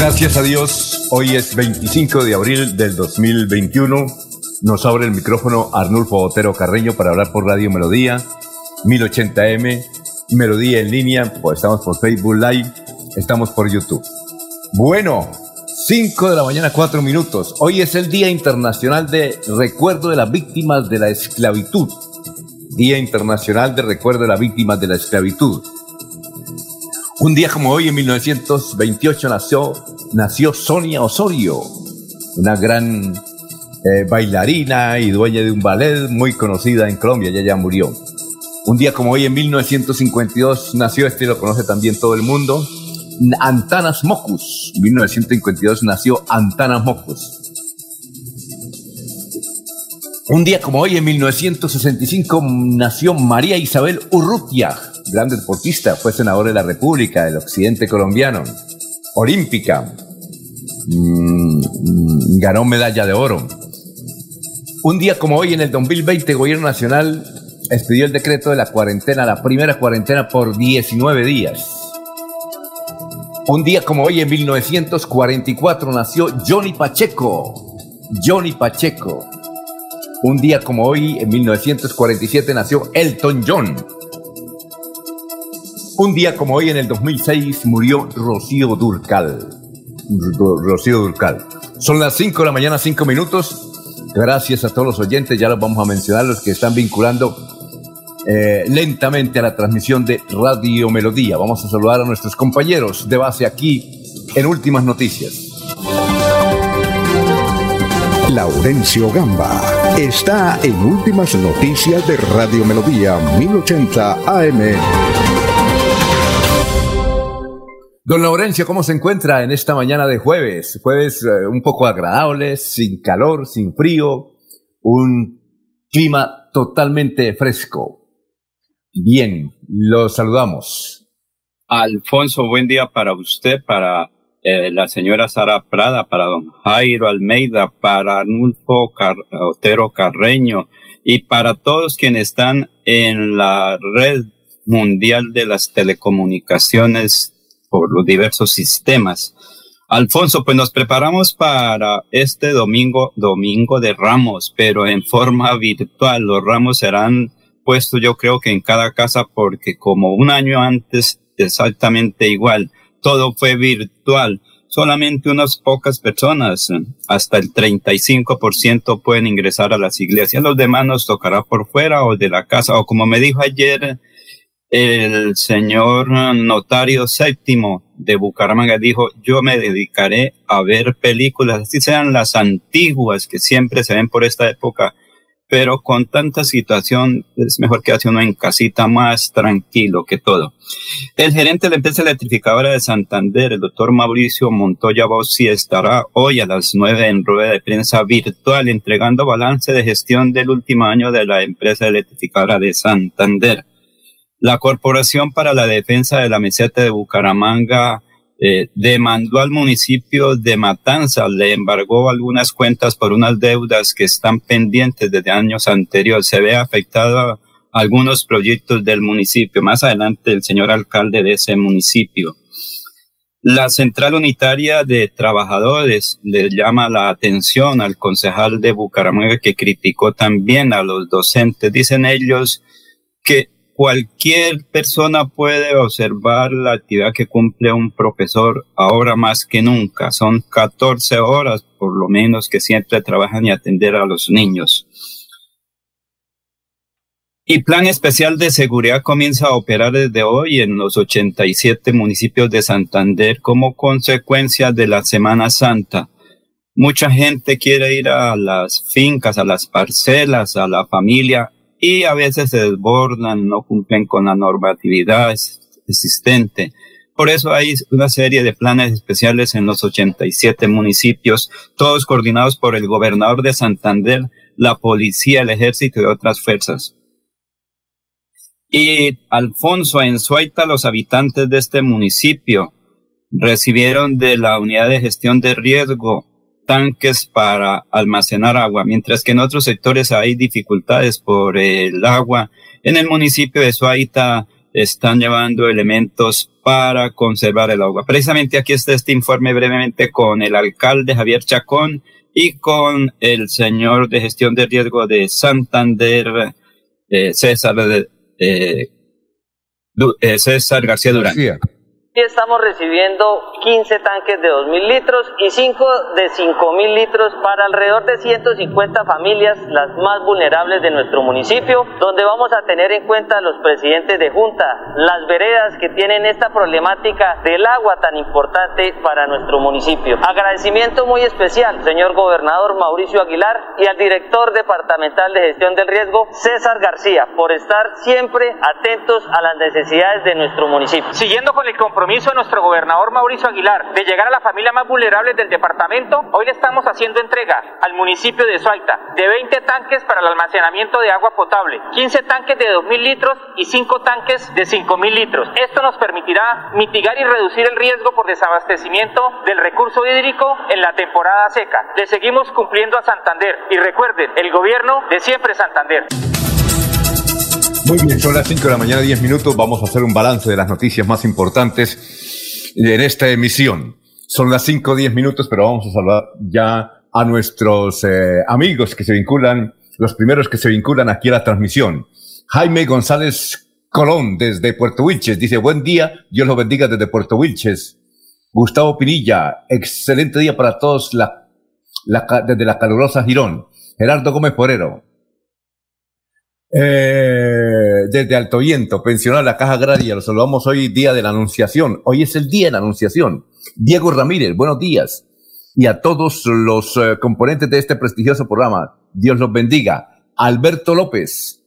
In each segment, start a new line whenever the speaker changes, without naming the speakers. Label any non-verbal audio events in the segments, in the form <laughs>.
Gracias a Dios, hoy es 25 de abril del 2021. Nos abre el micrófono Arnulfo Otero Carreño para hablar por Radio Melodía, 1080M, Melodía en línea, pues estamos por Facebook Live, estamos por YouTube. Bueno, 5 de la mañana, 4 minutos. Hoy es el Día Internacional de Recuerdo de las Víctimas de la Esclavitud. Día Internacional de Recuerdo de las Víctimas de la Esclavitud. Un día como hoy, en 1928, nació, nació Sonia Osorio, una gran eh, bailarina y dueña de un ballet muy conocida en Colombia, ella ya murió. Un día como hoy, en 1952, nació, este lo conoce también todo el mundo, Antanas Mocus. En 1952 nació Antanas Mocus. Un día como hoy, en 1965, nació María Isabel Urrutia, gran deportista, fue senador de la República del Occidente colombiano, olímpica, mm, ganó medalla de oro. Un día como hoy, en el 2020, el Gobierno Nacional expidió el decreto de la cuarentena, la primera cuarentena por 19 días. Un día como hoy, en 1944, nació Johnny Pacheco. Johnny Pacheco. Un día como hoy, en 1947, nació Elton John. Un día como hoy, en el 2006, murió Rocío Durcal. Rocío Durcal. Son las 5 de la mañana, 5 minutos. Gracias a todos los oyentes, ya los vamos a mencionar, los que están vinculando eh, lentamente a la transmisión de Radio Melodía. Vamos a saludar a nuestros compañeros de base aquí en Últimas Noticias.
Laurencio Gamba está en Últimas Noticias de Radio Melodía 1080 AM.
Don Laurencio, ¿cómo se encuentra en esta mañana de jueves? Jueves eh, un poco agradable, sin calor, sin frío, un clima totalmente fresco. Bien, los saludamos.
Alfonso, buen día para usted, para eh, la señora Sara Prada, para don Jairo Almeida, para Arnulfo Otero Carreño y para todos quienes están en la red mundial de las telecomunicaciones por los diversos sistemas. Alfonso, pues nos preparamos para este domingo, domingo de Ramos, pero en forma virtual. Los ramos serán puestos yo creo que en cada casa porque como un año antes exactamente igual, todo fue virtual. Solamente unas pocas personas, hasta el 35% pueden ingresar a las iglesias. Los demás nos tocará por fuera o de la casa. O como me dijo ayer el señor notario séptimo de Bucaramanga dijo, yo me dedicaré a ver películas, así sean las antiguas que siempre se ven por esta época, pero con tanta situación es mejor que hace uno en casita más tranquilo que todo. El gerente de la empresa electrificadora de Santander, el doctor Mauricio Montoya Bossi, estará hoy a las nueve en rueda de prensa virtual entregando balance de gestión del último año de la empresa electrificadora de Santander. La Corporación para la Defensa de la Meseta de Bucaramanga eh, demandó al municipio de Matanza, le embargó algunas cuentas por unas deudas que están pendientes desde años anteriores. Se ve afectado algunos proyectos del municipio. Más adelante el señor alcalde de ese municipio. La Central Unitaria de Trabajadores le llama la atención al concejal de Bucaramanga que criticó también a los docentes. Dicen ellos que cualquier persona puede observar la actividad que cumple un profesor ahora más que nunca. Son 14 horas por lo menos que siempre trabajan y atender a los niños. Y Plan Especial de Seguridad comienza a operar desde hoy en los 87 municipios de Santander como consecuencia de la Semana Santa. Mucha gente quiere ir a las fincas, a las parcelas, a la familia y a veces se desbordan, no cumplen con la normatividad existente. Por eso hay una serie de planes especiales en los 87 municipios, todos coordinados por el gobernador de Santander, la policía, el ejército y otras fuerzas. Y Alfonso, en Suaita, los habitantes de este municipio recibieron de la unidad de gestión de riesgo tanques para almacenar agua, mientras que en otros sectores hay dificultades por el agua. En el municipio de Suaita están llevando elementos para conservar el agua. Precisamente aquí está este informe brevemente con el alcalde Javier Chacón y con el señor de gestión de riesgo de Santander, eh, César eh, eh, César García Durán.
Estamos recibiendo 15 tanques de 2.000 litros y 5 de 5.000 litros para alrededor de 150 familias, las más vulnerables de nuestro municipio, donde vamos a tener en cuenta los presidentes de junta, las veredas que tienen esta problemática del agua tan importante para nuestro municipio. Agradecimiento muy especial, señor gobernador Mauricio Aguilar y al director departamental de gestión del riesgo, César García, por estar siempre atentos a las necesidades de nuestro municipio.
Siguiendo con el compromiso de nuestro gobernador Mauricio Aguilar de llegar a la familia más vulnerable del departamento, hoy le estamos haciendo entrega al municipio de Suaita de 20 tanques para el almacenamiento de agua potable, 15 tanques de 2.000 litros y 5 tanques de 5.000 litros. Esto nos permitirá mitigar y reducir el riesgo por desabastecimiento del recurso hídrico en la temporada seca. Le seguimos cumpliendo a Santander y recuerden, el gobierno de siempre Santander.
Muy bien, son las 5 de la mañana, 10 minutos. Vamos a hacer un balance de las noticias más importantes en esta emisión. Son las 5 10 minutos, pero vamos a saludar ya a nuestros eh, amigos que se vinculan, los primeros que se vinculan aquí a la transmisión. Jaime González Colón desde Puerto Wilches dice, buen día, Dios lo bendiga desde Puerto Wilches. Gustavo Pinilla, excelente día para todos la, desde la calurosa Girón. Gerardo Gómez Porero, eh, desde Alto Viento, pensional la Caja Agraria, lo saludamos hoy, día de la Anunciación. Hoy es el día de la Anunciación. Diego Ramírez, buenos días. Y a todos los eh, componentes de este prestigioso programa, Dios los bendiga. Alberto López,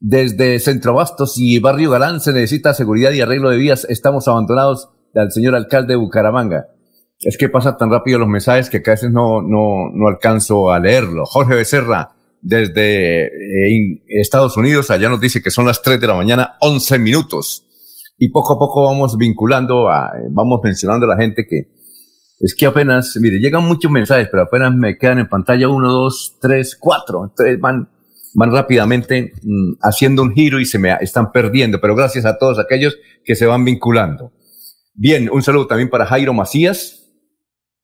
desde Centro Bastos y Barrio Galán se necesita seguridad y arreglo de vías. Estamos abandonados del señor alcalde de Bucaramanga. Es que pasa tan rápido los mensajes que a veces no, no, no alcanzo a leerlo. Jorge Becerra, desde eh, Estados Unidos. Allá nos dice que son las 3 de la mañana, 11 minutos. Y poco a poco vamos vinculando, a, eh, vamos mencionando a la gente que es que apenas, mire, llegan muchos mensajes, pero apenas me quedan en pantalla 1, 2, 3, 4. Entonces van, van rápidamente mm, haciendo un giro y se me están perdiendo. Pero gracias a todos aquellos que se van vinculando. Bien, un saludo también para Jairo Macías,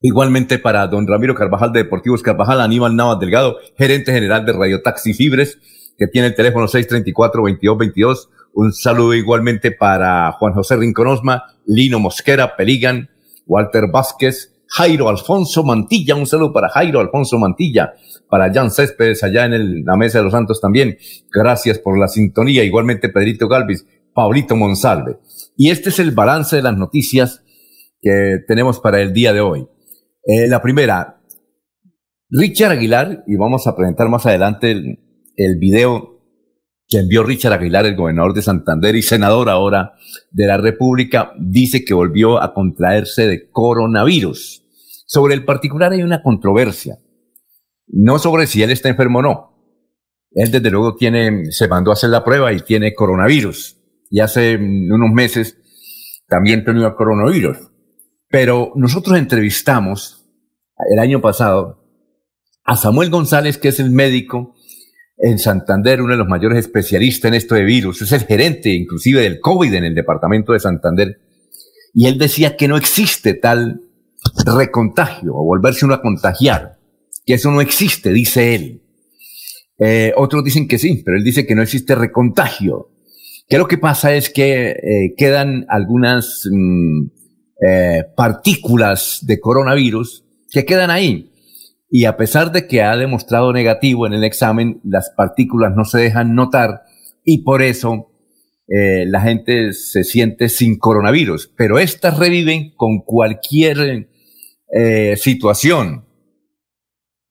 Igualmente para don Ramiro Carvajal de Deportivos Carvajal, Aníbal Navas Delgado, gerente general de Radio Taxi Fibres, que tiene el teléfono 634-2222. Un saludo igualmente para Juan José Rinconosma, Lino Mosquera, Peligan, Walter Vázquez, Jairo Alfonso Mantilla. Un saludo para Jairo Alfonso Mantilla, para Jan Céspedes allá en la Mesa de los Santos también. Gracias por la sintonía. Igualmente Pedrito Galvis, Paulito Monsalve. Y este es el balance de las noticias que tenemos para el día de hoy. Eh, la primera, Richard Aguilar, y vamos a presentar más adelante el, el video que envió Richard Aguilar, el gobernador de Santander y senador ahora de la República, dice que volvió a contraerse de coronavirus. Sobre el particular hay una controversia, no sobre si él está enfermo o no. Él desde luego tiene, se mandó a hacer la prueba y tiene coronavirus. Y hace unos meses también tenía coronavirus. Pero nosotros entrevistamos el año pasado a Samuel González, que es el médico en Santander, uno de los mayores especialistas en esto de virus, es el gerente inclusive del COVID en el departamento de Santander, y él decía que no existe tal recontagio o volverse uno a contagiar, que eso no existe, dice él. Eh, otros dicen que sí, pero él dice que no existe recontagio. que lo que pasa es que eh, quedan algunas mm, eh, partículas de coronavirus que quedan ahí. Y a pesar de que ha demostrado negativo en el examen, las partículas no se dejan notar y por eso eh, la gente se siente sin coronavirus. Pero estas reviven con cualquier situación.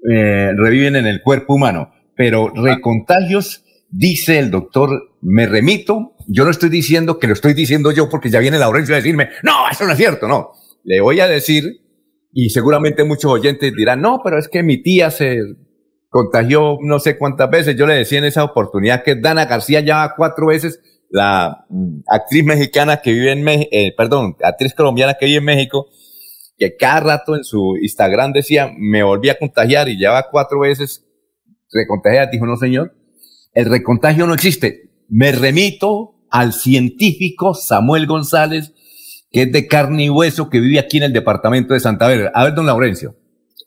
reviven en el cuerpo humano. Pero recontagios, dice el doctor me remito, yo no estoy diciendo que lo estoy diciendo yo porque ya viene Laurencio a decirme, no, eso no es cierto, no. Le voy a decir, y seguramente muchos oyentes dirán, no, pero es que mi tía se contagió no sé cuántas veces. Yo le decía en esa oportunidad que Dana García ya cuatro veces, la mm, actriz mexicana que vive en México, eh, perdón, actriz colombiana que vive en México, que cada rato en su Instagram decía, me volví a contagiar y ya va cuatro veces recontagiada. Dijo, no señor, el recontagio no existe me remito al científico Samuel González, que es de carne y hueso, que vive aquí en el departamento de Santa Verde. A ver, don Laurencio.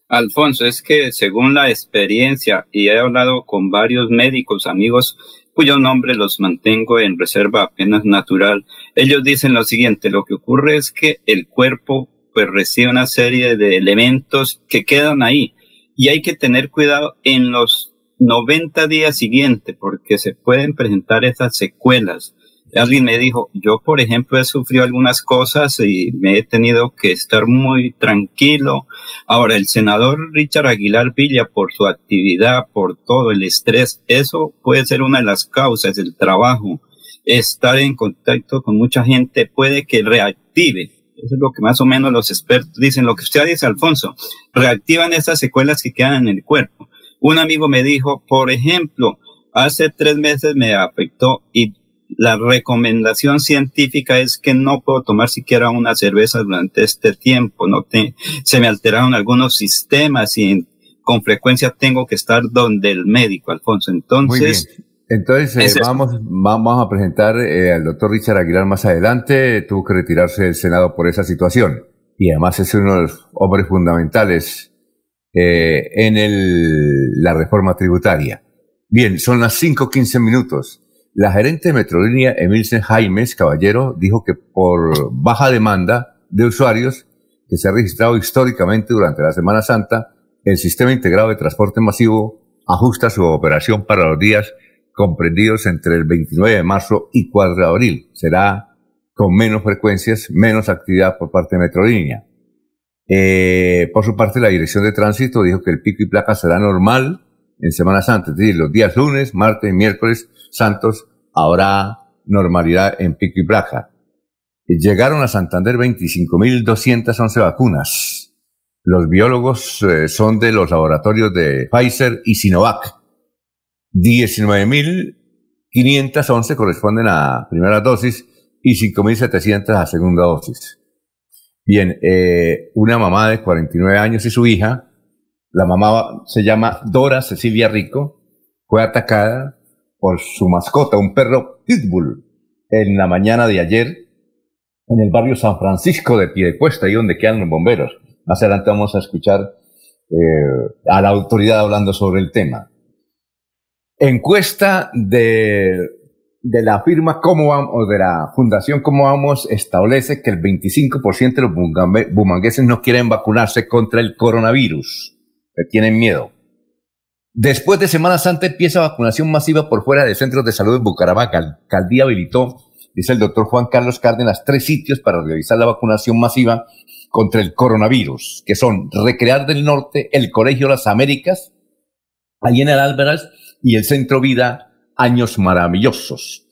Alfonso, es que según la experiencia, y he hablado con varios médicos, amigos, cuyos nombres los mantengo en reserva apenas natural, ellos dicen lo siguiente, lo que ocurre es que el cuerpo pues recibe una serie de elementos que quedan ahí y hay que tener cuidado en los 90 días siguientes, porque se pueden presentar esas secuelas. Alguien me dijo, yo por ejemplo he sufrido algunas cosas y me he tenido que estar muy tranquilo. Ahora, el senador Richard Aguilar Villa, por su actividad, por todo el estrés, eso puede ser una de las causas del trabajo. Estar en contacto con mucha gente puede que reactive. Eso es lo que más o menos los expertos dicen. Lo que usted dice, Alfonso, reactivan esas secuelas que quedan en el cuerpo. Un amigo me dijo, por ejemplo, hace tres meses me afectó y la recomendación científica es que no puedo tomar siquiera una cerveza durante este tiempo, no te, se me alteraron algunos sistemas y con frecuencia tengo que estar donde el médico, Alfonso. Entonces,
Entonces, eh, vamos, vamos a presentar eh, al doctor Richard Aguilar más adelante. Tuvo que retirarse del Senado por esa situación. Y además es uno de los hombres fundamentales eh, en el, la reforma tributaria. Bien, son las 5.15 minutos. La gerente de Metrolínea, Emilce Jaimes Caballero, dijo que por baja demanda de usuarios que se ha registrado históricamente durante la Semana Santa, el Sistema Integrado de Transporte Masivo ajusta su operación para los días comprendidos entre el 29 de marzo y 4 de abril. Será con menos frecuencias, menos actividad por parte de Metrolínea. Eh, por su parte, la Dirección de Tránsito dijo que el pico y placa será normal en Semana Santa, es decir, los días lunes, martes, miércoles santos habrá normalidad en pico y placa. Llegaron a Santander 25.211 vacunas. Los biólogos eh, son de los laboratorios de Pfizer y Sinovac. 19.511 corresponden a primera dosis y 5.700 a segunda dosis. Bien, eh, una mamá de 49 años y su hija, la mamá se llama Dora Cecilia Rico, fue atacada por su mascota, un perro pitbull, en la mañana de ayer en el barrio San Francisco de Piedecuesta, ahí donde quedan los bomberos. Más adelante vamos a escuchar eh, a la autoridad hablando sobre el tema. Encuesta de de la firma Vamos, o de la Fundación Cómo Vamos, establece que el 25% de los bumangueses no quieren vacunarse contra el coronavirus, que tienen miedo. Después de Semana Santa empieza vacunación masiva por fuera de centros de salud en Bucaramanga. La alcaldía habilitó, dice el doctor Juan Carlos Cárdenas, tres sitios para realizar la vacunación masiva contra el coronavirus, que son Recrear del Norte, el Colegio Las Américas, allí en el Álvarez, y el Centro Vida años maravillosos.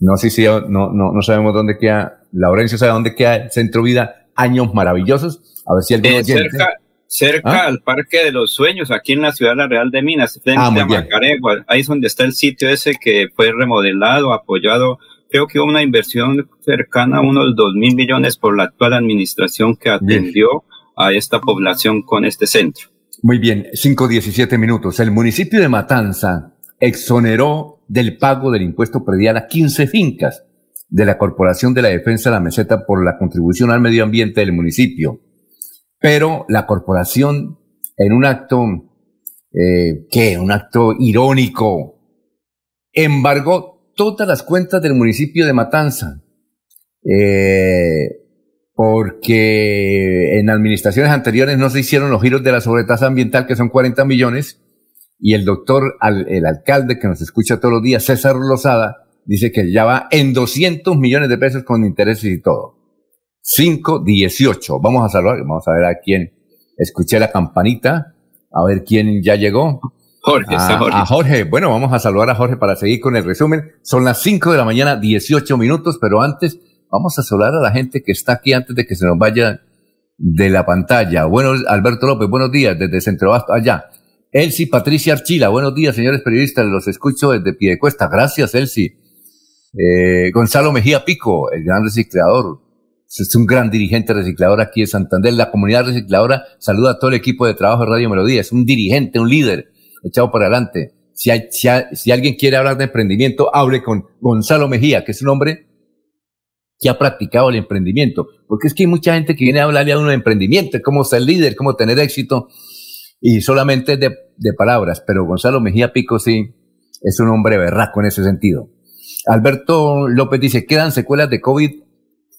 No sé si no, no, no sabemos dónde queda, Laurencio sabe dónde queda el Centro Vida, años maravillosos. A ver si alguien
eh, cerca, cerca ¿Ah? al Parque de los Sueños, aquí en la ciudad de la Real de Minas, frente ah, a Macaregua. Ahí es donde está el sitio ese que fue remodelado, apoyado. Creo que hubo una inversión cercana a unos dos mil millones por la actual administración que atendió a esta población con este centro.
Muy bien, 5.17 minutos. El municipio de Matanza exoneró del pago del impuesto predial a 15 fincas de la Corporación de la Defensa de la Meseta por la contribución al medio ambiente del municipio. Pero la corporación, en un acto, eh, ¿qué? Un acto irónico, embargó todas las cuentas del municipio de Matanza. Eh, porque en administraciones anteriores no se hicieron los giros de la sobretasa ambiental, que son 40 millones, y el doctor, el alcalde que nos escucha todos los días, César Lozada, dice que ya va en 200 millones de pesos con intereses y todo. 5, 18. Vamos a saludar, vamos a ver a quién. Escuché la campanita, a ver quién ya llegó.
Jorge,
a,
Jorge.
a Jorge. Bueno, vamos a saludar a Jorge para seguir con el resumen. Son las 5 de la mañana, 18 minutos, pero antes vamos a saludar a la gente que está aquí antes de que se nos vaya de la pantalla. Bueno, Alberto López, buenos días desde Centro Basto, allá. Elsie Patricia Archila, buenos días, señores periodistas, los escucho desde Piedecuesta. Gracias, Elsie. Eh, Gonzalo Mejía Pico, el gran reciclador. Es un gran dirigente reciclador aquí en Santander. La comunidad recicladora saluda a todo el equipo de trabajo de Radio Melodía. Es un dirigente, un líder echado por adelante. Si, hay, si, hay, si alguien quiere hablar de emprendimiento, hable con Gonzalo Mejía, que es un hombre que ha practicado el emprendimiento. Porque es que hay mucha gente que viene a hablarle a uno de emprendimiento, cómo ser líder, cómo tener éxito, y solamente de, de palabras. Pero Gonzalo Mejía Pico sí es un hombre berraco en ese sentido. Alberto López dice, quedan secuelas de COVID.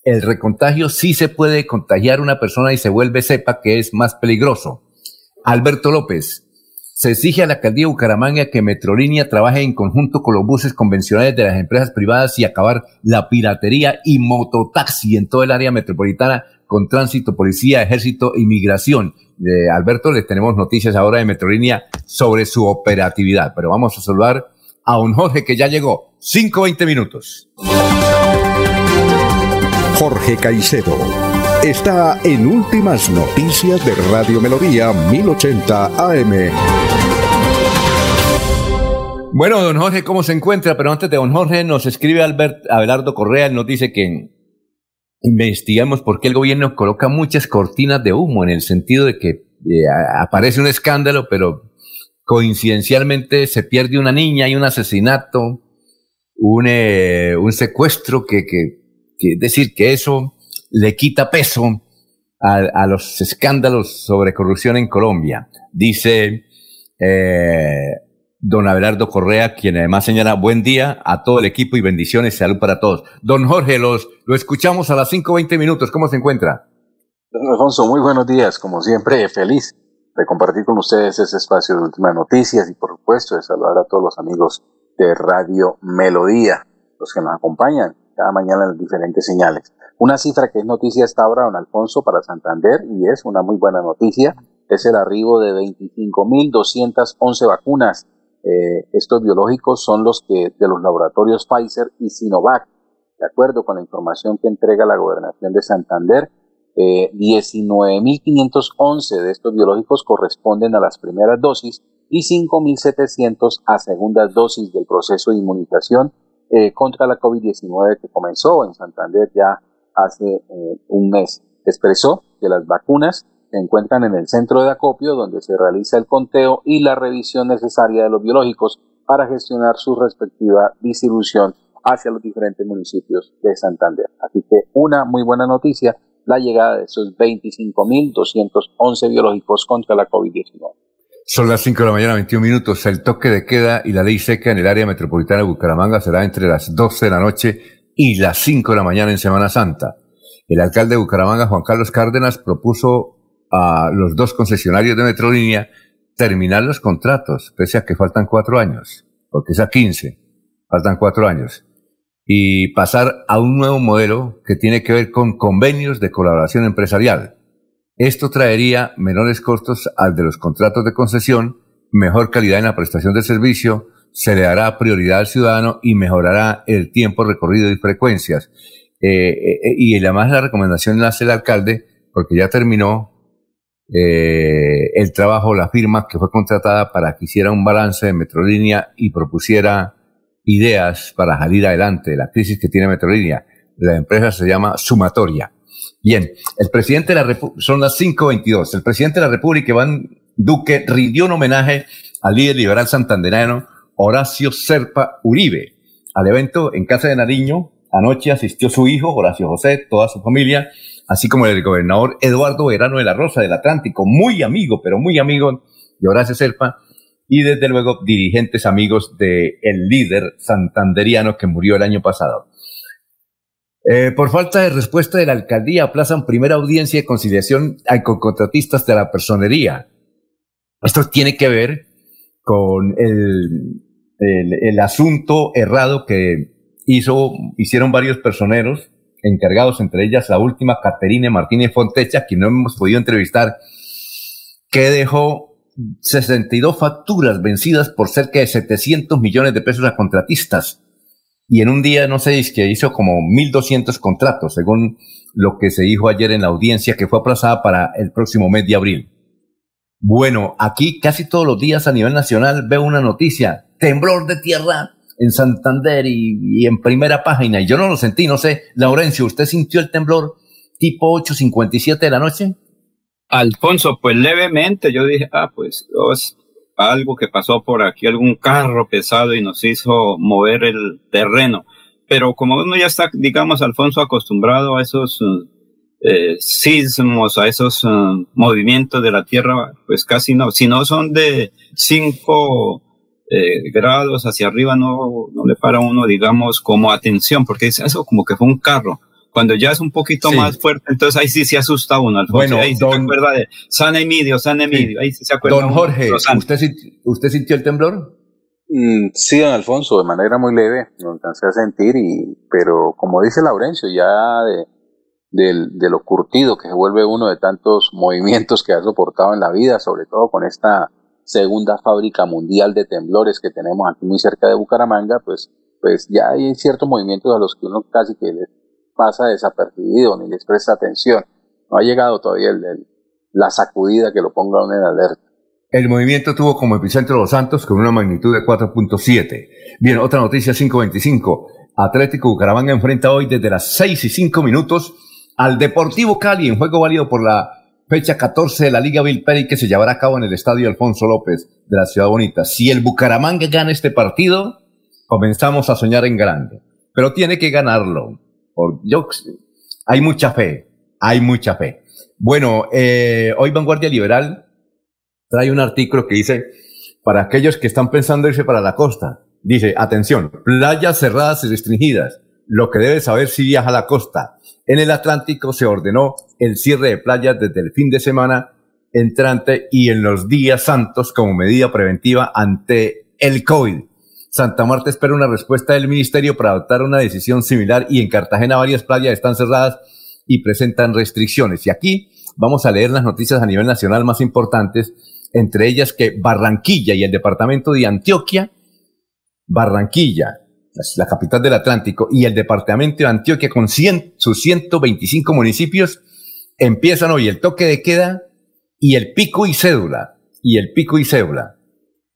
El recontagio sí se puede contagiar una persona y se vuelve cepa que es más peligroso. Alberto López, se exige a la alcaldía de Bucaramanga que Metrolínea trabaje en conjunto con los buses convencionales de las empresas privadas y acabar la piratería y mototaxi en todo el área metropolitana con tránsito, policía, ejército, inmigración. De Alberto, les tenemos noticias ahora de Metrolínea sobre su operatividad, pero vamos a saludar a un Jorge que ya llegó. 5-20 minutos.
Jorge Caicedo está en Últimas Noticias de Radio Melodía 1080 AM.
Bueno, don Jorge, ¿cómo se encuentra? Pero antes de don Jorge, nos escribe Albert, Abelardo Correa, nos dice que investigamos por qué el gobierno coloca muchas cortinas de humo, en el sentido de que eh, aparece un escándalo, pero coincidencialmente se pierde una niña, hay un asesinato, un, eh, secuestro, que, es decir, que eso le quita peso a, los escándalos sobre corrupción en Colombia. Dice eh, don Abelardo Correa, quien además señala buen día a todo el equipo y bendiciones, salud para todos. Don Jorge, los, lo escuchamos a las 5.20 minutos. ¿Cómo se encuentra?
Don Alfonso, muy buenos días. Como siempre, feliz de compartir con ustedes ese espacio de últimas noticias y por supuesto de saludar a todos los amigos de Radio Melodía, los que nos acompañan cada mañana las diferentes señales. Una cifra que es noticia hasta ahora, don Alfonso, para Santander, y es una muy buena noticia, es el arribo de 25.211 vacunas. Eh, estos biológicos son los que de los laboratorios Pfizer y Sinovac. De acuerdo con la información que entrega la gobernación de Santander, eh, 19.511 de estos biológicos corresponden a las primeras dosis y 5.700 a segundas dosis del proceso de inmunización eh, contra la COVID-19 que comenzó en Santander ya hace eh, un mes. Expresó que las vacunas se encuentran en el centro de acopio donde se realiza el conteo y la revisión necesaria de los biológicos para gestionar su respectiva distribución hacia los diferentes municipios de Santander. Así que una muy buena noticia, la llegada de esos 25.211 biológicos contra la COVID-19.
Son las 5 de la mañana, 21 minutos. El toque de queda y la ley seca en el área metropolitana de Bucaramanga será entre las 12 de la noche y las 5 de la mañana en Semana Santa. El alcalde de Bucaramanga, Juan Carlos Cárdenas, propuso a los dos concesionarios de Metrolínea terminar los contratos, pese a que faltan cuatro años, porque es a 15, faltan cuatro años, y pasar a un nuevo modelo que tiene que ver con convenios de colaboración empresarial. Esto traería menores costos al de los contratos de concesión, mejor calidad en la prestación del servicio, se le dará prioridad al ciudadano y mejorará el tiempo recorrido y frecuencias. Eh, eh, y además la recomendación la hace el alcalde porque ya terminó eh, el trabajo, la firma que fue contratada para que hiciera un balance de Metrolínea y propusiera ideas para salir adelante de la crisis que tiene Metrolínea. La empresa se llama Sumatoria. Bien, el presidente de la República, son las 5.22, el presidente de la República, Iván Duque, rindió un homenaje al líder liberal santanderano Horacio Serpa Uribe. Al evento en Casa de Nariño, anoche asistió su hijo, Horacio José, toda su familia, así como el gobernador Eduardo Verano de la Rosa del Atlántico, muy amigo, pero muy amigo de Horacio Serpa, y desde luego dirigentes amigos del el líder santanderiano que murió el año pasado. Eh, por falta de respuesta de la alcaldía, aplazan primera audiencia de conciliación con contratistas de la personería. Esto tiene que ver con el, el, asunto errado que hizo, hicieron varios personeros encargados, entre ellas la última, Caterine Martínez Fontecha, que no hemos podido entrevistar, que dejó 62 facturas vencidas por cerca de 700 millones de pesos a contratistas. Y en un día, no sé, es que hizo como 1.200 contratos, según lo que se dijo ayer en la audiencia, que fue aplazada para el próximo mes de abril. Bueno, aquí casi todos los días a nivel nacional veo una noticia, temblor de tierra en Santander y, en primera página. Y yo no lo sentí, no sé. Laurencio, ¿usted sintió el temblor tipo 8.57 de la noche?
Alfonso, pues levemente. Yo dije, ah, pues es algo que pasó por aquí, algún carro pesado y nos hizo mover el terreno. Pero como uno ya está, digamos, Alfonso, acostumbrado a esos eh, sismos, a esos eh, movimientos de la Tierra, pues casi no. Si no son de cinco eh, grados hacia arriba, no, no le para uno, digamos, como atención, porque es eso como que fue un carro. Cuando ya es un poquito más fuerte, entonces ahí sí se asusta uno, Alfonso. Bueno, ahí don, se acuerda de San Emidio, San Emidio, ahí sí se acuerda.
Don Jorge, ¿usted, ¿usted sintió el temblor?
Mm, sí, don Alfonso, de manera muy leve, lo alcancé a sentir, y, pero como dice Laurencio, ya de, de lo curtido que se vuelve uno de tantos <laughs> movimientos que ha soportado en la vida, sobre todo con esta segunda fábrica mundial de temblores que tenemos aquí muy cerca de Bucaramanga, pues, pues ya hay ciertos movimientos a los que uno casi que les pasa desapercibido ni les presta atención. No ha llegado todavía el, la sacudida que lo ponga en alerta.
El movimiento tuvo como epicentro Los Santos con una magnitud de 4.7. Bien, otra noticia 525. Atlético Bucaramanga enfrenta hoy desde las 6 y 5 minutos al Deportivo Cali en juego válido por la fecha 14 de la Liga Vilperi que se llevará a cabo en el Estadio Alfonso López de la Ciudad Bonita. Si el Bucaramanga gana este partido, comenzamos a soñar en grande. Pero tiene que ganarlo. Hay mucha fe, hay mucha fe. Bueno, eh, hoy Vanguardia Liberal trae un artículo que dice, para aquellos que están pensando irse para la costa, dice, atención, playas cerradas y restringidas, lo que debe saber si viaja a la costa. En el Atlántico se ordenó el cierre de playas desde el fin de semana entrante y en los días santos como medida preventiva ante el COVID. Santa Marta espera una respuesta del ministerio para adoptar una decisión similar y en Cartagena varias playas están cerradas y presentan restricciones. Y aquí vamos a leer las noticias a nivel nacional más importantes, entre ellas que Barranquilla y el departamento de Antioquia, Barranquilla, la capital del Atlántico, y el departamento de Antioquia con sus 125 municipios, empiezan hoy el toque de queda y el pico y cédula. Y el pico y cédula.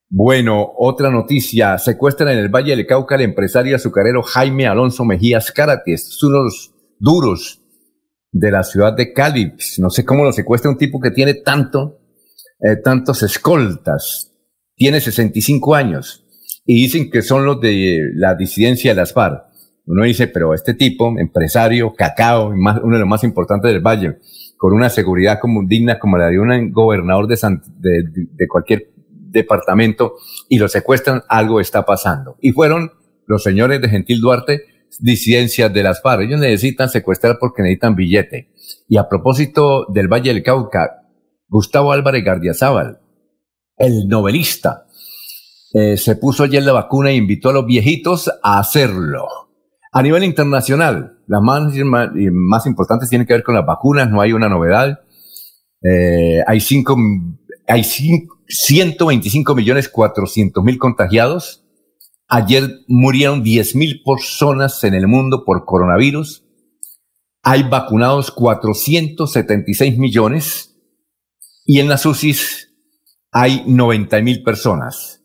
Bueno, otra noticia. Secuestran en el Valle del Cauca al empresario azucarero Jaime Alonso Mejías Carates. Es uno de los duros de la ciudad de Cali. No sé cómo lo secuestra un tipo que tiene tanto, eh, tantos escoltas. Tiene 65 años y dicen que son los de la disidencia de las FARC. Uno dice, pero este tipo, empresario, cacao, uno de los más importantes del Valle, con una seguridad como, digna como la de un gobernador de, de, cualquier departamento, y lo secuestran, algo está pasando. Y fueron los señores de Gentil Duarte, disidencias de las FARC. Ellos necesitan secuestrar porque necesitan billete. Y a propósito del Valle del Cauca, Gustavo Álvarez Gardiazabal, el novelista, eh, se puso ayer la vacuna e invitó a los viejitos a hacerlo. A nivel internacional, las más, importantes tienen que ver con las vacunas, no hay una novedad. Eh, hay cinco, hay 125 millones 400 mil contagiados. Ayer murieron 10 mil personas en el mundo por coronavirus. Hay vacunados 476 millones y en las UCIs hay 90 mil personas.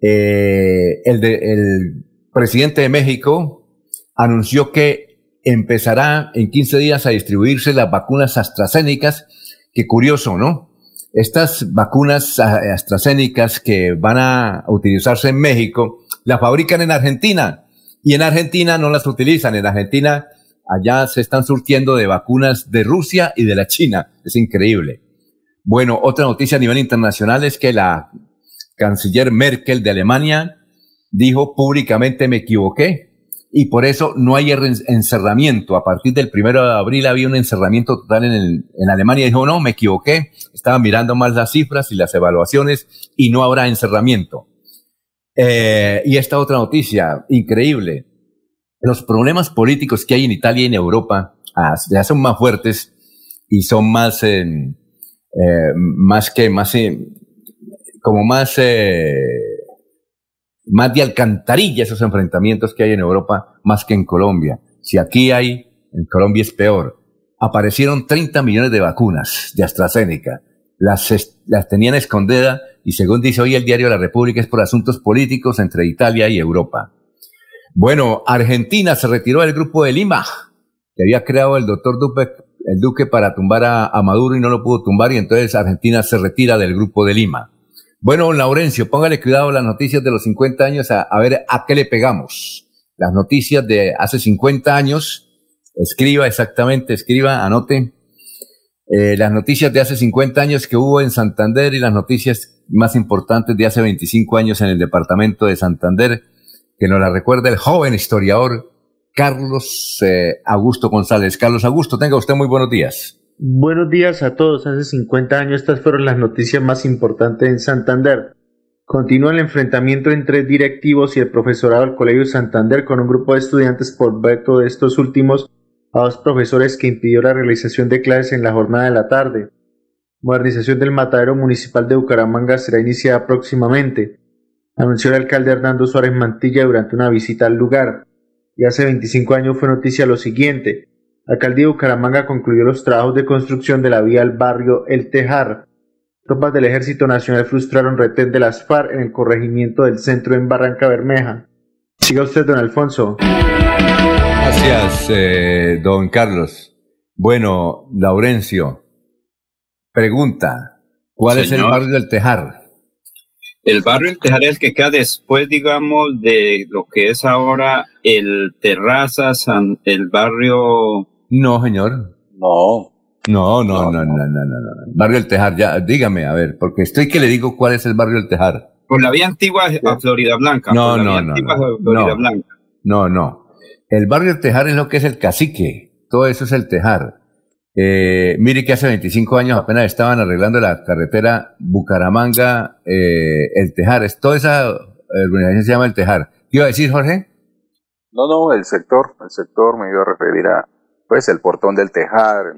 Eh, el, presidente de México anunció que empezará en 15 días a distribuirse las vacunas AstraZeneca, que curioso, ¿no? Estas vacunas AstraZeneca que van a utilizarse en México, las fabrican en Argentina y en Argentina no las utilizan. En Argentina allá se están surtiendo de vacunas de Rusia y de la China. Es increíble. Bueno, otra noticia a nivel internacional es que la canciller Merkel de Alemania dijo públicamente me equivoqué y por eso no hay encerramiento. A partir del primero de abril había un encerramiento total en, en Alemania. Dijo, no, me equivoqué. Estaba mirando mal las cifras y las evaluaciones y no habrá encerramiento. Eh, y esta otra noticia, increíble. Los problemas políticos que hay en Italia y en Europa ah, ya son más fuertes y son más, eh, eh, más que, más, como más, más de alcantarilla esos enfrentamientos que hay en Europa más que en Colombia. Si aquí hay, en Colombia es peor. Aparecieron 30 millones de vacunas de AstraZeneca. Las, las tenían escondidas y según dice hoy el diario La República es por asuntos políticos entre Italia y Europa. Bueno, Argentina se retiró del grupo de Lima, que había creado el doctor Duque, el Duque para tumbar a, Maduro y no lo pudo tumbar y entonces Argentina se retira del grupo de Lima. Bueno, Laurencio, póngale cuidado a las noticias de los 50 años, a, ver a qué le pegamos. Las noticias de hace 50 años, escriba exactamente, escriba, anote, eh, las noticias de hace 50 años que hubo en Santander y las noticias más importantes de hace 25 años en el departamento de Santander, que nos la recuerda el joven historiador Carlos eh, Augusto González. Carlos Augusto, tenga usted muy buenos días.
Buenos días a todos. Hace 50 años estas fueron las noticias más importantes en Santander. Continúa el enfrentamiento entre directivos y el profesorado del Colegio Santander con un grupo de estudiantes por veto de estos últimos a dos profesores que impidió la realización de clases en la jornada de la tarde. Modernización del matadero municipal de Bucaramanga será iniciada próximamente, anunció el alcalde Hernando Suárez Mantilla durante una visita al lugar. Y hace 25 años fue noticia lo siguiente. Alcaldía de Bucaramanga concluyó los trabajos de construcción de la vía al barrio El Tejar. Tropas del Ejército Nacional frustraron retén de las FARC en el corregimiento del centro en Barranca Bermeja. Siga usted, don Alfonso.
Gracias, eh, don Carlos. Bueno, Laurencio, pregunta, ¿cuál es el barrio del Tejar?
El barrio del Tejar es el que queda después, digamos, de lo que es ahora el Terrazas, el barrio...
No, señor.
No.
No, no, no, no, no, no, no. Barrio del Tejar, ya, dígame, a ver, porque estoy que le digo cuál es el barrio del Tejar.
Por la vía antigua a Florida Blanca.
No, no,
no.
no, no, no. El barrio del Tejar es lo que es el cacique. Todo eso es el Tejar. Eh, mire que hace 25 años apenas estaban arreglando la carretera Bucaramanga, eh, el Tejar. Es, toda esa urbanización se llama el Tejar. ¿Qué iba a decir, Jorge?
No, no, el sector, el sector me iba a referir a, pues, el portón del Tejar.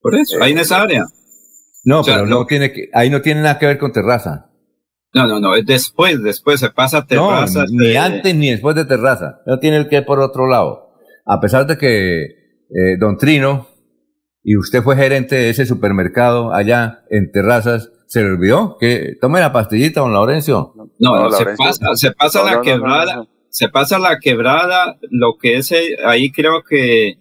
Por eso, ahí en esa área.
No, pero no, tiene que, ahí no tiene nada que ver con terraza.
No, no, no, es después, después se pasa a terraza.
ni antes ni después de terraza. No tiene el que por otro lado. A pesar de que eh, Don Trino, y usted fue gerente de ese supermercado allá en terrazas, ¿se le olvidó? que Tome la pastillita, don Laurencio.
No, no, se pasa, se pasa la quebrada, se pasa la quebrada, lo que es eh, ahí creo que,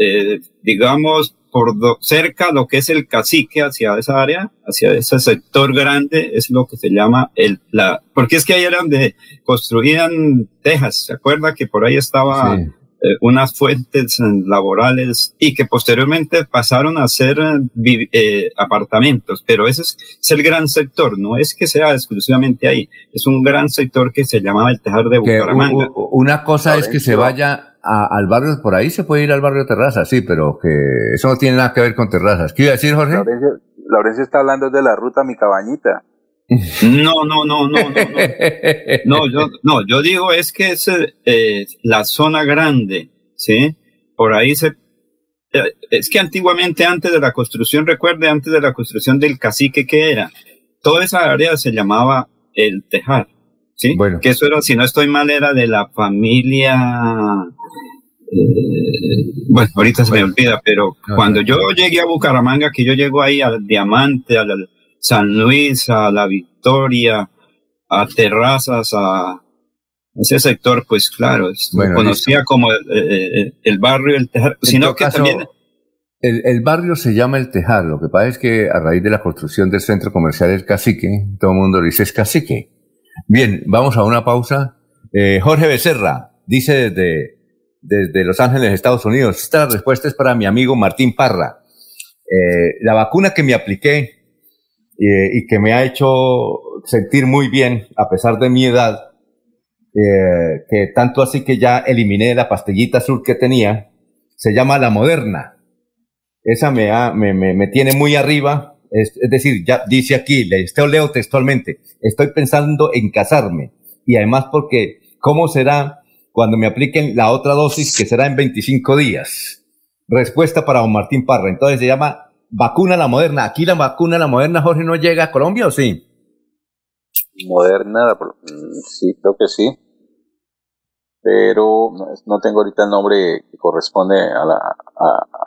eh, digamos, por cerca lo que es el cacique hacia esa área, hacia ese sector grande, es lo que se llama el, la, porque es que ahí era donde construían tejas, ¿se acuerda que por ahí estaba eh, unas fuentes laborales y que posteriormente pasaron a ser eh, apartamentos, pero ese es, el gran sector, no es que sea exclusivamente ahí, es un gran sector que se llamaba el tejar de Bucaramanga.
una cosa es que se vaya al barrio, por ahí se puede ir al barrio de Terraza, sí, pero que eso no tiene nada que ver con terrazas. ¿Qué iba a decir, Jorge?
Laurencio, está hablando de la ruta Mi Cabañita.
No, no, no, no, no. No, yo, no, yo digo es que es eh, la zona grande, ¿sí? Por ahí se... Eh, es que antiguamente, antes de la construcción, recuerde, antes de la construcción del cacique, ¿qué era? Toda esa área se llamaba el Tejar. ¿sí? Bueno. Que eso era, si no estoy mal, era de la familia, eh, bueno, ahorita se me olvida, pero cuando yo llegué a Bucaramanga, que yo llego ahí al Diamante, al San Luis, a la Victoria, a Terrazas, a ese sector, pues claro, conocía como el, eh, eh, barrio El Tejar, sino que también...
El, el, barrio se llama El Tejar, lo que pasa es que a raíz de la construcción del centro comercial El Cacique, todo el mundo dice es Cacique. Bien, vamos a una pausa. Eh, Jorge Becerra dice desde, desde Los Ángeles, Estados Unidos. Esta respuesta es para mi amigo Martín Parra. Eh, la vacuna que me apliqué eh, y que me ha hecho sentir muy bien, a pesar de mi edad, eh, que tanto así que ya eliminé la pastillita azul que tenía, se llama la moderna. Esa me, me, me, tiene muy arriba, es, decir, ya dice aquí, le leo textualmente, estoy pensando en casarme y además porque, ¿cómo será cuando me apliquen la otra dosis que será en 25 días? Respuesta para don Martín Parra. Entonces se llama vacuna la moderna. ¿Aquí la vacuna la moderna, Jorge, no llega a Colombia o sí?
Moderna, mm, sí, creo que sí pero no tengo ahorita el nombre que corresponde a la,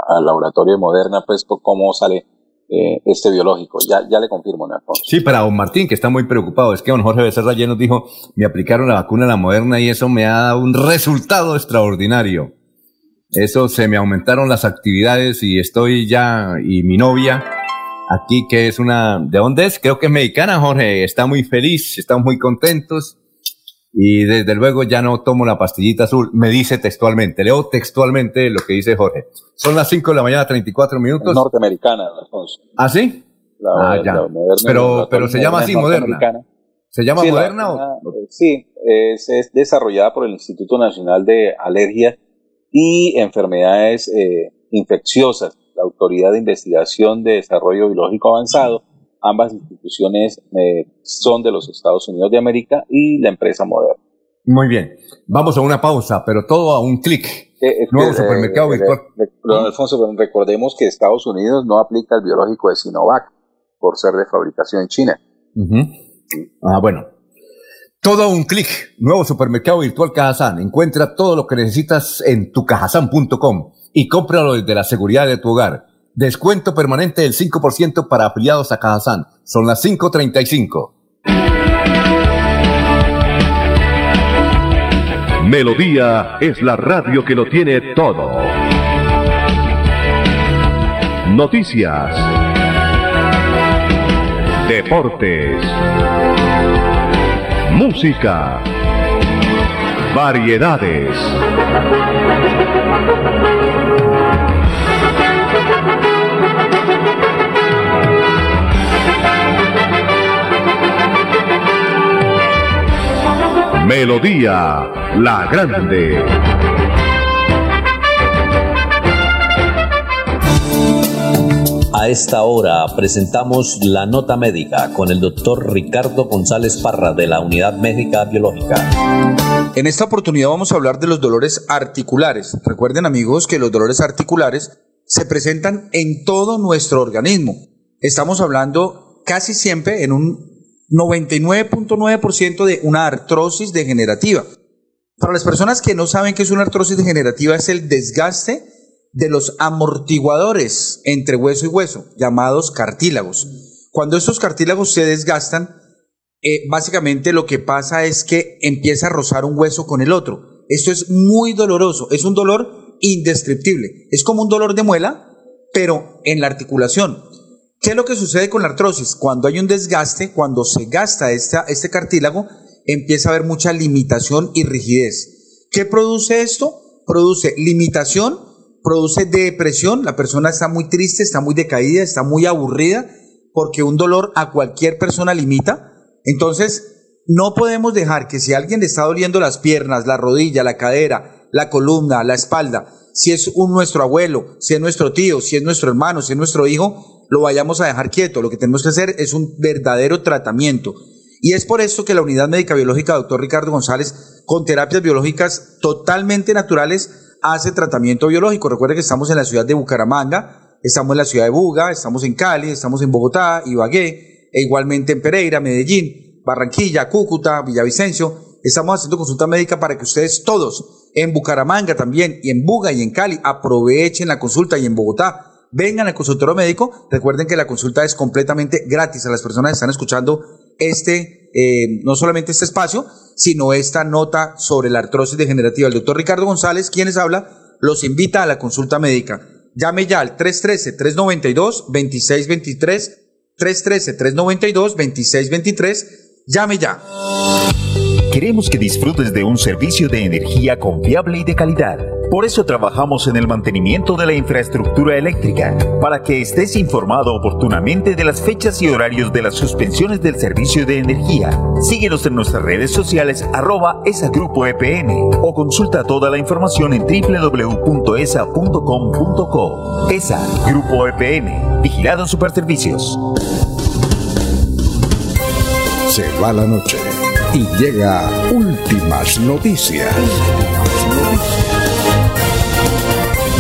al laboratorio de Moderna, pues cómo sale eh, este biológico. Ya, ya le confirmo, Alfonso.
Sí, para don Martín, que está muy preocupado, es que don Jorge Becerra ya nos dijo, me aplicaron la vacuna la Moderna y eso me ha dado un resultado extraordinario. Eso se me aumentaron las actividades y estoy ya, y mi novia, aquí que es una, ¿de dónde es? Creo que es mexicana, Jorge, está muy feliz, estamos muy contentos y desde luego ya no tomo la pastillita azul. Me dice textualmente, leo textualmente lo que dice Jorge. Son las 5 de la mañana, 34 minutos.
norteamericana, Alfonso.
¿Ah, sí? ah, ya. pero, pero se llama así, moderna. ¿Se llama moderna? o?
Sí, es, desarrollada por el Instituto Nacional de Alergias y Enfermedades eh, Infecciosas, la Autoridad de Investigación de Desarrollo Biológico Avanzado Ambas instituciones eh, son de los Estados Unidos de América y la empresa Moderna.
Muy bien. Vamos a una pausa, pero todo a un clic.
Eh, Nuevo supermercado virtual. Alfonso, recordemos que Estados Unidos no aplica el biológico de Sinovac por ser de fabricación en China.
Ah, bueno. Todo a un clic. Nuevo supermercado virtual Cajazán. Encuentra todo lo que necesitas en tucajazán.com y cómpralo desde la seguridad de tu hogar. Descuento permanente del 5% para afiliados a Cajazán. Son las 5.35.
Melodía es la radio que lo tiene todo. Noticias. Deportes. Música. Variedades. Melodía La Grande.
A esta hora presentamos la nota médica con el doctor Ricardo González Parra de la Unidad Médica Biológica.
En esta oportunidad vamos a hablar de los dolores articulares. Recuerden amigos que los dolores articulares se presentan en todo nuestro organismo. Estamos hablando casi siempre en un 99.9% de una artrosis degenerativa. Para las personas que no saben qué es una artrosis degenerativa, es el desgaste de los amortiguadores entre hueso y hueso, llamados cartílagos. Cuando estos cartílagos se desgastan, eh, básicamente lo que pasa es que empieza a rozar un hueso con el otro. Esto es muy doloroso, es un dolor indescriptible. Es como un dolor de muela, pero en la articulación. ¿Qué es lo que sucede con la artrosis? Cuando hay un desgaste, cuando se gasta este cartílago, empieza a haber mucha limitación y rigidez. ¿Qué produce esto? Produce limitación, produce depresión, la persona está muy triste, está muy decaída, está muy aburrida, porque un dolor a cualquier persona limita. Entonces, no podemos dejar que si a alguien le está doliendo las piernas, la rodilla, la cadera, la columna, la espalda, si es un nuestro abuelo, si es nuestro tío, si es nuestro hermano, si es nuestro hijo, lo vayamos a dejar quieto. Lo que tenemos que hacer es un verdadero tratamiento. Y es por eso que la Unidad Médica Biológica Doctor Ricardo González, con terapias biológicas totalmente naturales, hace tratamiento biológico. Recuerde que estamos en la ciudad de Bucaramanga, estamos en la ciudad de Buga, estamos en Cali, estamos en Bogotá, Ibagué, e igualmente en Pereira, Medellín, Barranquilla, Cúcuta, Villavicencio. Estamos haciendo consulta médica para que ustedes todos, en Bucaramanga también, y en Buga y en Cali, aprovechen la consulta y en Bogotá vengan al consultorio médico. Recuerden que la consulta es completamente gratis a las personas que están escuchando este, eh, no solamente este espacio, sino esta nota sobre la artrosis degenerativa. El doctor Ricardo González, quienes habla, los invita a la consulta médica. Llame ya al 313-392-2623. 313-392-2623. Llame ya.
Queremos que disfrutes de un servicio de energía confiable y de calidad
Por eso trabajamos en el mantenimiento de la infraestructura eléctrica, para que estés informado oportunamente de las fechas y horarios de las suspensiones del servicio de energía. Síguenos en nuestras redes sociales arroba esa grupo EPN o consulta toda la información en www.esa.com.co. ESA Grupo EPN, Vigilado Superservicios.
Se va la noche y llega últimas noticias.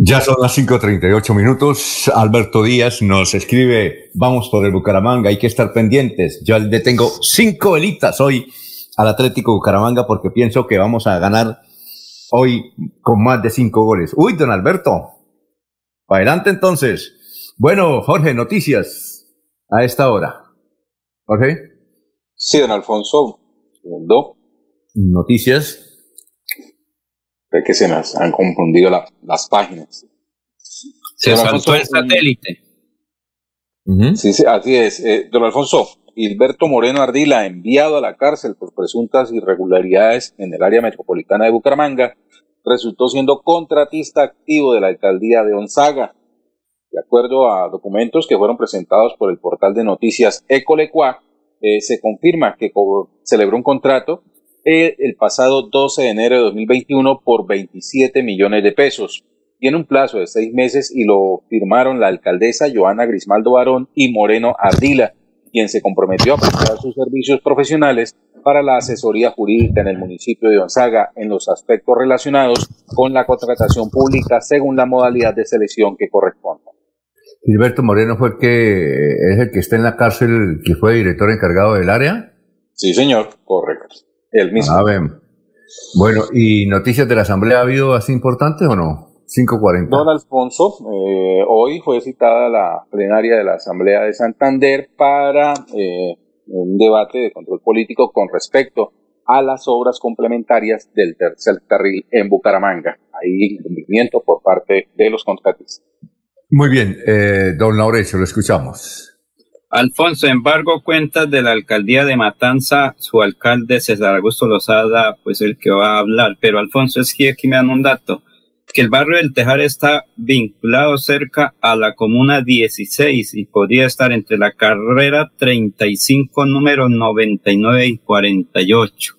Ya son las 5.38 minutos. Alberto Díaz nos escribe, vamos por el Bucaramanga, hay que estar pendientes. Yo le tengo cinco velitas hoy al Atlético Bucaramanga porque pienso que vamos a ganar hoy con más de cinco goles. Uy, don Alberto. Adelante entonces. Bueno, Jorge, noticias a esta hora. Jorge.
Sí, don Alfonso. Segundo.
Noticias.
Es que se nos han confundido las páginas.
Se saltó el satélite.
Sí, sí, así es. Eh, don Alfonso, Hilberto Moreno Ardila, enviado a la cárcel por presuntas irregularidades en el área metropolitana de Bucaramanga, resultó siendo contratista activo de la alcaldía de Onzaga. De acuerdo a documentos que fueron presentados por el portal de noticias Ecolecua, eh, se confirma que celebró un contrato el pasado 12 de enero de 2021 por 27 millones de pesos. Tiene un plazo de seis meses y lo firmaron la alcaldesa Joana Grismaldo Barón y Moreno Ardila, quien se comprometió a prestar sus servicios profesionales para la asesoría jurídica en el municipio de Gonzaga en los aspectos relacionados con la contratación pública según la modalidad de selección que corresponda.
Gilberto Moreno fue el que es el que está en la cárcel, que fue director encargado del área.
Sí, señor, correcto. El mismo.
A ver. Bueno, ¿y noticias de la Asamblea ha habido así importantes o no? 5.40.
Don Alfonso, eh, hoy fue citada la plenaria de la Asamblea de Santander para eh, un debate de control político con respecto a las obras complementarias del tercer carril en Bucaramanga. Hay incumplimiento por parte de los contratistas.
Muy bien, eh, don Laurecio, lo escuchamos.
Alfonso, embargo, cuentas de la alcaldía de Matanza, su alcalde César Augusto Lozada, pues el que va a hablar. Pero Alfonso, es que aquí me dan un dato, que el barrio del Tejar está vinculado cerca a la comuna 16 y podría estar entre la carrera 35, número 99 y 48.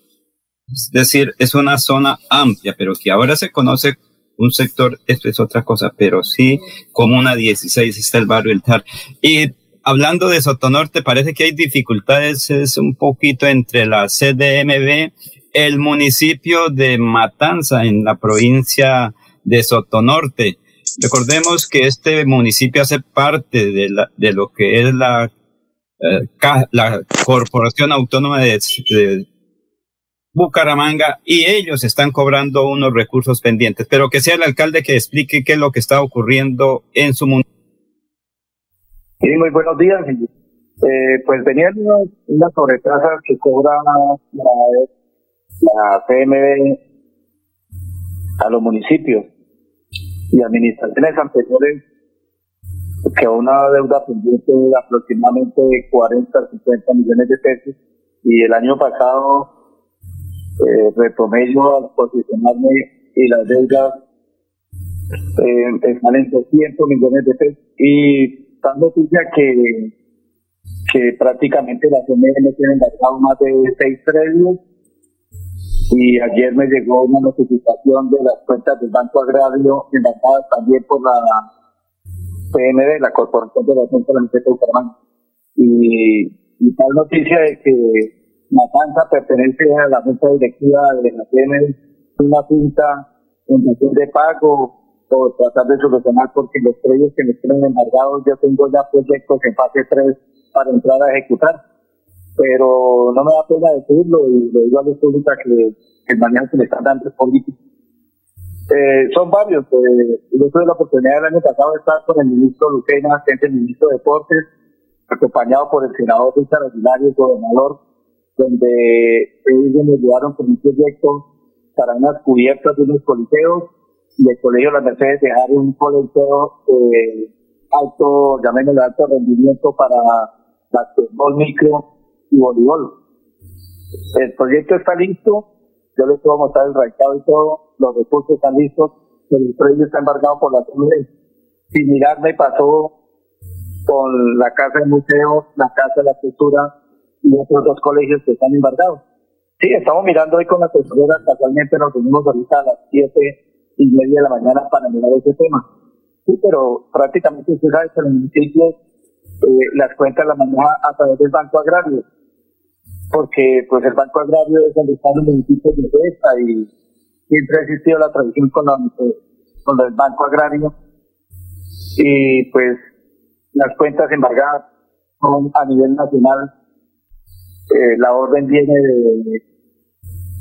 Es decir, es una zona amplia, pero que ahora se conoce un sector, esto es otra cosa, pero sí, comuna 16 está el barrio del Tejar. Y hablando de Sotonorte, parece que hay dificultades, es un poquito entre la CDMB, el municipio de Matanza en la provincia de Sotonorte. Recordemos que este municipio hace parte de, la, de lo que es la, eh, la Corporación Autónoma de, de Bucaramanga y ellos están cobrando unos recursos pendientes, pero que sea el alcalde que explique qué es lo que está ocurriendo en su municipio.
Sí, muy buenos días. Eh, pues venía una, una sobretasa que cobra la, la CMB a los municipios y administraciones anteriores que una deuda pendiente de aproximadamente 40 50 millones de pesos y el año pasado eh, retomé yo al posicionarme y las deudas eh, están en 200 millones de pesos y tan noticia que, que prácticamente la CMN tiene embargado más de seis predios y ayer me llegó una notificación de las cuentas del Banco Agrario embargadas también por la PND, la Corporación de la Centro de Bucaramanga. Y, y tal noticia de que Matanza pertenece a la junta directiva de la PND, una junta en función de pago o tratar de solucionar porque los predios que me tienen embargados yo tengo ya proyectos en fase 3 para entrar a ejecutar. Pero no me da pena decirlo y lo digo a la pública que el manejo que le están dando es político. Eh, son varios. Eh, yo tuve la oportunidad el año pasado de estar con el ministro Lucena, que es el ministro de Deportes, acompañado por el senador Richard Aguilar y el gobernador, donde ellos me ayudaron con un proyecto para unas cubiertas de unos coliseos y el colegio Las Mercedes dejar un coliseo eh, alto, llamémoslo alto rendimiento para basquetbol micro y voleibol. El proyecto está listo, yo les puedo mostrar el recado y todo, los recursos están listos, el proyecto está embargado por la CNB. Sin mirar me pasó con la Casa del Museo, la Casa de la Cultura y otros dos colegios que están embargados. Sí, estamos mirando hoy con la tesorera, casualmente nos reunimos ahorita a las siete y media de la mañana para mirar ese tema. Sí, pero prácticamente usted sabe que en el municipio eh, las cuentas las maneja a través del Banco Agrario, porque pues el Banco Agrario es donde están los municipios de esta y siempre ha existido la tradición con, eh, con el Banco Agrario y pues las cuentas embargadas son a nivel nacional. Eh, la orden viene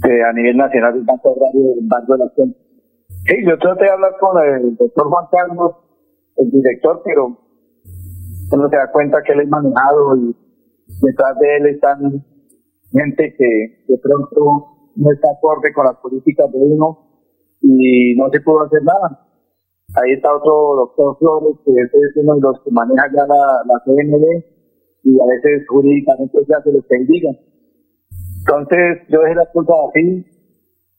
de, a nivel nacional del Banco Agrario del Banco de la Cuentas. Sí, yo traté de hablar con el doctor Juan Carlos, el director, pero uno se da cuenta que él es manejado y detrás de él están gente que de pronto no está acorde con las políticas de uno y no se pudo hacer nada. Ahí está otro doctor Flores, que es uno de los que maneja ya la, la CNB y a veces jurídicamente se hace lo que él diga. Entonces yo dejé las cosas así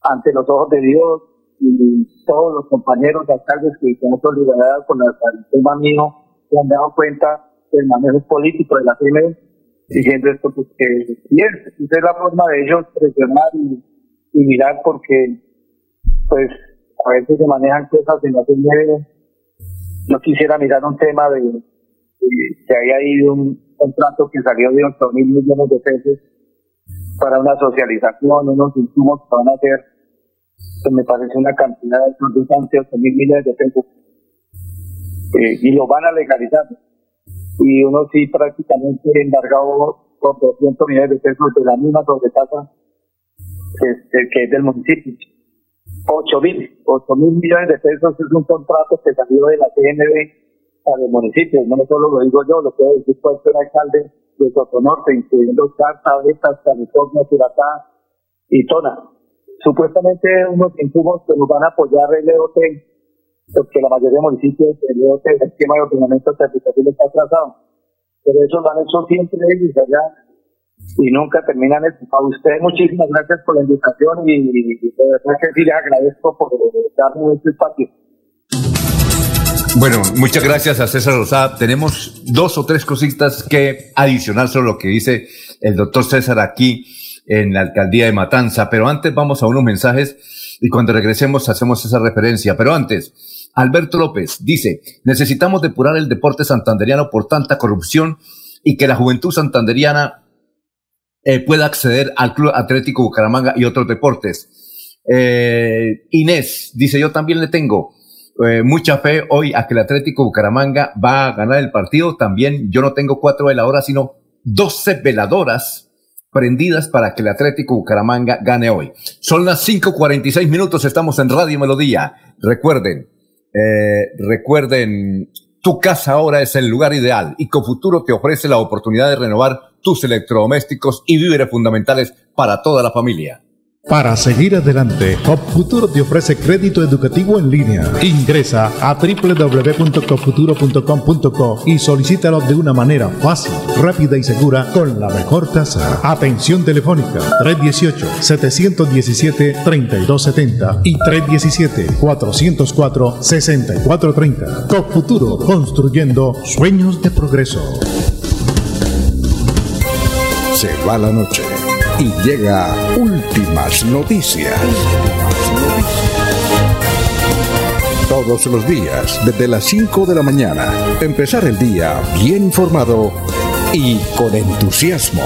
ante los ojos de Dios y todos los compañeros alcaldes que tenemos solidaridad con el tema mío se han dado cuenta del manejo político de la CNB diciendo esto pues que es, es la forma de ellos presionar y, mirar porque pues a veces se manejan cosas en la CNB. Yo quisiera mirar un tema de, que había ahí un contrato que salió de 8 mil millones de pesos para una socialización, unos insumos que van a hacer, que me parece una cantidad de 8 mil millones de pesos. Eh, y lo van a legalizar. Y uno sí prácticamente embargado por 200 millones de pesos de la misma sobretasa que, que es del municipio. 8 mil, 8 mil millones de pesos es un contrato que salió de la CNB para el municipio, no solo lo digo yo, lo puede decir cualquier alcalde de Sotonorte, incluyendo Carta, Betas, California, Curatá y Tona. Supuestamente unos insumos que nos van a apoyar el EOT, porque la mayoría de municipios, el EOT, el esquema de ordenamiento territorial está atrasado. Pero eso lo han hecho siempre ellos allá y nunca terminan A usted muchísimas gracias por la invitación y, de verdad que sí les agradezco por darme este espacio.
Bueno, muchas gracias a César Rosada. Tenemos dos o tres cositas que adicionar sobre lo que dice el doctor César aquí en la alcaldía de Matanza. Pero antes vamos a unos mensajes y cuando regresemos hacemos esa referencia. Pero antes, Alberto López dice, necesitamos depurar el deporte santanderiano por tanta corrupción y que la juventud santanderiana eh, pueda acceder al Club Atlético Bucaramanga y otros deportes. Eh, Inés dice, yo también le tengo eh, mucha fe hoy a que el Atlético Bucaramanga va a ganar el partido. También yo no tengo cuatro veladoras, sino doce veladoras prendidas para que el Atlético Bucaramanga gane hoy. Son las 5.46 minutos, estamos en Radio Melodía. Recuerden, recuerden, tu casa ahora es el lugar ideal y Cofuturo te ofrece la oportunidad de renovar tus electrodomésticos y víveres fundamentales para toda la familia.
Para seguir adelante, Futuro te ofrece crédito educativo en línea. Ingresa a www.copfuturo.com.co y solicítalo de una manera fácil, rápida y segura con la mejor tasa. Atención telefónica 318-717-3270 y 317-404-6430. Futuro, construyendo sueños de progreso. Se va la noche y llega últimas noticias. Todos los días, desde las 5 de la mañana, empezar el día bien informado y con entusiasmo.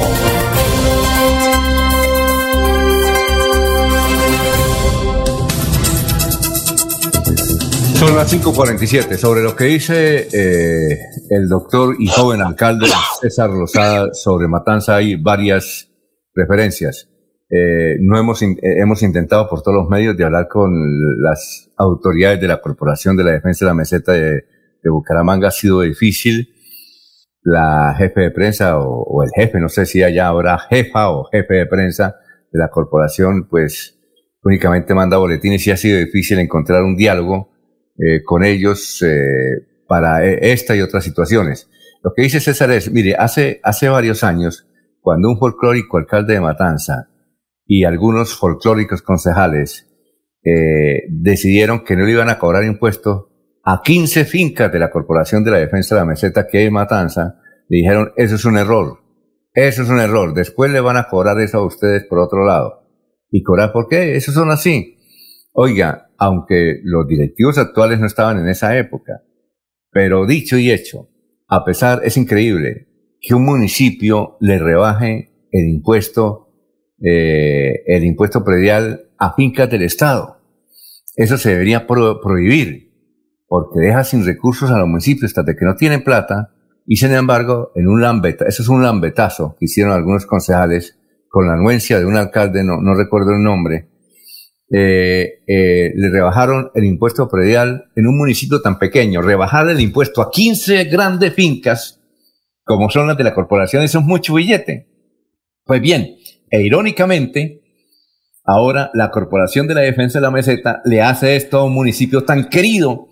Son las 5.47. Sobre lo que dice eh, el doctor y joven alcalde César Rosada sobre Matanza, hay varias referencias. Eh, no hemos, eh, hemos intentado por todos los medios de hablar con las autoridades de la Corporación de la Defensa de la Meseta de, Bucaramanga. Ha sido difícil. la jefe de prensa o, el jefe, no sé si allá habrá jefa o jefe de prensa de la corporación, pues únicamente manda boletines y ha sido difícil encontrar un diálogo eh, con ellos para esta y otras situaciones. Lo que dice César es, mire, hace, hace varios años, cuando un folclórico alcalde de Matanza y algunos folclóricos concejales eh, decidieron que no le iban a cobrar impuestos a 15 fincas de la Corporación de la Defensa de la Meseta que hay en Matanza, le dijeron, eso es un error, eso es un error, después le van a cobrar eso a ustedes por otro lado. ¿Y cobrar por qué? Eso son así. Oiga, aunque los directivos actuales no estaban en esa época, pero dicho y hecho, a pesar, es increíble que un municipio le rebaje el impuesto, eh, el impuesto predial a fincas del Estado. Eso se debería prohibir, porque deja sin recursos a los municipios hasta que no tienen plata, y sin embargo, en un lambeta, eso es un lambetazo que hicieron algunos concejales con la anuencia de un alcalde, no, no recuerdo el nombre, eh, eh, le rebajaron el impuesto predial en un municipio tan pequeño. Rebajar el impuesto a 15 grandes fincas, como son las de la corporación, eso es mucho billete. Pues bien, e irónicamente, ahora la Corporación de la Defensa de la Meseta le hace esto a un municipio tan querido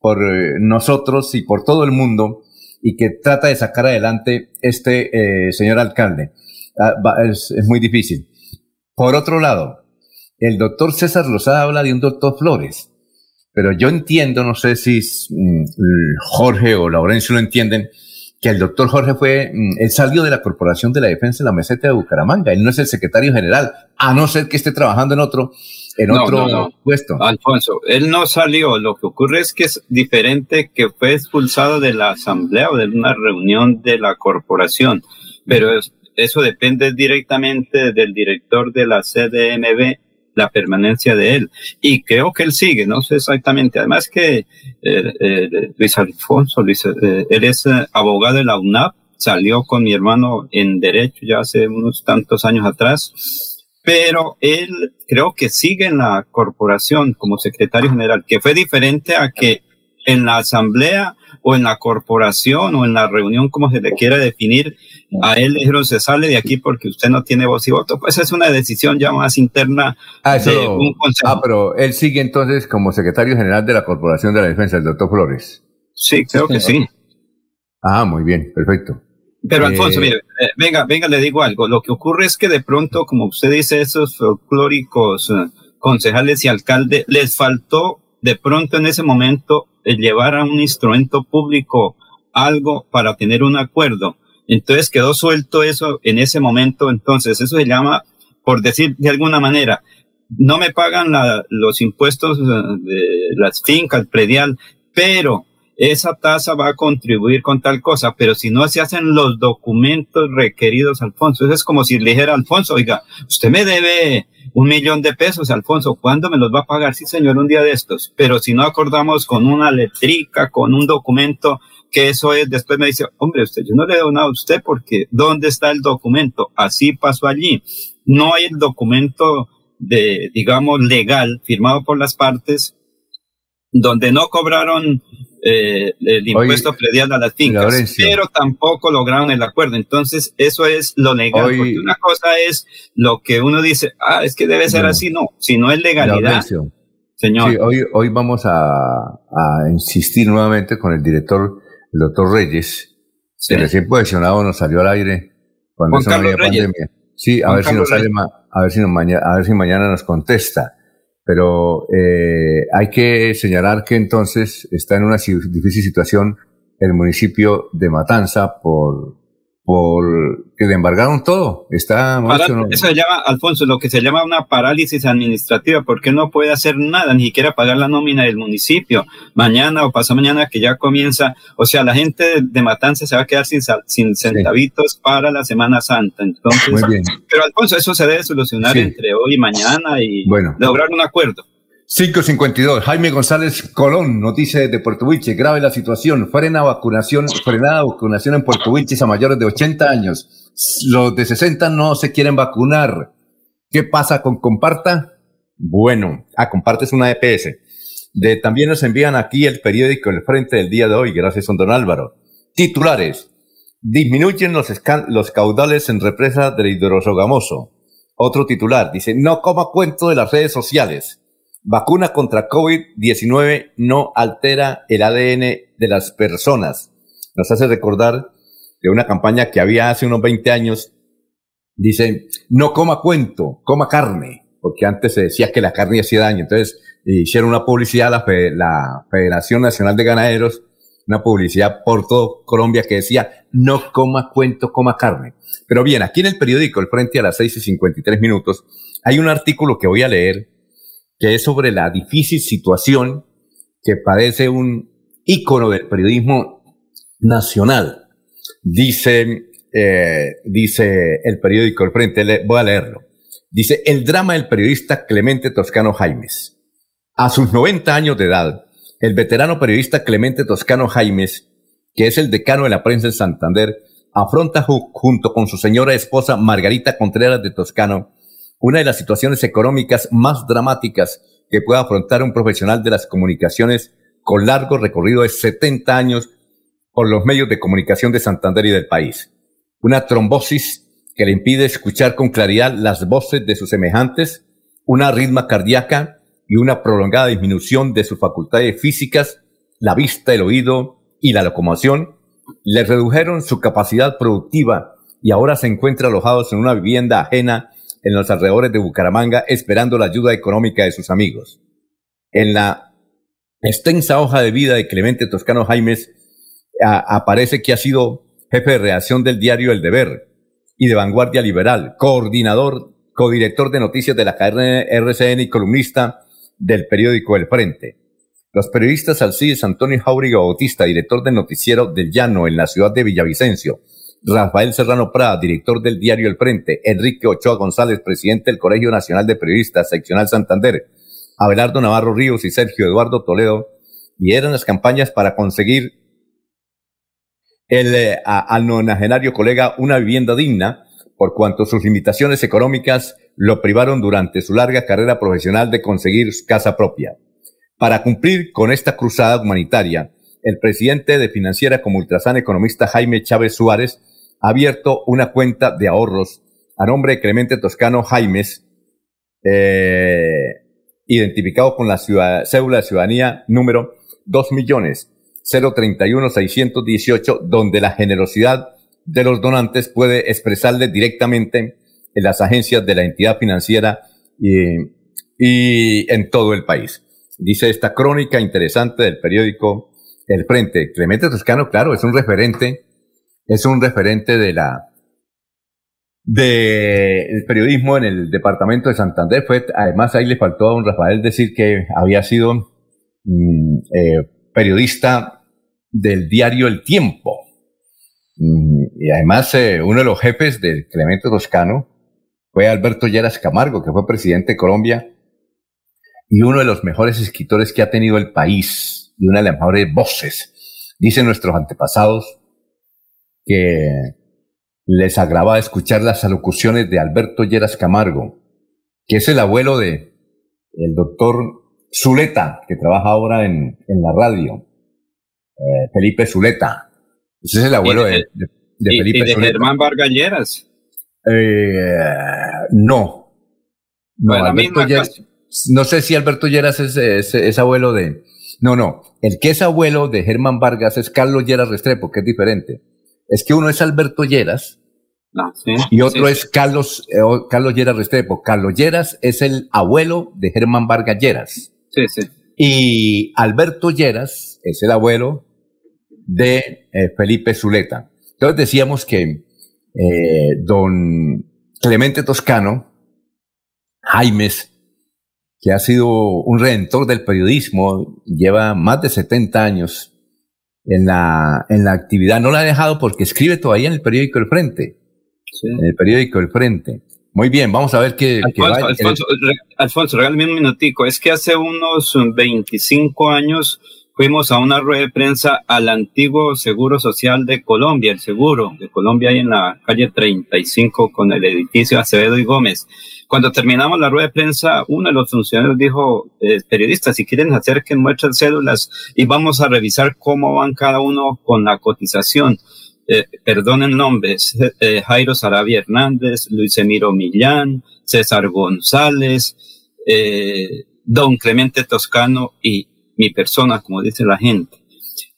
por eh, nosotros y por todo el mundo y que trata de sacar adelante este señor alcalde. Ah, es muy difícil. Por otro lado, el doctor César Lozada habla de un doctor Flores, pero yo entiendo, no sé si mm, Jorge o Laurencio lo entienden, que el doctor Jorge fue, mm, él salió de la Corporación de la Defensa de la Meseta de Bucaramanga, él no es el secretario general, a no ser que esté trabajando en otro, en otro puesto.
Alfonso, él no salió, lo que ocurre es que es diferente que fue expulsado de la asamblea o de una reunión de la corporación, pero eso depende directamente del director de la CDMB la permanencia de él. Y creo que él sigue, no sé exactamente. Además que eh, eh, Luis Alfonso, Luis, eh, él es abogado de la UNAP, salió con mi hermano en Derecho ya hace unos tantos años atrás, pero él creo que sigue en la corporación como secretario general, que fue diferente a que en la asamblea o en la corporación o en la reunión, como se le quiera definir, a él le dijeron se sale de aquí porque usted no tiene voz y voto. Pues es una decisión ya más interna
ah, de un consejo. Ah, pero él sigue entonces como secretario general de la Corporación de la Defensa, el doctor Flores.
Sí, creo que sí.
Ah, muy bien, perfecto.
Pero Alfonso, eh, mire, eh, venga, venga, le digo algo. Lo que ocurre es que de pronto, como usted dice, esos folclóricos eh, concejales y alcaldes, les faltó de pronto en ese momento llevar a un instrumento público algo para tener un acuerdo. Entonces quedó suelto eso en ese momento. Entonces eso se llama, por decir de alguna manera, no me pagan los impuestos de las fincas, predial, pero esa tasa va a contribuir con tal cosa, pero si no se hacen los documentos requeridos, Alfonso, eso es como si le dijera Alfonso, oiga, usted me debe un millón de pesos, Alfonso, ¿cuándo me los va a pagar? Sí, señor, un día de estos, pero si no acordamos con una letrica, con un documento, que eso es, después me dice, hombre, usted, yo no le doy nada a usted porque ¿dónde está el documento? Así pasó allí. No hay el documento de, digamos, legal firmado por las partes donde no cobraron eh, el impuesto predial a las fincas, pero tampoco lograron el acuerdo. Entonces, eso es lo legal, porque una cosa es lo que uno dice, ah, es que debe ser así, no, si no es legalidad.
Señor. hoy, hoy vamos a, insistir nuevamente con el director, el doctor Reyes, que recién posicionado nos salió al aire cuando no había pandemia. Sí, a ver, si nos sale a ver si nos mañana, a ver si mañana nos contesta. Pero eh, hay que señalar que entonces está en una difícil situación el municipio de Matanza por por que le embargaron todo. Está
Eso se llama, Alfonso, lo que se llama una parálisis administrativa, porque no puede hacer nada, ni siquiera pagar la nómina del municipio. Mañana o pasado mañana que ya comienza, o sea, la gente de Matanza se va a quedar sin, sin centavitos para la Semana Santa. Entonces, pero Alfonso, eso se debe solucionar entre hoy y mañana y lograr un acuerdo.
552. Jaime González Colón, noticia de Puerto Wilches. Grave la situación. Frena vacunación, frenada vacunación en Puerto Wilches a mayores de 80 años. Los de 60 no se quieren vacunar. ¿Qué pasa con Comparta? Bueno, ah, Comparte es una EPS. De, también nos envían aquí el periódico El Frente del día de hoy. Gracias, don Álvaro. Titulares. disminuyen los, los caudales en represas del hidrosogamoso. Otro titular dice, no coma cuento de las redes sociales. Vacuna contra COVID-19 no altera el ADN de las personas. Nos hace recordar de una campaña que había hace unos 20 años. Dice, no coma cuento, coma carne, porque antes se decía que la carne hacía daño. Entonces hicieron una publicidad, la, la Federación Nacional de Ganaderos, una publicidad por todo Colombia que decía, no coma cuento, coma carne. Pero bien, aquí en el periódico El Frente a las 6 y 53 minutos, hay un artículo que voy a leer que es sobre la difícil situación que padece un ícono del periodismo nacional. Dice, eh, dice el periódico El Frente, voy a leerlo. Dice, el drama del periodista Clemente Toscano Jaimes. A sus 90 años de edad, el veterano periodista Clemente Toscano Jaimes, que es el decano de la prensa de Santander, afronta junto con su señora esposa Margarita Contreras de Toscano una de las situaciones económicas más dramáticas que pueda afrontar un profesional de las comunicaciones con largo recorrido de 70 años por los medios de comunicación de Santander y del país. Una trombosis que le impide escuchar con claridad las voces de sus semejantes, una ritma cardíaca y una prolongada disminución de sus facultades físicas, la vista, el oído y la locomoción, le redujeron su capacidad productiva y ahora se encuentra alojados en una vivienda ajena en los alrededores de Bucaramanga esperando la ayuda económica de sus amigos. En la extensa hoja de vida de Clemente Toscano Jaimes aparece que ha sido jefe de redacción del diario El Deber y de Vanguardia Liberal, coordinador, codirector de noticias de la cadena RCN y columnista del periódico El Frente. Los periodistas Alcides Antonio Jauriga Bautista, director del noticiero del Llano en la ciudad de Villavicencio, Rafael Serrano Prada, director del diario El Frente, Enrique Ochoa González, presidente del Colegio Nacional de Periodistas, seccional Santander, Abelardo Navarro Ríos y Sergio Eduardo Toledo, eran las campañas para conseguir el, eh, al nonagenario colega una vivienda digna, por cuanto sus limitaciones económicas lo privaron durante su larga carrera profesional de conseguir casa propia. Para cumplir con esta cruzada humanitaria, el presidente de Financiera como Ultrasan economista Jaime Chávez Suárez ha abierto una cuenta de ahorros a nombre de Clemente Toscano Jaimes, eh, identificado con la cédula de ciudadanía número 2 millones 031 618, donde la generosidad de los donantes puede expresarle directamente en las agencias de la entidad financiera y, y en todo el país. Dice esta crónica interesante del periódico El Frente. Clemente Toscano, claro, es un referente es un referente de la del periodismo en el departamento de Santander. Fue, además, ahí le faltó a don Rafael decir que había sido mm, eh, periodista del diario El Tiempo. Mm, y además, eh, uno de los jefes del Clemente Toscano fue Alberto Lleras Camargo, que fue presidente de Colombia y uno de los mejores escritores que ha tenido el país y una de las mejores voces. Dicen nuestros antepasados que les agrava escuchar las alocuciones de Alberto Lleras Camargo, que es el abuelo de el doctor Zuleta, que trabaja ahora en, en la radio, eh, Felipe Zuleta. Ese es el abuelo de, de, Felipe
y de Germán Vargas Lleras.
Eh, no. No, no sé si Alberto Lleras es, es, abuelo de... No, no. El que es abuelo de Germán Vargas es Carlos Lleras Restrepo, que es diferente es que uno es Alberto Lleras
ah,
y otro es Carlos, eh, Carlos Lleras Restrepo. Carlos Lleras es el abuelo de Germán Vargas Lleras.
Sí, sí.
Y Alberto Lleras es el abuelo de eh, Felipe Zuleta. Entonces decíamos que eh, don Clemente Toscano, Jaimes, que ha sido un redentor del periodismo, lleva más de 70 años en la, en la actividad. No la ha dejado porque escribe todavía en el periódico El Frente. En el periódico El Frente. Muy bien, vamos a ver qué,
Alfonso, va, Alfonso, Alfonso, regálame un minutico. Es que hace unos 25 años fuimos a una rueda de prensa al antiguo Seguro Social de Colombia, el Seguro de Colombia ahí en la calle 35 con el edificio Acevedo y Gómez. Cuando terminamos la rueda de prensa, uno de los funcionarios dijo, eh, periodistas, si quieren hacer que muestren cédulas y vamos a revisar cómo van cada uno con la cotización. eh, perdonen nombres, eh, Jairo Sarabia Hernández, Luis Emiro Millán, César González, eh, don Clemente Toscano y mi persona, como dice la gente.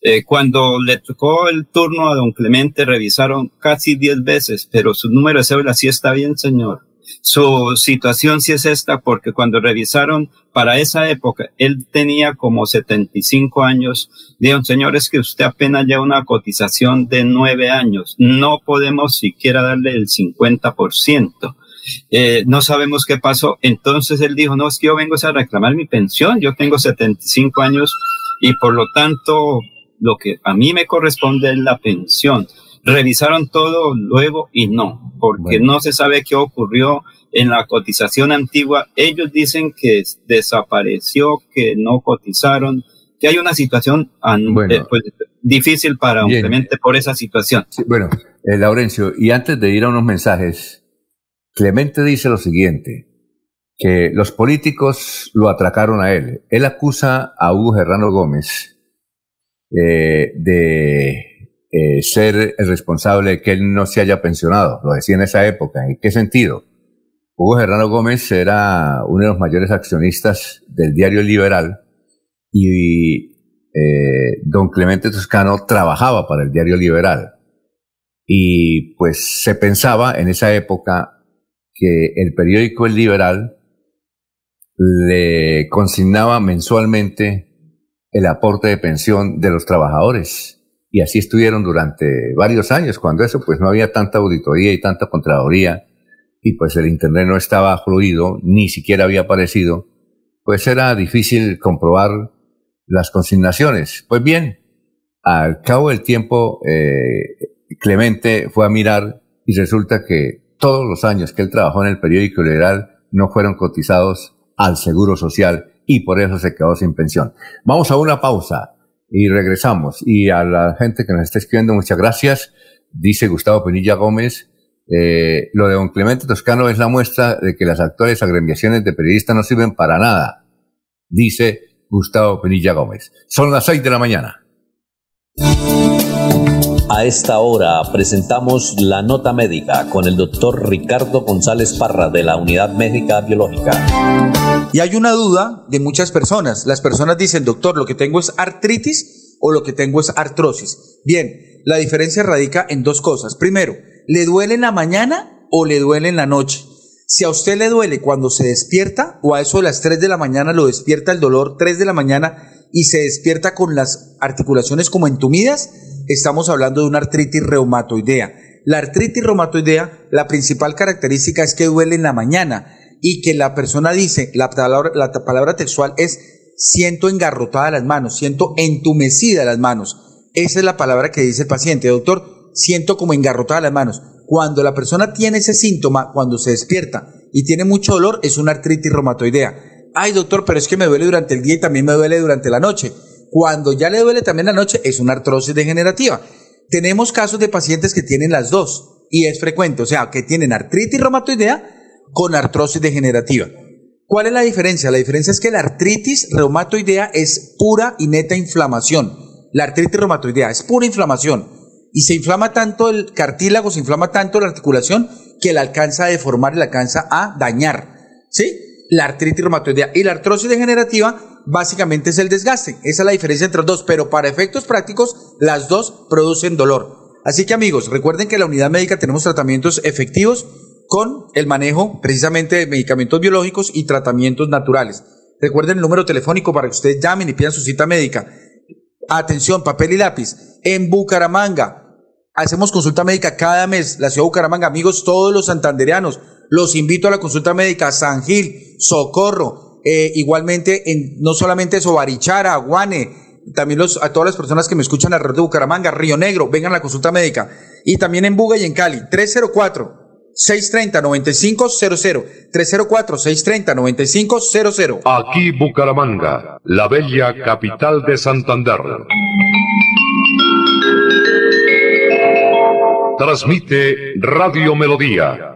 Eh, cuando le tocó el turno a don Clemente, revisaron casi diez veces, pero su número de cédula sí está bien, señor. Su situación sí es esta, porque cuando revisaron para esa época, él tenía como 75 años. Dijeron, señor, es que usted apenas lleva una cotización de nueve años. No podemos siquiera darle el 50%. Eh, no sabemos qué pasó. Entonces él dijo, no, es que yo vengo a reclamar mi pensión. Yo tengo 75 años y por lo tanto lo que a mí me corresponde es la pensión. Revisaron todo luego y no, porque no se sabe qué ocurrió en la cotización antigua. Ellos dicen que desapareció, que no cotizaron, que hay una situación eh, pues, difícil para Clemente por esa situación.
bueno, eh, Laurencio, y antes de ir a unos mensajes, Clemente dice lo siguiente, que los políticos lo atracaron a él. Él acusa a Hugo Gerrano Gómez eh, de eh, ser el responsable de que él no se haya pensionado. Lo decía en esa época. ¿En qué sentido? Hugo Gerrano Gómez era uno de los mayores accionistas del diario Liberal y eh, don Clemente Toscano trabajaba para el diario Liberal. Y pues se pensaba en esa época que el periódico El Liberal le consignaba mensualmente el aporte de pensión de los trabajadores. Y así estuvieron durante varios años, cuando eso pues no había tanta auditoría y tanta contraloría, y pues el Internet no estaba fluido, ni siquiera había aparecido, pues era difícil comprobar las consignaciones. Pues bien, al cabo del tiempo, eh, Clemente fue a mirar y resulta que todos los años que él trabajó en el periódico liberal no fueron cotizados al Seguro Social y por eso se quedó sin pensión. Vamos a una pausa y regresamos. Y a la gente que nos está escribiendo, muchas gracias. Dice Gustavo Penilla Gómez, eh, lo de don Clemente Toscano es la muestra de que las actuales agremiaciones de periodistas no sirven para nada, dice Gustavo Penilla Gómez. Son las seis de la mañana.
A esta hora presentamos la nota médica con el doctor Ricardo González Parra de la Unidad Médica Biológica.
Y hay una duda de muchas personas. Las personas dicen, doctor, lo que tengo es artritis o lo que tengo es artrosis. Bien, la diferencia radica en dos cosas. Primero, ¿le duele en la mañana o le duele en la noche? Si a usted le duele cuando se despierta o a eso de las 3 de la mañana lo despierta el dolor 3 de la mañana y se despierta con las articulaciones como entumidas, estamos hablando de una artritis reumatoidea. La artritis reumatoidea, la principal característica es que duele en la mañana y que la persona dice, la palabra, la palabra textual es siento engarrotada las manos, siento entumecida las manos. Esa es la palabra que dice el paciente, doctor, siento como engarrotada las manos. Cuando la persona tiene ese síntoma, cuando se despierta y tiene mucho dolor, es una artritis reumatoidea. Ay, doctor, pero es que me duele durante el día y también me duele durante la noche. Cuando ya le duele también la noche, es una artrosis degenerativa. Tenemos casos de pacientes que tienen las dos y es frecuente, o sea, que tienen artritis reumatoidea con artrosis degenerativa. ¿Cuál es la diferencia? La diferencia es que la artritis reumatoidea es pura y neta inflamación. La artritis reumatoidea es pura inflamación y se inflama tanto el cartílago, se inflama tanto la articulación que la alcanza a deformar y la alcanza a dañar. ¿Sí? La artritis reumatoidea y la artrosis degenerativa básicamente es el desgaste. Esa es la diferencia entre los dos, pero para efectos prácticos las dos producen dolor. Así que amigos, recuerden que en la unidad médica tenemos tratamientos efectivos con el manejo precisamente de medicamentos biológicos y tratamientos naturales. Recuerden el número telefónico para que ustedes llamen y pidan su cita médica. Atención, papel y lápiz. En Bucaramanga hacemos consulta médica cada mes. La ciudad de Bucaramanga, amigos, todos los santandereanos, los invito a la consulta médica San Gil, Socorro, eh, igualmente, en, no solamente eso, Barichara, Guane, también a todas las personas que me escuchan alrededor de Bucaramanga, Río Negro, vengan a la consulta médica. Y también en Buga y en Cali, 304. 630-9500. 304-630-9500.
Aquí Bucaramanga, la bella capital de Santander. Transmite Radio Melodía,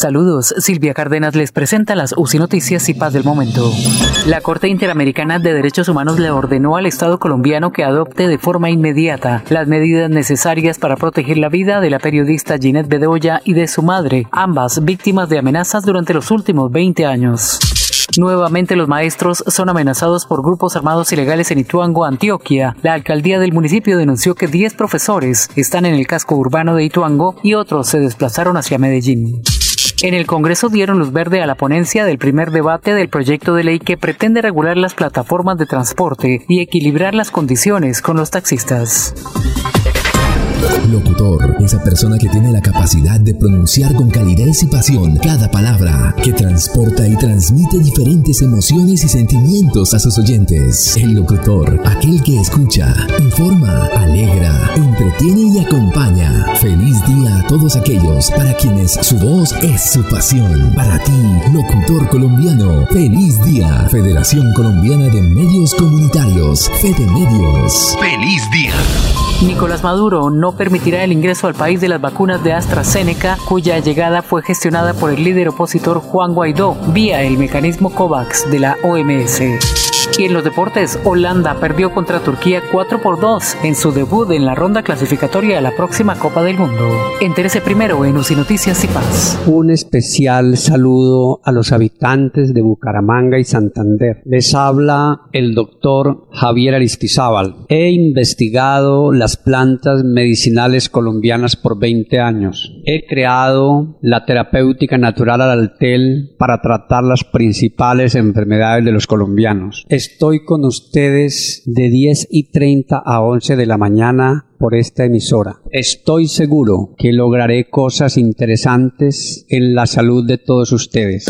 Saludos, Silvia Cárdenas les presenta las UCI Noticias y Paz del Momento. La Corte Interamericana de Derechos Humanos le ordenó al Estado colombiano que adopte de forma inmediata las medidas necesarias para proteger la vida de la periodista Ginette Bedoya y de su madre, ambas víctimas de amenazas durante los últimos 20 años. Nuevamente los maestros son amenazados por grupos armados ilegales en Ituango, Antioquia. La alcaldía del municipio denunció que 10 profesores están en el casco urbano de Ituango y otros se desplazaron hacia Medellín. En el Congreso dieron luz verde a la ponencia del primer debate del proyecto de ley que pretende regular las plataformas de transporte y equilibrar las condiciones con los taxistas.
Locutor, esa persona que tiene la capacidad de pronunciar con calidez y pasión cada palabra, que transporta y transmite diferentes emociones y sentimientos a sus oyentes. El locutor, aquel que escucha, informa, alegra, entretiene y acompaña. Feliz día a todos aquellos para quienes su voz es su pasión. Para ti, locutor colombiano, feliz día. Federación Colombiana de Medios Comunitarios, Fede Medios.
Feliz día.
Nicolás Maduro no permitirá el ingreso al país de las vacunas de AstraZeneca, cuya llegada fue gestionada por el líder opositor Juan Guaidó vía el mecanismo COVAX de la OMS. Y en los deportes, Holanda perdió contra Turquía 4 por 2 en su debut en la ronda clasificatoria a la próxima Copa del Mundo. Entérese primero en UCI Noticias y Paz.
Un especial saludo a los habitantes de Bucaramanga y Santander. Les habla el doctor Javier Aristizábal. He investigado las plantas medicinales colombianas por 20 años. He creado la terapéutica natural al altel para tratar las principales enfermedades de los colombianos. Estoy con ustedes de 10 y 30 a 11 de la mañana por esta emisora. Estoy seguro que lograré cosas interesantes en la salud de todos ustedes.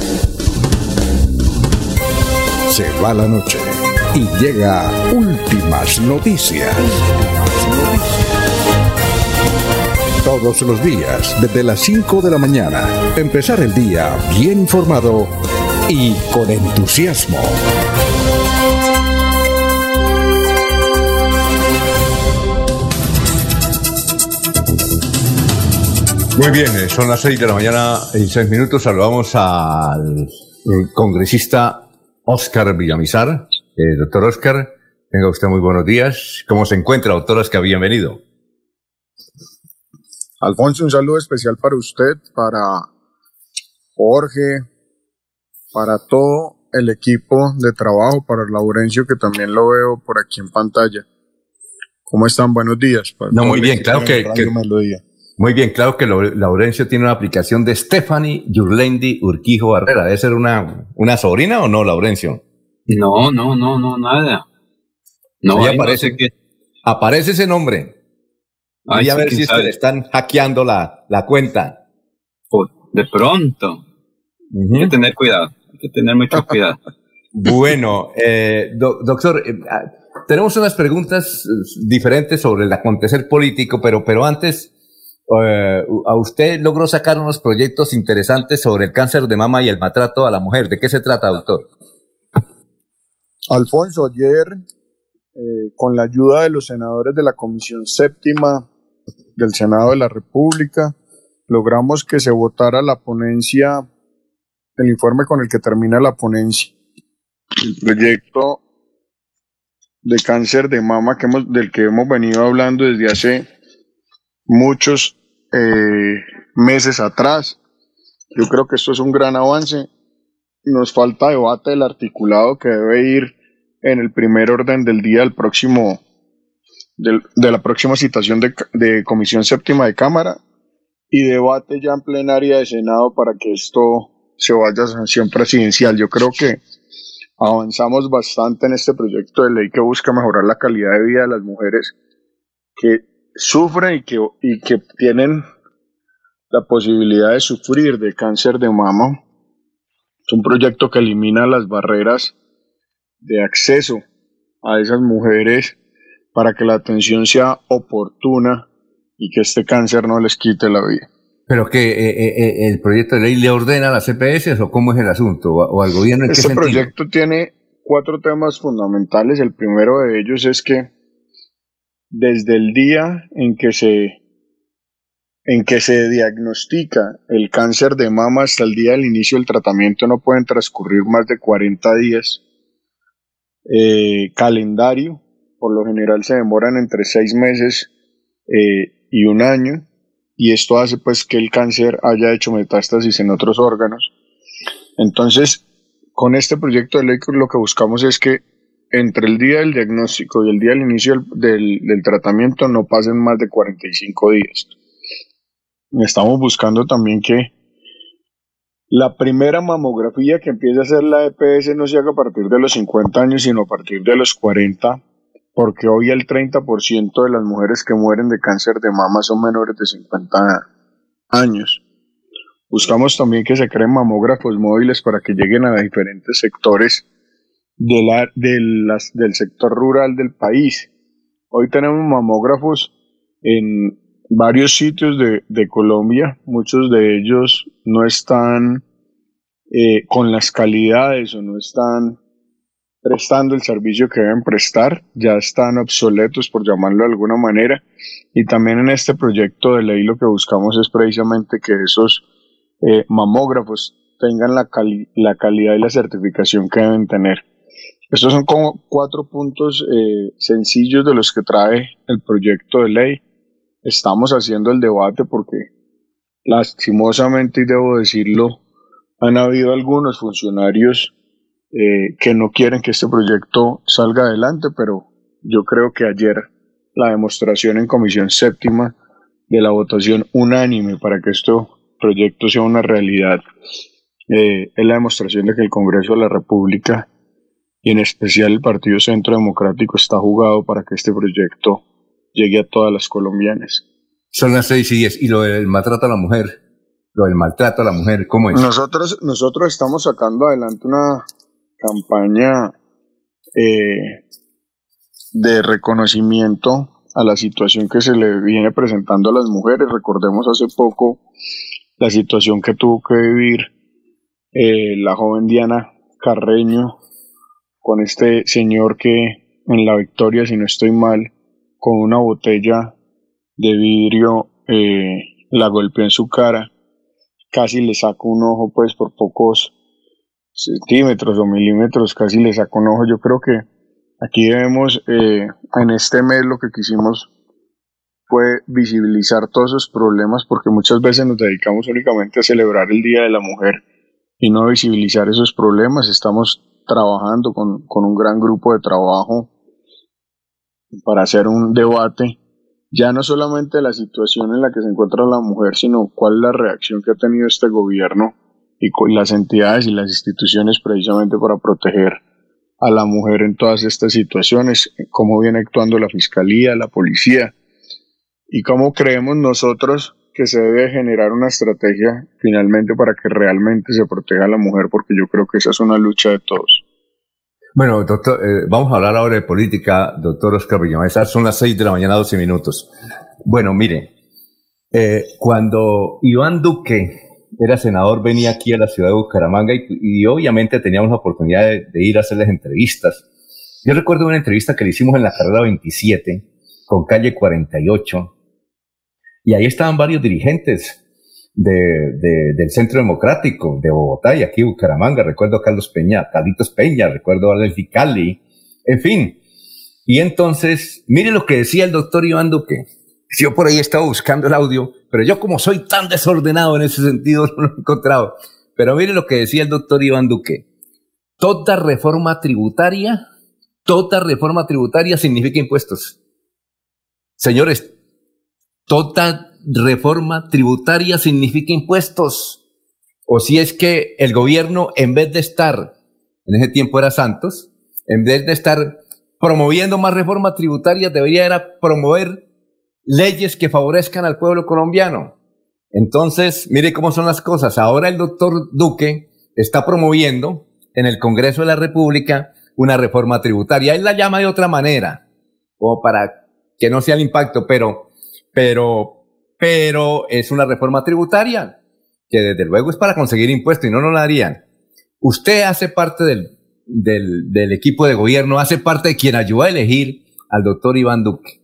Se va la noche y llega últimas noticias. Todos los días, desde las 5 de la mañana, empezar el día bien informado y con entusiasmo.
Muy bien, eh, son las 6 de la mañana y 6 minutos. Saludamos al congresista Oscar Villamizar. Eh, doctor Oscar, tenga usted muy buenos días. ¿Cómo se encuentra, doctor Oscar? Bienvenido.
Alfonso, un saludo especial para usted, para Jorge, para todo el equipo de trabajo, para Laurencio, que también lo veo por aquí en pantalla. ¿Cómo están? Buenos días.
No, muy bien, claro que, que muy bien, claro que Laurencio tiene una aplicación de Stephanie Yurlendi Urquijo Barrera. ¿Debe ser una, una sobrina o no, Laurencio?
No, no, no, no, nada.
No, ahí aparece, que... aparece ese nombre. Voy a ver si se le están hackeando la, la cuenta.
de pronto. Hay que tener cuidado, hay que tener mucho <laughs> cuidado.
bueno, eh, doctor, eh, ah, tenemos unas preguntas eh, diferentes sobre el acontecer político, pero, pero antes eh, a usted logró sacar unos proyectos interesantes sobre el cáncer de mama y el maltrato a la mujer. ¿De qué se trata, doctor?
Alfonso, ayer, eh, con la ayuda de los senadores de la Comisión Séptima del Senado de la República, logramos que se votara la ponencia, el informe con el que termina la ponencia, el proyecto de cáncer de mama que hemos, del que hemos venido hablando desde hace muchos eh, meses atrás. Yo creo que esto es un gran avance nos falta debate del articulado que debe ir en el primer orden del día del próximo, de la próxima citación de, de Comisión Séptima de Cámara y debate ya en plenaria de Senado para que esto se vaya a sanción presidencial. Yo creo que avanzamos bastante en este proyecto de ley que busca mejorar la calidad de vida de las mujeres que sufren y que, y que tienen la posibilidad de sufrir de cáncer de mama. Es un proyecto que elimina las barreras de acceso a esas mujeres para que la atención sea oportuna y que este cáncer no les quite la vida.
¿Pero que eh, eh, eh, el proyecto de ley le ordena a las CPS o cómo es el asunto? ¿O, al gobierno en
Este proyecto tiene cuatro temas fundamentales. El primero de ellos es que desde el día en que se en que se diagnostica el cáncer de mama hasta el día del inicio del tratamiento no pueden transcurrir más de 40 días. Eh, calendario, por lo general se demoran entre seis meses eh, y un año, y esto hace pues que el cáncer haya hecho metástasis en otros órganos. Entonces, con este proyecto de ley lo que buscamos es que entre el día del diagnóstico y el día del inicio del, del tratamiento no pasen más de 45 días. Estamos buscando también que la primera mamografía que empiece a hacer la EPS no se haga a partir de los 50 años, sino a partir de los 40, porque hoy el 30% de las mujeres que mueren de cáncer de mama son menores de 50 años. Buscamos también que se creen mamógrafos móviles para que lleguen a diferentes sectores de la, de las, del sector rural del país. Hoy tenemos mamógrafos en varios sitios de, Colombia, muchos de ellos no están eh, con las calidades o no están prestando el servicio que deben prestar, ya están obsoletos por llamarlo de alguna manera y también en este proyecto de ley lo que buscamos es precisamente que esos eh, mamógrafos tengan la, la calidad y la certificación que deben tener. Estos son como cuatro puntos eh, sencillos de los que trae el proyecto de ley. Estamos haciendo el debate porque lastimosamente, y debo decirlo, han habido algunos funcionarios eh, que no quieren que este proyecto salga adelante, pero yo creo que ayer la demostración en comisión séptima de la votación unánime para que este proyecto sea una realidad eh, es la demostración de que el Congreso de la República y en especial el Partido Centro Democrático está jugado para que este proyecto llegue a todas las colombianas.
Son las seis y diez. ¿Y lo del maltrato a la mujer? Lo del maltrato a la mujer, ¿cómo es?
Nosotros, nosotros estamos sacando adelante una campaña eh, de reconocimiento a la situación que se le viene presentando a las mujeres. Recordemos hace poco la situación que tuvo que vivir eh, la joven Diana Carreño con este señor que en la victoria, si no estoy mal, con una botella de vidrio eh, la golpeó en su cara, casi le sacó un ojo pues por pocos centímetros o milímetros, casi le sacó un ojo. Yo creo que aquí debemos, eh, en este mes lo que quisimos fue visibilizar todos esos problemas porque muchas veces nos dedicamos únicamente a celebrar el Día de la Mujer y no a visibilizar esos problemas. Estamos trabajando con, con un gran grupo de trabajo para hacer un debate ya no solamente la situación en la que se encuentra la mujer, sino cuál es la reacción que ha tenido este gobierno y las entidades y las instituciones precisamente para proteger a la mujer en todas estas situaciones, cómo viene actuando la fiscalía, la policía y cómo creemos nosotros que se debe generar una estrategia finalmente para que realmente se proteja a la mujer, porque yo creo que esa es una lucha de todos.
Bueno, doctor, eh, vamos a hablar ahora de política, doctor Oscar Villamesa. Son las seis de la mañana, 12 minutos. Bueno, mire, eh, cuando Iván Duque era senador, venía aquí a la ciudad de Bucaramanga y, obviamente teníamos la oportunidad de, de, ir a hacerles entrevistas. Yo recuerdo una entrevista que le hicimos en la carrera 27 con calle 48 y ahí estaban varios dirigentes de, del Centro Democrático de Bogotá y aquí Bucaramanga. Recuerdo a Carlos Peña, Carlitos Peña, recuerdo a Alexi Cali, en fin. Y entonces, mire lo que decía el doctor Iván Duque. Yo por ahí estaba buscando el audio, pero yo como soy tan desordenado en ese sentido, <laughs> no lo he encontrado. Pero mire lo que decía el doctor Iván Duque. Toda reforma tributaria, toda reforma tributaria significa impuestos. Señores, toda reforma tributaria significa impuestos. O si es que el gobierno, en vez de estar, en ese tiempo era Santos, en vez de estar promoviendo más reformas tributarias, debería era promover leyes que favorezcan al pueblo colombiano. Entonces, mire cómo son las cosas. Ahora el doctor Duque está promoviendo en el Congreso de la República una reforma tributaria. Él la llama de otra manera, como para que no sea el impacto, pero, pero, pero es una reforma tributaria que desde luego es para conseguir impuestos y no lo harían. Usted hace parte del, del, del equipo de gobierno, hace parte de quien ayudó a elegir al doctor Iván Duque.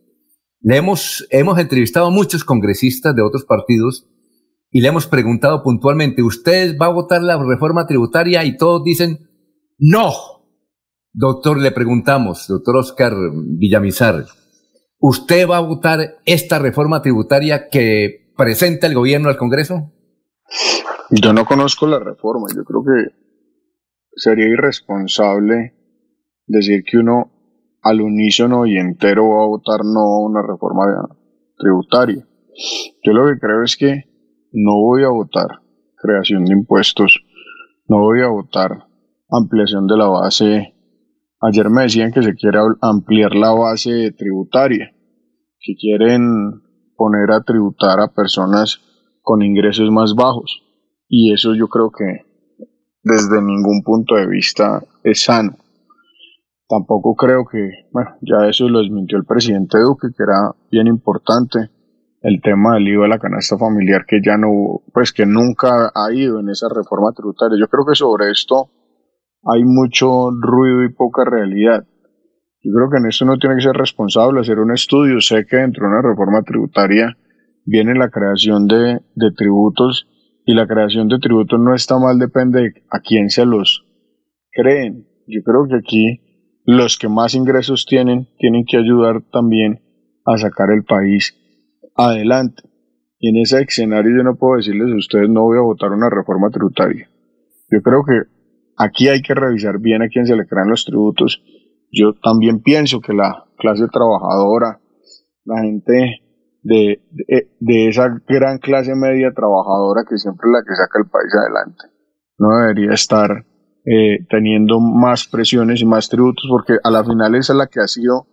Le hemos, hemos entrevistado a muchos congresistas de otros partidos y le hemos preguntado puntualmente, ¿usted va a votar la reforma tributaria? Y todos dicen, no. Doctor, le preguntamos, doctor Oscar Villamizar, ¿usted va a votar esta reforma tributaria que presenta el gobierno al Congreso?
Yo no conozco la reforma, yo creo que sería irresponsable decir que uno al unísono y entero va a votar no una reforma tributaria. Yo lo que creo es que no voy a votar creación de impuestos, no voy a votar ampliación de la base. Ayer me decían que se quiere ampliar la base tributaria, que quieren poner a tributar a personas con ingresos más bajos. Y eso yo creo que desde ningún punto de vista es sano. Tampoco creo que, bueno, ya eso lo desmintió el presidente Duque, que era bien importante el tema del IVA de la canasta familiar que ya no, pues que nunca ha ido en esa reforma tributaria. Yo creo que sobre esto hay mucho ruido y poca realidad. Yo creo que en esto no tiene que ser responsable hacer un estudio. Sé que dentro de una reforma tributaria viene la creación de, de tributos y la creación de tributos no está mal, depende de a quién se los creen. Yo creo que aquí los que más ingresos tienen tienen que ayudar también a sacar el país adelante. Y en ese escenario yo no puedo decirles a ustedes no voy a votar una reforma tributaria. Yo creo que aquí hay que revisar bien a quién se le crean los tributos. Yo también pienso que la clase trabajadora, la gente de, esa gran clase media trabajadora que siempre es la que saca el país adelante. No debería estar eh, teniendo más presiones y más tributos porque a la final esa es la que ha sido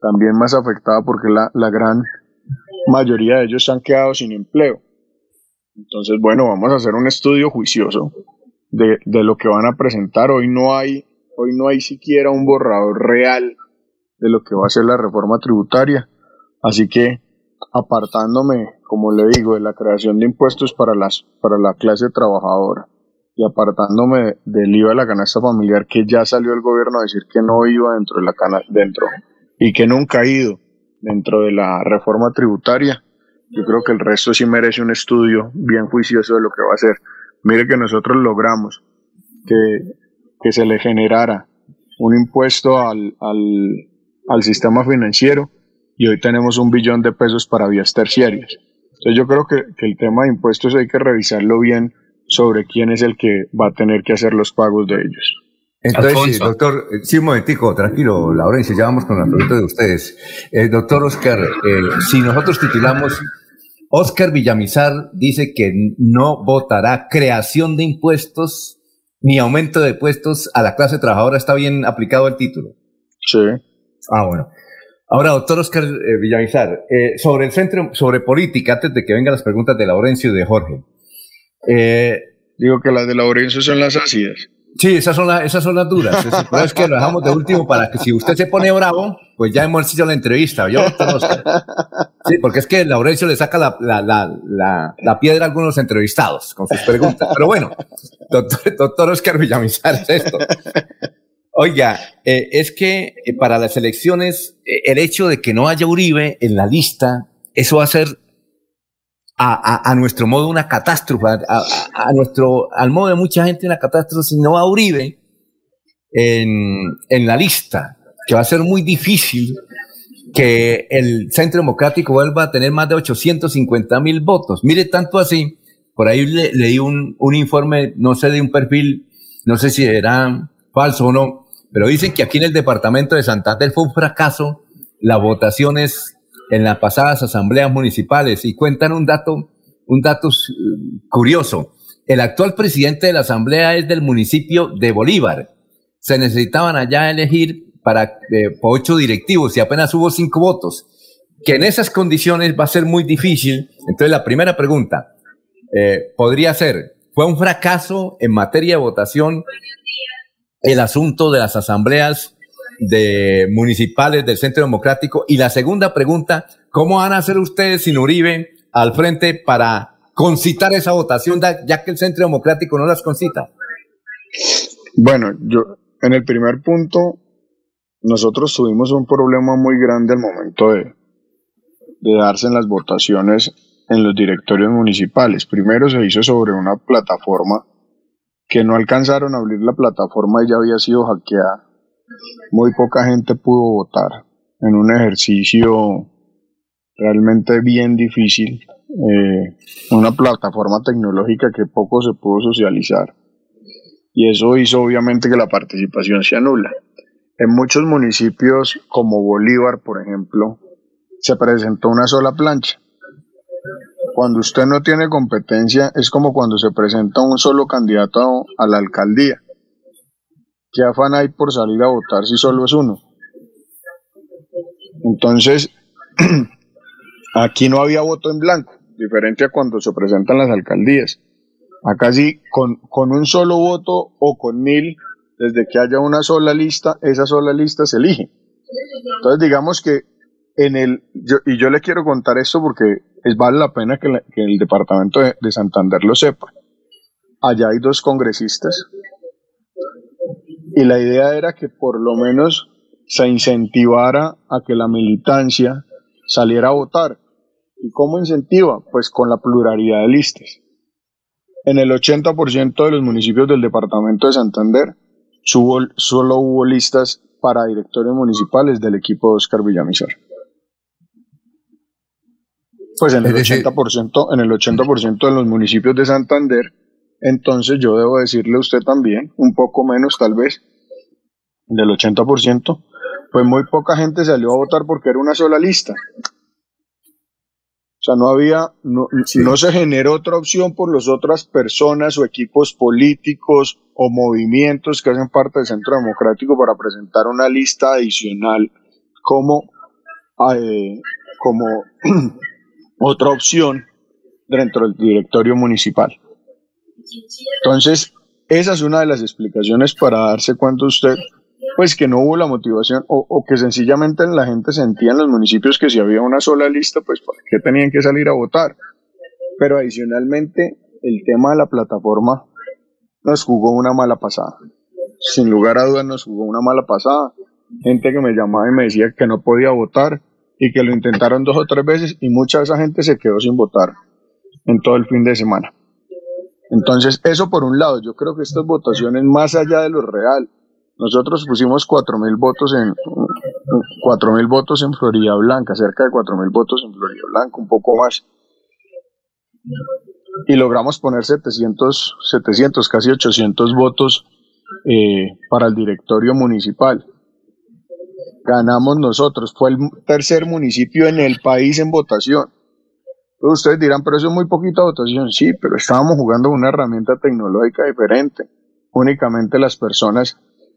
también más afectada porque la, la gran mayoría de ellos se han quedado sin empleo. Entonces, bueno, vamos a hacer un estudio juicioso de, lo que van a presentar. Hoy no hay, hoy no hay siquiera un borrador real de lo que va a ser la reforma tributaria. Así que apartándome, como le digo, de la creación de impuestos para, las, para la clase trabajadora y apartándome del IVA de la canasta familiar que ya salió el gobierno a decir que no iba dentro de la cana dentro y que nunca ha ido dentro de la reforma tributaria. Yo creo que el resto sí merece un estudio bien juicioso de lo que va a ser. Mire que nosotros logramos que, que se le generara un impuesto al, al, al sistema financiero y hoy tenemos un billón de pesos para vías terciarias. Entonces yo creo que, el tema de impuestos hay que revisarlo bien sobre quién es el que va a tener que hacer los pagos de ellos.
Entonces, doctor, eh, sí, un momentico, tranquilo, Laurencia, ya vamos con la pregunta de ustedes. Eh, doctor Oscar, eh, si nosotros titulamos, Oscar Villamizar dice que no votará creación de impuestos ni aumento de impuestos a la clase trabajadora, ¿está bien aplicado el título?
Sí.
Ah, bueno. Ahora, doctor Oscar eh, Villamizar, eh, sobre el centro, sobre política, antes de que vengan las preguntas de Laurencio y de Jorge.
Eh, Digo que las de Laurencio son las ácidas.
Sí, esas son, las, esas son las duras. Pero es que lo dejamos de último para que si usted se pone bravo, pues ya hemos hecho la entrevista. Yo, Oscar. Sí, porque es que Laurencio le saca la, la, la, la, piedra a algunos entrevistados con sus preguntas. Pero bueno, doctor, doctor Oscar Villamizar, es esto. Oiga, eh, es que eh, para las elecciones, eh, el hecho de que no haya Uribe en la lista, eso va a ser a, a, nuestro modo una catástrofe, a, a, nuestro, al modo de mucha gente una catástrofe, si no va Uribe en, en la lista, que va a ser muy difícil que el Centro Democrático vuelva a tener más de 850 mil votos. Mire, tanto así por ahí le- leí un, un informe, no sé, de un perfil, no sé si era falso o no, pero dicen que aquí en el departamento de Santander fue un fracaso las votaciones en las pasadas asambleas municipales y cuentan un dato, un dato eh, curioso. El actual presidente de la asamblea es del municipio de Bolívar. Se necesitaban allá elegir para eh, ocho directivos y apenas hubo cinco votos. Que en esas condiciones va a ser muy difícil. Entonces la primera pregunta eh, podría ser, ¿fue un fracaso en materia de votación el asunto de las asambleas de municipales del Centro Democrático? Y la segunda pregunta, ¿cómo van a hacer ustedes sin Uribe al frente para concitar esa votación, ya que el Centro Democrático no las concita?
Bueno, yo en el primer punto, nosotros tuvimos un problema muy grande al momento de, de darse en las votaciones en los directorios municipales. Primero se hizo sobre una plataforma que no alcanzaron a abrir la plataforma y ya había sido hackeada. Muy poca gente pudo votar en un ejercicio realmente bien difícil, eh, una plataforma tecnológica que poco se pudo socializar y eso hizo obviamente que la participación sea nula. En muchos municipios como Bolívar, por ejemplo, se presentó una sola plancha. Cuando usted no tiene competencia es como cuando se presenta un solo candidato a la alcaldía. ¿Qué afán hay por salir a votar si solo es uno? Entonces, <clears throat> aquí no había voto en blanco, diferente a cuando se presentan las alcaldías. Acá sí, con, con un solo voto o con mil, desde que haya una sola lista, esa sola lista se elige. Entonces, digamos que en el, yo, y yo le quiero contar esto porque es, vale la pena que, el departamento de, de Santander lo sepa. Allá hay dos congresistas y la idea era que por lo menos se incentivara a que la militancia saliera a votar. ¿Y cómo incentiva? Pues con la pluralidad de listas. En el 80% de los municipios del departamento de Santander subo- solo hubo listas para directorios municipales del equipo de Oscar Villamizar. Pues en el
Es decir-
80%, en el 80% de los municipios de Santander, entonces yo debo decirle a usted también, un poco menos tal vez, del 80%, pues muy poca gente salió a votar porque era una sola lista. O sea, no había, no, no se generó otra opción por las otras personas o equipos políticos o movimientos que hacen parte del Centro Democrático para presentar una lista adicional como, eh, como <clears throat> otra opción dentro del directorio municipal. Entonces, esa es una de las explicaciones para darse cuenta usted, pues que no hubo la motivación o, o que sencillamente la gente sentía en los municipios que si había una sola lista, pues ¿para qué tenían que salir a votar? Pero adicionalmente, el tema de la plataforma nos jugó una mala pasada. Sin lugar a dudas nos jugó una mala pasada. Gente que me llamaba y me decía que no podía votar y que lo intentaron dos o tres veces y mucha de esa gente se quedó sin votar en todo el fin de semana. Entonces, eso por un lado, yo creo que estas votaciones, más allá de lo real, nosotros pusimos 4.000 votos en 4.000 votos en Florida Blanca, cerca de 4.000 votos en Florida Blanca, un poco más. Y logramos poner 700, 700 casi 800 votos eh, para el directorio municipal. Ganamos nosotros, fue el tercer municipio en el país en votación. Ustedes dirán, pero eso es muy poquita votación. Sí, pero estábamos jugando una herramienta tecnológica diferente. Únicamente las personas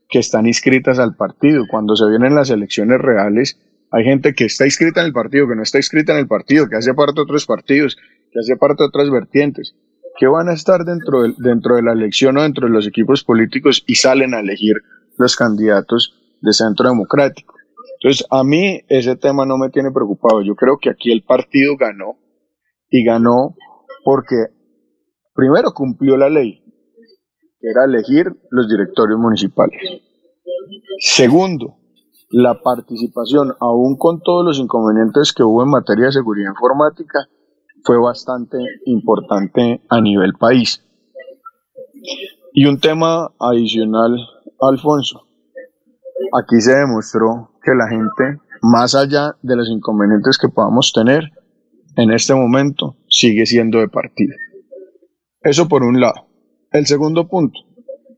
que están inscritas al partido. Cuando se vienen las elecciones reales, hay gente que está inscrita en el partido, que no está inscrita en el partido, que hace parte de otros partidos, que hace parte de otras vertientes, que van a estar dentro de, dentro de la elección o dentro de los equipos políticos y salen a elegir los candidatos de centro democrático. Entonces, a mí ese tema no me tiene preocupado. Yo creo que aquí el partido ganó y ganó porque primero cumplió la ley, que era elegir los directorios municipales. Segundo, la participación, aún con todos los inconvenientes que hubo en materia de seguridad informática, fue bastante importante a nivel país. Y un tema adicional, Alfonso, aquí se demostró que la gente, más allá de los inconvenientes que podamos tener, en este momento sigue siendo de partido. Eso por un lado. El segundo punto,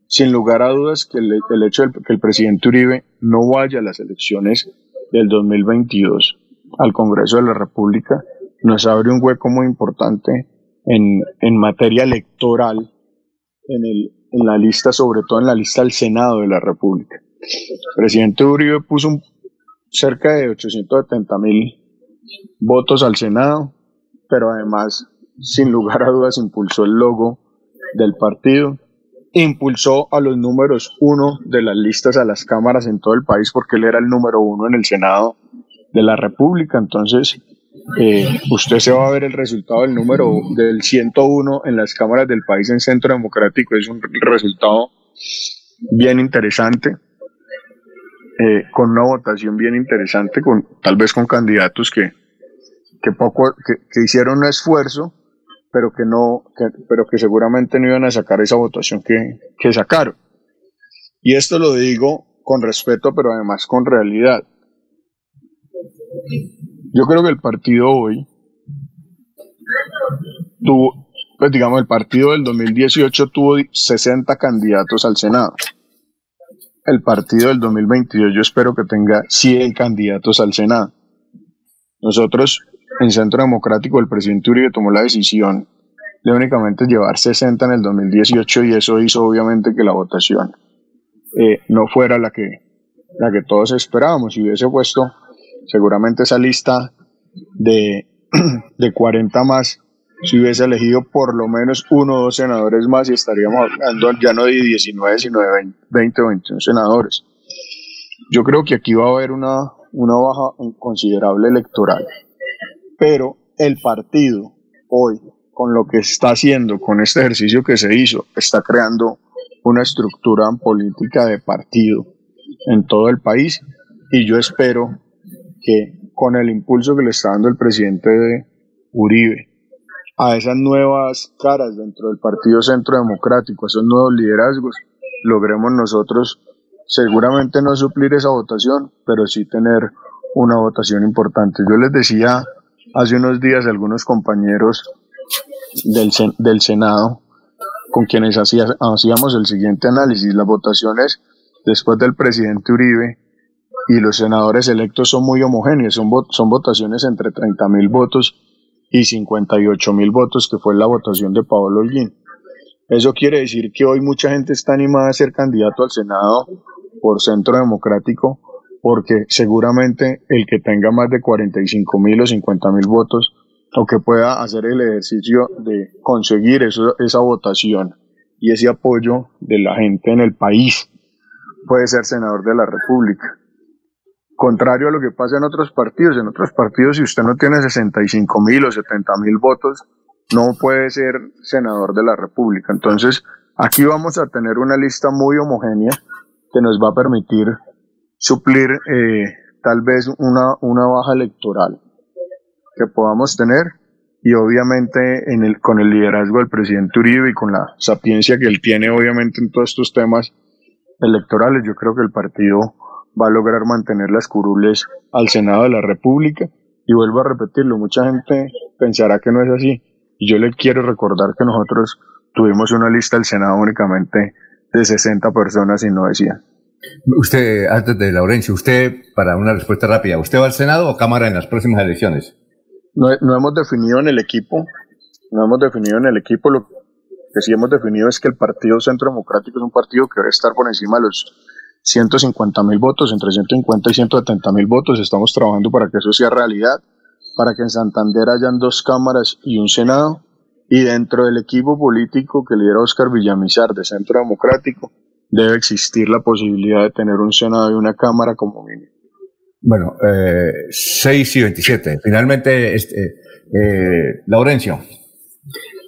sin lugar a dudas que el, hecho de que el presidente Uribe no vaya a las elecciones del 2022 al Congreso de la República nos abre un hueco muy importante en, en materia electoral en, el, en la lista, sobre todo en la lista del Senado de la República. El presidente Uribe puso un, cerca de 870 mil votos al Senado, pero además, sin lugar a dudas, impulsó el logo del partido, impulsó a los números uno de las listas a las cámaras en todo el país porque él era el número uno en el Senado de la República. Entonces, eh, usted se va a ver el resultado del número del 101 en las cámaras del país en Centro Democrático. Es un resultado bien interesante, eh, con una votación bien interesante, con tal vez con candidatos que, que poco que, hicieron un esfuerzo, pero que no, pero que seguramente no iban a sacar esa votación que, que sacaron. Y esto lo digo con respeto, pero además con realidad. Yo creo que el partido hoy tuvo, pues digamos, el partido del 2018 tuvo 60 candidatos al Senado. El partido del 2022 yo espero que tenga 100 candidatos al Senado. Nosotros en Centro Democrático el presidente Uribe tomó la decisión de únicamente llevar 60 en el 2018 y eso hizo obviamente que la votación eh, no fuera la que, la que todos esperábamos. Si hubiese puesto seguramente esa lista de, <clears throat> de 40 más, si hubiese elegido por lo menos uno o dos senadores más y estaríamos hablando ya no de 19, sino de 20 o 21 senadores. Yo creo que aquí va a haber una, una baja considerable electoral, pero el partido hoy, con lo que está haciendo, con este ejercicio que se hizo, está creando una estructura política de partido en todo el país y yo espero que con el impulso que le está dando el presidente de Uribe a esas nuevas caras dentro del Partido Centro Democrático, a esos nuevos liderazgos, logremos nosotros seguramente no suplir esa votación, pero sí tener una votación importante. Yo les decía hace unos días algunos compañeros del, del Senado con quienes hacíamos el siguiente análisis, las votaciones después del presidente Uribe y los senadores electos son muy homogéneos, son, son votaciones entre 30 mil votos y 58 mil votos, que fue la votación de Pablo Holguín. Eso quiere decir que hoy mucha gente está animada a ser candidato al Senado por Centro Democrático, porque seguramente el que tenga más de 45 mil o 50 mil votos, o que pueda hacer el ejercicio de conseguir eso, esa votación y ese apoyo de la gente en el país, puede ser senador de la República. Contrario a lo que pasa en otros partidos, en otros partidos si usted no tiene 65 mil o 70 mil votos, no puede ser senador de la República. Entonces, aquí vamos a tener una lista muy homogénea que nos va a permitir suplir eh, tal vez una, una baja electoral que podamos tener y obviamente en el, con el liderazgo del presidente Uribe y con la sapiencia que él tiene obviamente en todos estos temas electorales, yo creo que el partido va a lograr mantener las curules al Senado de la República. Y vuelvo a repetirlo, mucha gente pensará que no es así. Y yo le quiero recordar que nosotros tuvimos una lista del Senado únicamente de 60 personas y no decía.
Usted, antes de Laurencio, usted, para una respuesta rápida, ¿usted va al Senado o Cámara en las próximas elecciones?
No, no hemos definido en el equipo, no hemos definido en el equipo, lo que sí hemos definido es que el Partido Centro Democrático es un partido que debe estar por encima de los 150 mil votos, entre 150 y 170 mil votos. Estamos trabajando para que eso sea realidad, para que en Santander hayan dos cámaras y un Senado. Y dentro del equipo político que lidera Oscar Villamizar de Centro Democrático, debe existir la posibilidad de tener un Senado y una Cámara como mínimo.
Bueno, eh, 6 y 27. Finalmente, este, eh, Laurencio.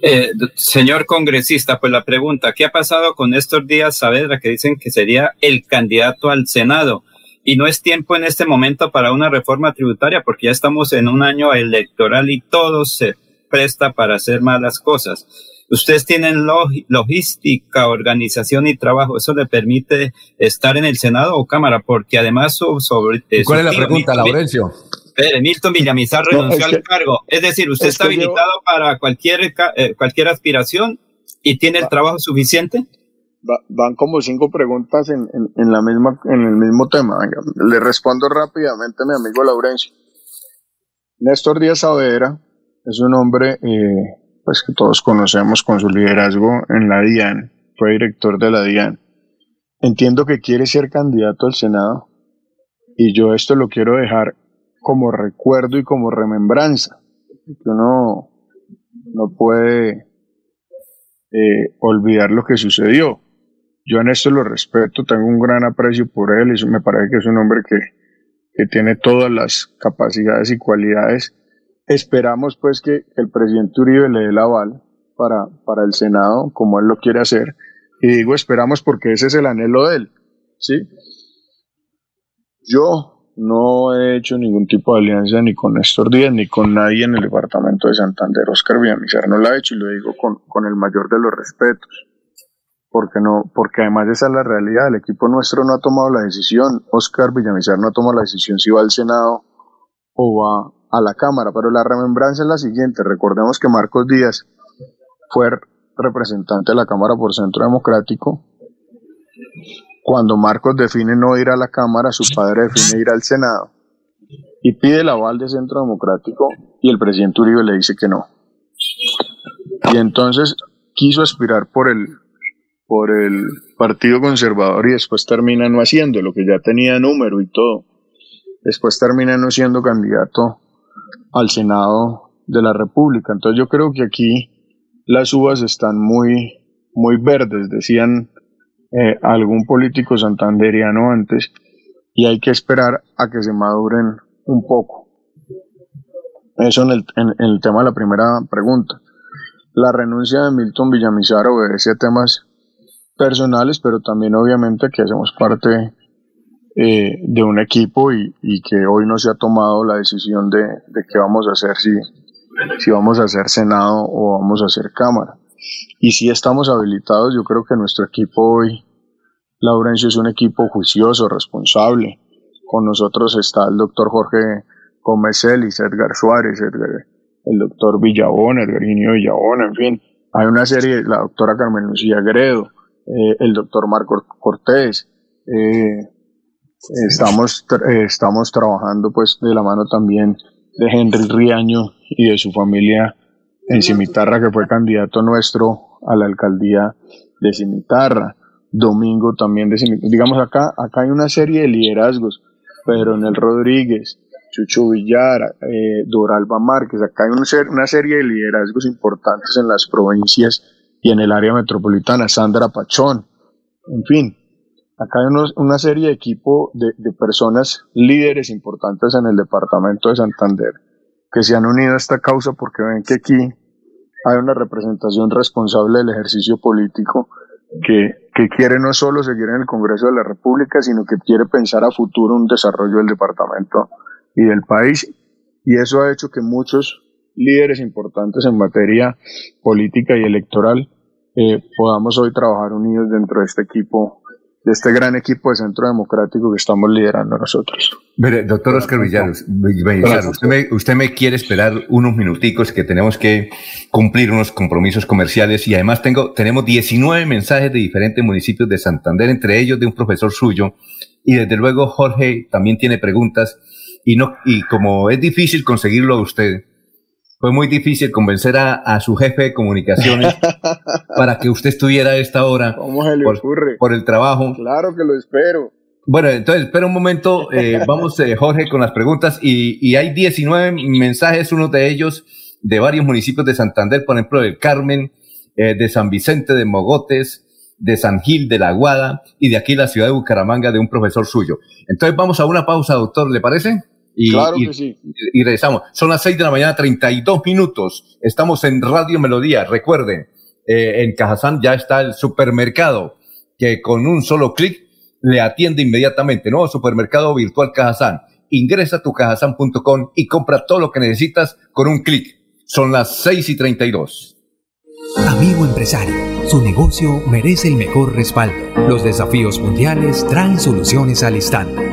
Eh, señor congresista, pues la pregunta, ¿qué ha pasado con estos días Saavedra que dicen que sería el candidato al Senado? Y no es tiempo en este momento para una reforma tributaria porque ya estamos en un año electoral y todo se presta para hacer malas cosas. Ustedes tienen logística, organización y trabajo. ¿Eso le permite estar en el Senado o Cámara? Porque además sobre...
¿Cuál es la pregunta, Laurencio?
Espere, Milton Villamizar renunció al cargo. Es decir, usted está habilitado para cualquier, eh, cualquier aspiración ¿Y tiene el trabajo suficiente?
van como cinco preguntas en, en, la misma, en el mismo tema. Venga, le respondo rápidamente a mi amigo Laurencio. Néstor Díaz Saavedra es un hombre eh, pues que todos conocemos con su liderazgo en la DIAN, fue director de la DIAN. Entiendo que quiere ser candidato al Senado y yo esto lo quiero dejar como recuerdo y como remembranza, que uno no puede eh, olvidar lo que sucedió. Yo en esto lo respeto, tengo un gran aprecio por él y me parece que es un hombre que, que tiene todas las capacidades y cualidades. Esperamos pues que, el presidente Uribe le dé el aval para, para el Senado, como él lo quiere hacer. Y digo esperamos porque ese es el anhelo de él. ¿sí? Yo no he hecho ningún tipo de alianza ni con Néstor Díaz ni con nadie en el departamento de Santander. Oscar Villamizar no lo ha hecho y lo digo con, con el mayor de los respetos porque no, porque además esa es la realidad, el equipo nuestro no ha tomado la decisión, Oscar Villamizar no ha tomado la decisión si va al Senado o va a la Cámara, pero la remembranza es la siguiente, recordemos que Marcos Díaz fue representante de la Cámara por Centro Democrático, cuando Marcos define no ir a la Cámara, su padre define ir al Senado y pide el aval de Centro Democrático y el presidente Uribe le dice que no. Y entonces quiso aspirar por el por el Partido Conservador y después termina no haciendo lo que ya tenía número y todo. Después termina no siendo candidato al Senado de la República. Entonces yo creo que aquí las uvas están muy, muy verdes, decían eh, algún político santanderiano antes, y hay que esperar a que se maduren un poco. Eso en el, en el tema de la primera pregunta. La renuncia de Milton Villamizar obedece a temas personales, pero también obviamente que hacemos parte eh, de un equipo y, que hoy no se ha tomado la decisión de, qué vamos a hacer, si, si vamos a hacer Senado o vamos a hacer Cámara. Y si estamos habilitados, yo creo que nuestro equipo hoy, Laurencio, es un equipo juicioso, responsable. Con nosotros está el doctor Jorge Gómez Ellis, Edgar Suárez, el doctor Villabón, Edgarino Villabón, en fin. Hay una serie, la doctora Carmen Lucía Gredo, eh, el doctor Marco Cortés. Eh, estamos, eh, estamos trabajando pues de la mano también de Henry Riaño y de su familia en Cimitarra, que fue candidato nuestro a la alcaldía de Cimitarra. Domingo también de Cimitarra. Digamos, acá, acá hay una serie de liderazgos. Pedro Nel Rodríguez, Chucho Villar, eh, Doralba Márquez. Acá hay una serie de liderazgos importantes en las provincias y en el área metropolitana, Sandra Pachón, en fin, acá hay una serie de equipo de, personas líderes importantes en el departamento de Santander que se han unido a esta causa porque ven que aquí hay una representación responsable del ejercicio político que, que, quiere no solo seguir en el Congreso de la República, sino que quiere pensar a futuro un desarrollo del departamento y del país. Y eso ha hecho que muchos líderes importantes en materia política y electoral eh, podamos hoy trabajar unidos dentro de este equipo, de este gran equipo de Centro Democrático que estamos liderando nosotros.
doctor Oscar Villanos, usted me, usted me quiere esperar unos minuticos que tenemos que cumplir unos compromisos comerciales y además tengo, tenemos 19 mensajes de diferentes municipios de Santander, entre ellos de un profesor suyo y desde luego Jorge también tiene preguntas y no y como es difícil conseguirlo a usted, fue muy difícil convencer a, su jefe de comunicaciones <laughs> para que usted estuviera a esta hora.
¿Cómo se le
por,
ocurre?
Por el trabajo.
Claro que lo espero.
Bueno, entonces, espera un momento. Eh, <laughs> vamos, eh, Jorge, con las preguntas. Y, y, hay 19 mensajes, uno de ellos de varios municipios de Santander, por ejemplo, del Carmen, eh, de San Vicente de Mogotes, de San Gil de la Guada y de aquí la ciudad de Bucaramanga de un profesor suyo. Entonces, vamos a una pausa, doctor, ¿le parece?
Y, claro que sí.
Y regresamos. Son las 6 de la mañana, 32 minutos. Estamos en Radio Melodía. Recuerden, eh, en Cajazán ya está el supermercado que con un solo clic le atiende inmediatamente. Nuevo supermercado virtual Cajazán. Ingresa a tu cajazán.com y compra todo lo que necesitas con un clic. Son las 6 y 32.
Amigo empresario, su negocio merece el mejor respaldo. Los desafíos mundiales traen soluciones al instante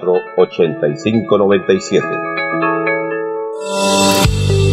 8597.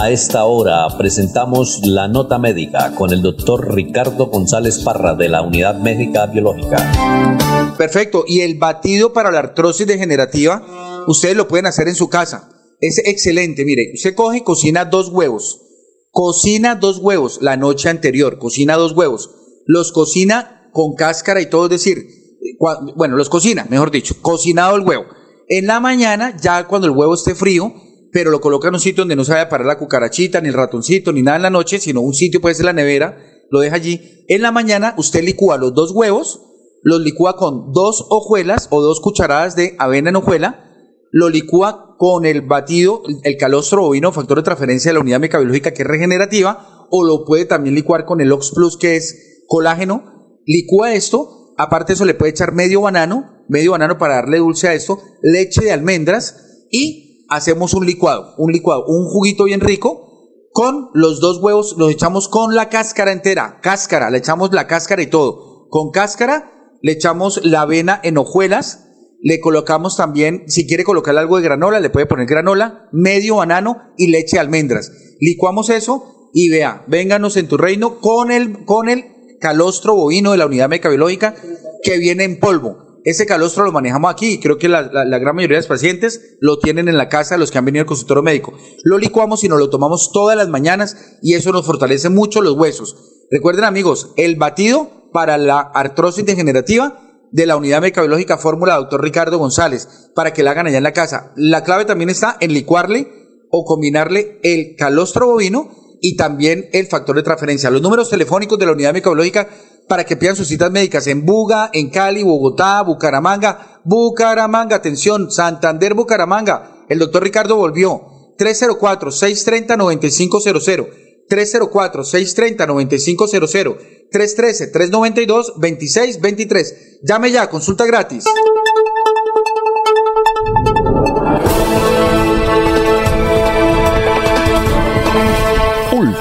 A esta hora presentamos la nota médica con el doctor Ricardo González Parra de la Unidad Médica Biológica.
Perfecto. Y el batido para la artrosis degenerativa, ustedes lo pueden hacer en su casa. Es excelente. Mire, usted coge y cocina dos huevos. Cocina dos huevos la noche anterior. Cocina dos huevos. Los cocina con cáscara y todo, es decir, bueno, los cocina, mejor dicho, cocinado el huevo. En la mañana, ya cuando el huevo esté frío, pero lo coloca en un sitio donde no se vaya a parar la cucarachita, ni el ratoncito, ni nada en la noche, sino un sitio puede ser la nevera, lo deja allí. En la mañana usted licúa los dos huevos, los licúa con dos hojuelas o dos cucharadas de avena en hojuela, lo licúa con el batido, el calostro bovino, factor de transferencia de la unidad mecabiológica que es regenerativa, o lo puede también licuar con el Ox Plus que es colágeno. Licúa esto, aparte eso le puede echar medio banano, medio banano para darle dulce a esto, leche de almendras y hacemos un licuado, un licuado, un juguito bien rico. Con los dos huevos los echamos con la cáscara entera, cáscara, le echamos la cáscara y todo. Con cáscara le echamos la avena en hojuelas, le colocamos también, si quiere colocarle algo de granola, le puede poner granola, medio banano y leche de almendras. Licuamos eso y vea, vénganos en tu reino con el, con el calostro bovino de la unidad mecabiológica que viene en polvo. Ese calostro lo manejamos aquí y creo que la, gran mayoría de los pacientes lo tienen en la casa, los que han venido al consultorio médico. Lo licuamos y nos lo tomamos todas las mañanas y eso nos fortalece mucho los huesos. Recuerden amigos, el batido para la artrosis degenerativa de la unidad mecabiológica fórmula doctor Ricardo González, para que la hagan allá en la casa. La clave también está en licuarle o combinarle el calostro bovino y también el factor de transferencia. Los números telefónicos de la unidad mecabiológica para que pidan sus citas médicas en Buga, en Cali, Bogotá, Bucaramanga, Bucaramanga, atención, Santander, Bucaramanga. El doctor Ricardo volvió. 304-630-9500. 304-630-9500. 313-392-2623. Llame ya, consulta gratis.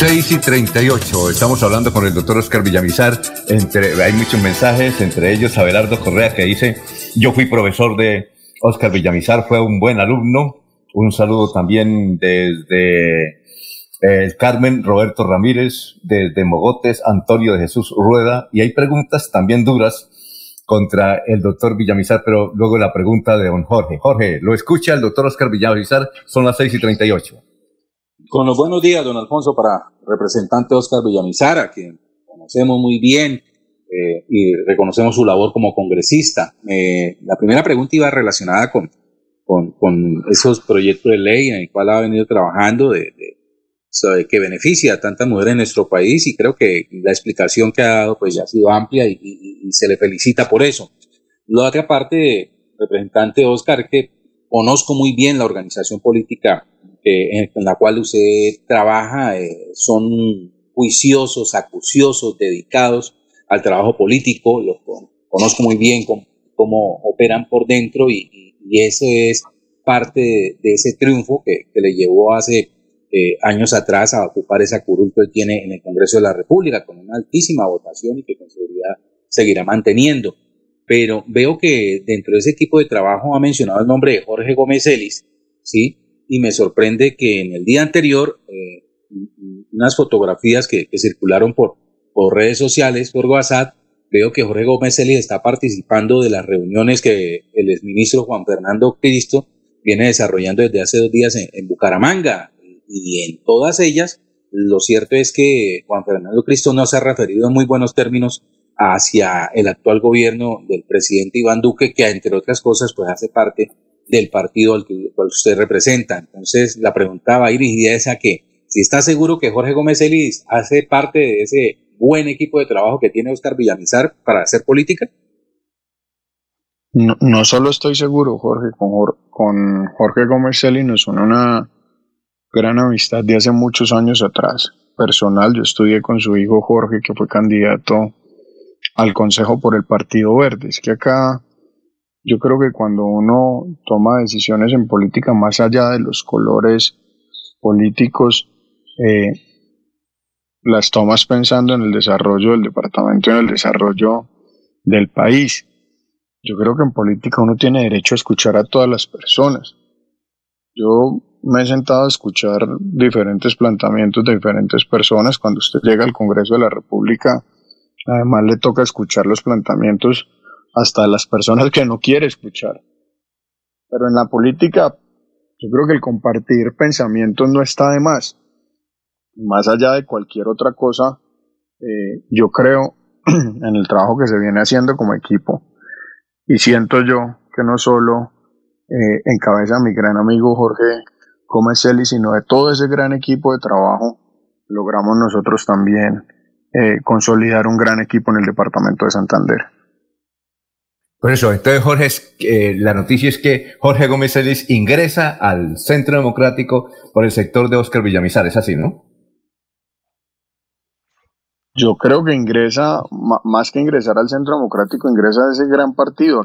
6 y 38. Estamos hablando con el doctor Oscar Villamizar. Entre, hay muchos mensajes, entre ellos Abelardo Correa que dice, yo fui profesor de Oscar Villamizar, fue un buen alumno. Un saludo también desde el Carmen Roberto Ramírez, desde Mogotes, Antonio de Jesús Rueda. Y hay preguntas también duras contra el doctor Villamizar, pero luego la pregunta de don Jorge. Jorge, ¿lo escucha el doctor Oscar Villamizar? Son las 6 y 38.
Con los buenos días, don Alfonso, para representante Oscar Villamizar, a quien conocemos muy bien eh, y reconocemos su labor como congresista. Eh, la primera pregunta iba relacionada con, con, esos proyectos de ley en el cual ha venido trabajando de, que beneficia a tantas mujeres en nuestro país y creo que la explicación que ha dado pues ya ha sido amplia y, se le felicita por eso. La otra parte, representante Oscar, que conozco muy bien la organización política en la cual usted trabaja, eh, son juiciosos, acuciosos, dedicados al trabajo político, los conozco muy bien cómo, operan por dentro y, y, eso es parte de, ese triunfo que, que, le llevó hace eh, años atrás a ocupar esa curul que tiene en el Congreso de la República con una altísima votación y que con seguridad seguirá manteniendo. Pero veo que dentro de ese equipo de trabajo ha mencionado el nombre de Jorge Gómez Ellis, ¿sí? Y me sorprende que en el día anterior, eh, unas fotografías que, circularon por, redes sociales, por WhatsApp, veo que Jorge Gómez Ellis está participando de las reuniones que el exministro Juan Fernando Cristo viene desarrollando desde hace dos días en Bucaramanga. Y en todas ellas, lo cierto es que Juan Fernando Cristo no se ha referido en muy buenos términos hacia el actual gobierno del presidente Iván Duque, que entre otras cosas pues hace parte del partido al que usted representa. Entonces la pregunta va dirigida es a que si está seguro que Jorge Gómez Elis hace parte de ese buen equipo de trabajo que tiene Oscar Villamizar para hacer política.
No, solo estoy seguro, Jorge, con, Jorge Gómez Elis nos une una gran amistad de hace muchos años atrás. Personal, yo estudié con su hijo Jorge, que fue candidato al Consejo por el Partido Verde. Es que acá yo creo que cuando uno toma decisiones en política más allá de los colores políticos, eh, las tomas pensando en el desarrollo del departamento, en el desarrollo del país. Yo creo que en política uno tiene derecho a escuchar a todas las personas. Yo me he sentado a escuchar diferentes planteamientos de diferentes personas. Cuando usted llega al Congreso de la República, además le toca escuchar los planteamientos hasta las personas que no quiere escuchar. Pero en la política, yo creo que el compartir pensamientos no está de más. Más allá de cualquier otra cosa, eh, yo creo <clears throat> en el trabajo que se viene haciendo como equipo. Y siento yo que no solo eh, encabeza mi gran amigo Jorge Gómez Eli, sino de todo ese gran equipo de trabajo, logramos nosotros también eh, consolidar un gran equipo en el departamento de Santander.
Por eso, entonces Jorge, eh, la noticia es que Jorge Gómez Celis ingresa al Centro Democrático por el sector de Oscar Villamizar, es así, ¿no?
Yo creo que ingresa, más que ingresar al Centro Democrático, ingresa a ese gran partido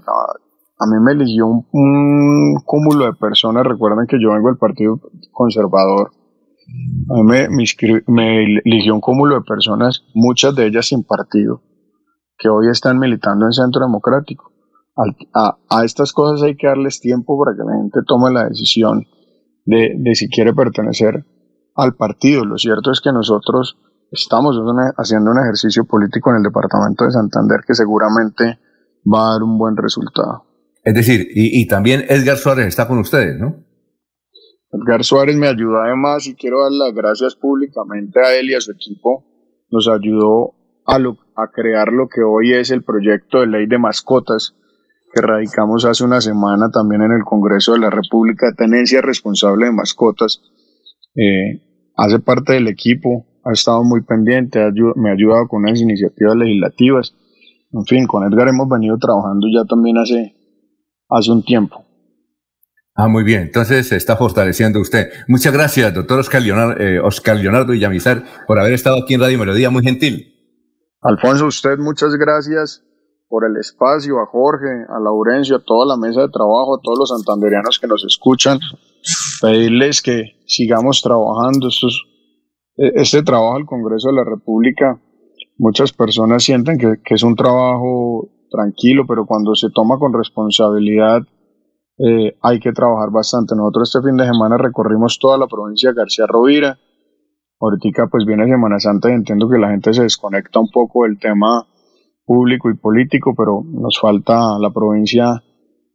a mí me eligió un, cúmulo de personas, recuerden que yo vengo del Partido Conservador, a mí me, eligió un cúmulo de personas, muchas de ellas sin partido, que hoy están militando en Centro Democrático. A, a, estas cosas hay que darles tiempo para que la gente tome la decisión de, de si quiere pertenecer al partido. Lo cierto es que nosotros estamos haciendo un ejercicio político en el departamento de Santander que seguramente va a dar un buen resultado.
Es decir, y, también Edgar Suárez está con ustedes, ¿no?
Edgar Suárez me ayudó además y quiero dar las gracias públicamente a él y a su equipo. Nos ayudó a, a crear lo que hoy es el proyecto de ley de mascotas que radicamos hace una semana también en el Congreso de la República, tenencia responsable de mascotas. Eh, hace parte del equipo, ha estado muy pendiente, me ha ayudado con unas iniciativas legislativas. En fin, con Edgar hemos venido trabajando ya también hace hace un tiempo.
Ah, muy bien. Entonces se está fortaleciendo usted. Muchas gracias, doctor Oscar Leonardo, eh, Oscar Leonardo Villamizar, por haber estado aquí en Radio Melodía. Muy gentil.
Alfonso, usted muchas gracias por el espacio, a Jorge, a Laurencio, a toda la mesa de trabajo, a todos los santanderianos que nos escuchan. Pedirles que sigamos trabajando. Esto es eh, este trabajo del Congreso de la República, muchas personas sienten que, que es un trabajo tranquilo, pero cuando se toma con responsabilidad eh, hay que trabajar bastante. Nosotros este fin de semana recorrimos toda la provincia de García Rovira. Ahorita pues viene Semana Santa y entiendo que la gente se desconecta un poco del tema público y político, pero nos falta la provincia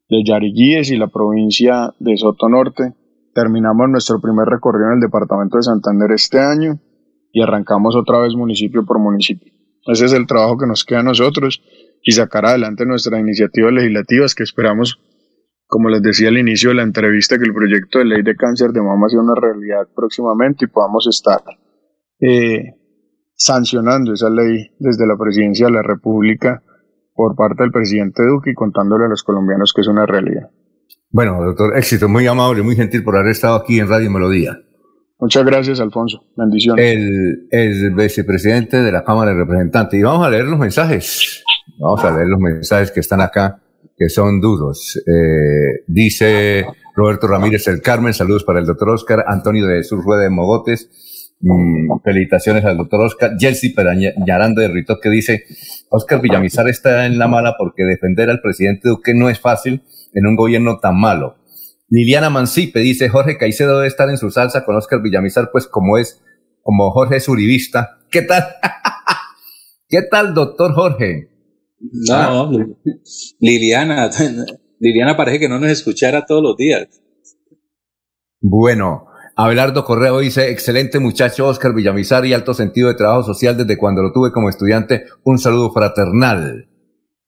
de Yariguíes y la provincia de Soto Norte. Terminamos nuestro primer recorrido en el departamento de Santander este año y arrancamos otra vez municipio por municipio. Ese es el trabajo que nos queda a nosotros y sacar adelante nuestras iniciativas legislativas que esperamos, como les decía al inicio de la entrevista, que el proyecto de ley de cáncer de mama sea una realidad próximamente y podamos estar eh, sancionando esa ley desde la presidencia de la República por parte del presidente Duque y contándole a los colombianos que es una realidad.
Bueno, doctor, éxito, muy amable, muy gentil por haber estado aquí en Radio Melodía.
Muchas gracias, Alfonso. Bendiciones.
El, el vicepresidente de la Cámara de Representantes. Y vamos a leer los mensajes. Vamos a leer los mensajes que están acá, que son duros. Eh, dice Roberto Ramírez el Carmen, saludos para el doctor Oscar. Antonio de Surrueda de Mogotes, mm, felicitaciones al doctor Oscar. Jelsy Perañaranda de Rito que dice, Oscar Villamizar está en la mala porque defender al presidente Duque no es fácil en un gobierno tan malo. Liliana Mancipe dice, Jorge Caicedo debe estar en su salsa con Oscar Villamizar, pues como es, como Jorge es uribista. ¿Qué tal? <laughs> ¿Qué tal, doctor Jorge?
No, ah. Liliana, <laughs> Liliana parece que no nos escuchara todos los días.
Bueno, Abelardo Correo dice, excelente muchacho Oscar Villamizar y alto sentido de trabajo social desde cuando lo tuve como estudiante. Un saludo fraternal.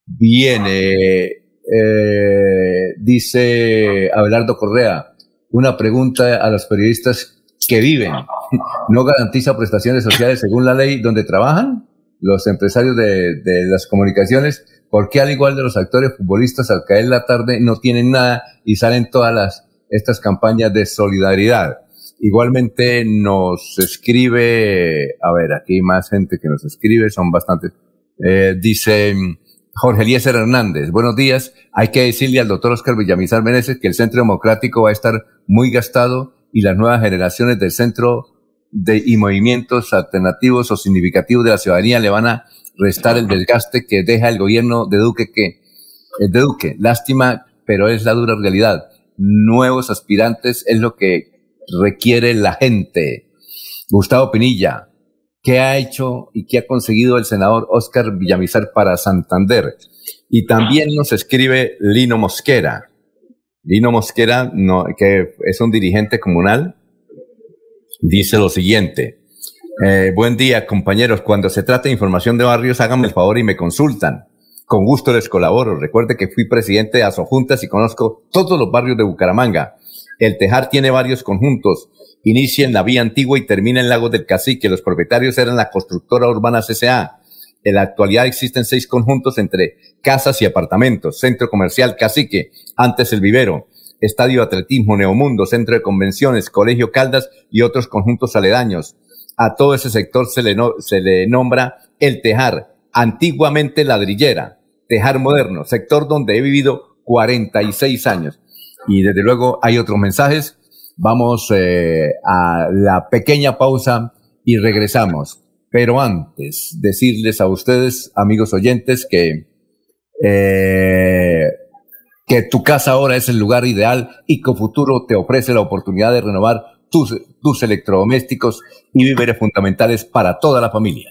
Viene, eh, dice Abelardo Correa, una pregunta a los periodistas que viven. <laughs> ¿No garantiza prestaciones sociales según la ley donde trabajan los empresarios de, de las comunicaciones? ¿Por qué al igual de los actores futbolistas al caer la tarde no tienen nada y salen todas las, estas campañas de solidaridad? Igualmente nos escribe, a ver, aquí hay más gente que nos escribe, son bastantes. Eh, dice, Jorge Eliezer Hernández, buenos días. Hay que decirle al doctor Oscar Villamizar Meneses que el Centro Democrático va a estar muy gastado y las nuevas generaciones del Centro de, y movimientos alternativos o significativos de la ciudadanía le van a restar el desgaste que deja el gobierno de Duque que, el de Duque. Lástima, pero es la dura realidad. Nuevos aspirantes es lo que requiere la gente. Gustavo Pinilla, qué ha hecho y qué ha conseguido el senador Oscar Villamizar para Santander. Y también nos escribe Lino Mosquera. Lino Mosquera, que es un dirigente comunal, dice lo siguiente. Eh, buen día, compañeros. Cuando se trata de información de barrios, háganme el favor y me consultan. Con gusto les colaboro. Recuerde que fui presidente de Asojuntas y conozco todos los barrios de Bucaramanga. El Tejar tiene varios conjuntos inicia en la vía antigua y termina en Lagos del Cacique. Los propietarios eran la constructora urbana CCA. En la actualidad existen seis conjuntos entre casas y apartamentos, centro comercial Cacique, antes el vivero, estadio atletismo Neomundo, centro de convenciones, colegio Caldas y otros conjuntos aledaños. A todo ese sector se le, se le nombra el Tejar, antiguamente ladrillera, Tejar moderno, sector donde he vivido 46 años. Y desde luego hay otros mensajes Vamos eh, a la pequeña pausa y regresamos. Pero antes, decirles a ustedes, amigos oyentes, que, eh, que tu casa ahora es el lugar ideal y Cofuturo te ofrece la oportunidad de renovar tus, tus electrodomésticos y víveres fundamentales para toda la familia.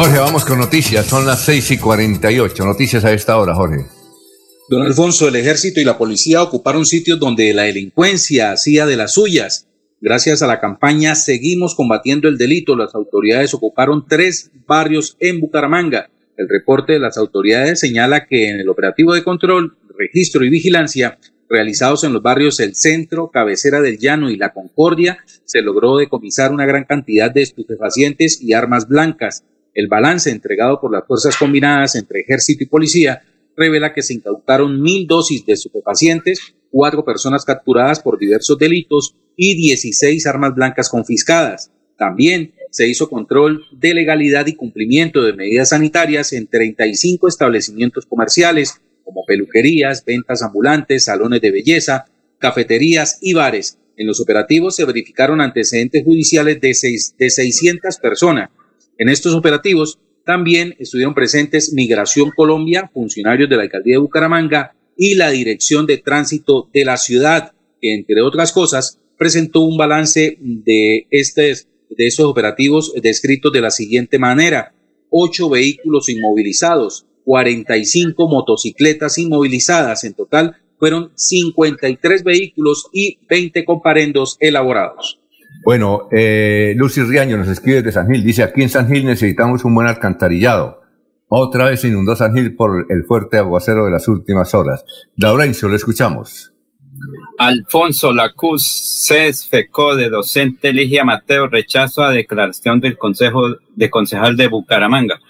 Jorge, vamos con noticias. Son las 6 y 48. Noticias a esta hora, Jorge.
Don Alfonso, el ejército y la policía ocuparon sitios donde la delincuencia hacía de las suyas. Gracias a la campaña Seguimos combatiendo el delito, las autoridades ocuparon tres barrios en Bucaramanga. El reporte de las autoridades señala que en el operativo de control, registro y vigilancia realizados en los barrios El Centro, Cabecera del Llano y La Concordia, se logró decomisar una gran cantidad de estupefacientes y armas blancas. El balance entregado por las fuerzas combinadas entre ejército y policía revela que se incautaron mil dosis de estupefacientes, cuatro personas capturadas por diversos delitos y 16 armas blancas confiscadas. También se hizo control de legalidad y cumplimiento de medidas sanitarias en 35 establecimientos comerciales, como peluquerías, ventas ambulantes, salones de belleza, cafeterías y bares. En los operativos se verificaron antecedentes judiciales de, seis, de 600 personas. En estos operativos también estuvieron presentes Migración Colombia, funcionarios de la alcaldía de Bucaramanga y la Dirección de Tránsito de la ciudad, que entre otras cosas presentó un balance de, estos, de estos operativos descritos de la siguiente manera. Ocho vehículos inmovilizados, 45 motocicletas inmovilizadas. En total fueron 53 vehículos y 20 comparendos elaborados.
Bueno, eh, Lucy Riaño nos escribe de San Gil. Dice, aquí en San Gil necesitamos un buen alcantarillado. Otra vez inundó San Gil por el fuerte aguacero de las últimas horas. Laurencio, lo escuchamos.
Alfonso Lacuz FECO de docente Ligia Mateo rechazo a declaración del Consejo de Concejal de Bucaramanga.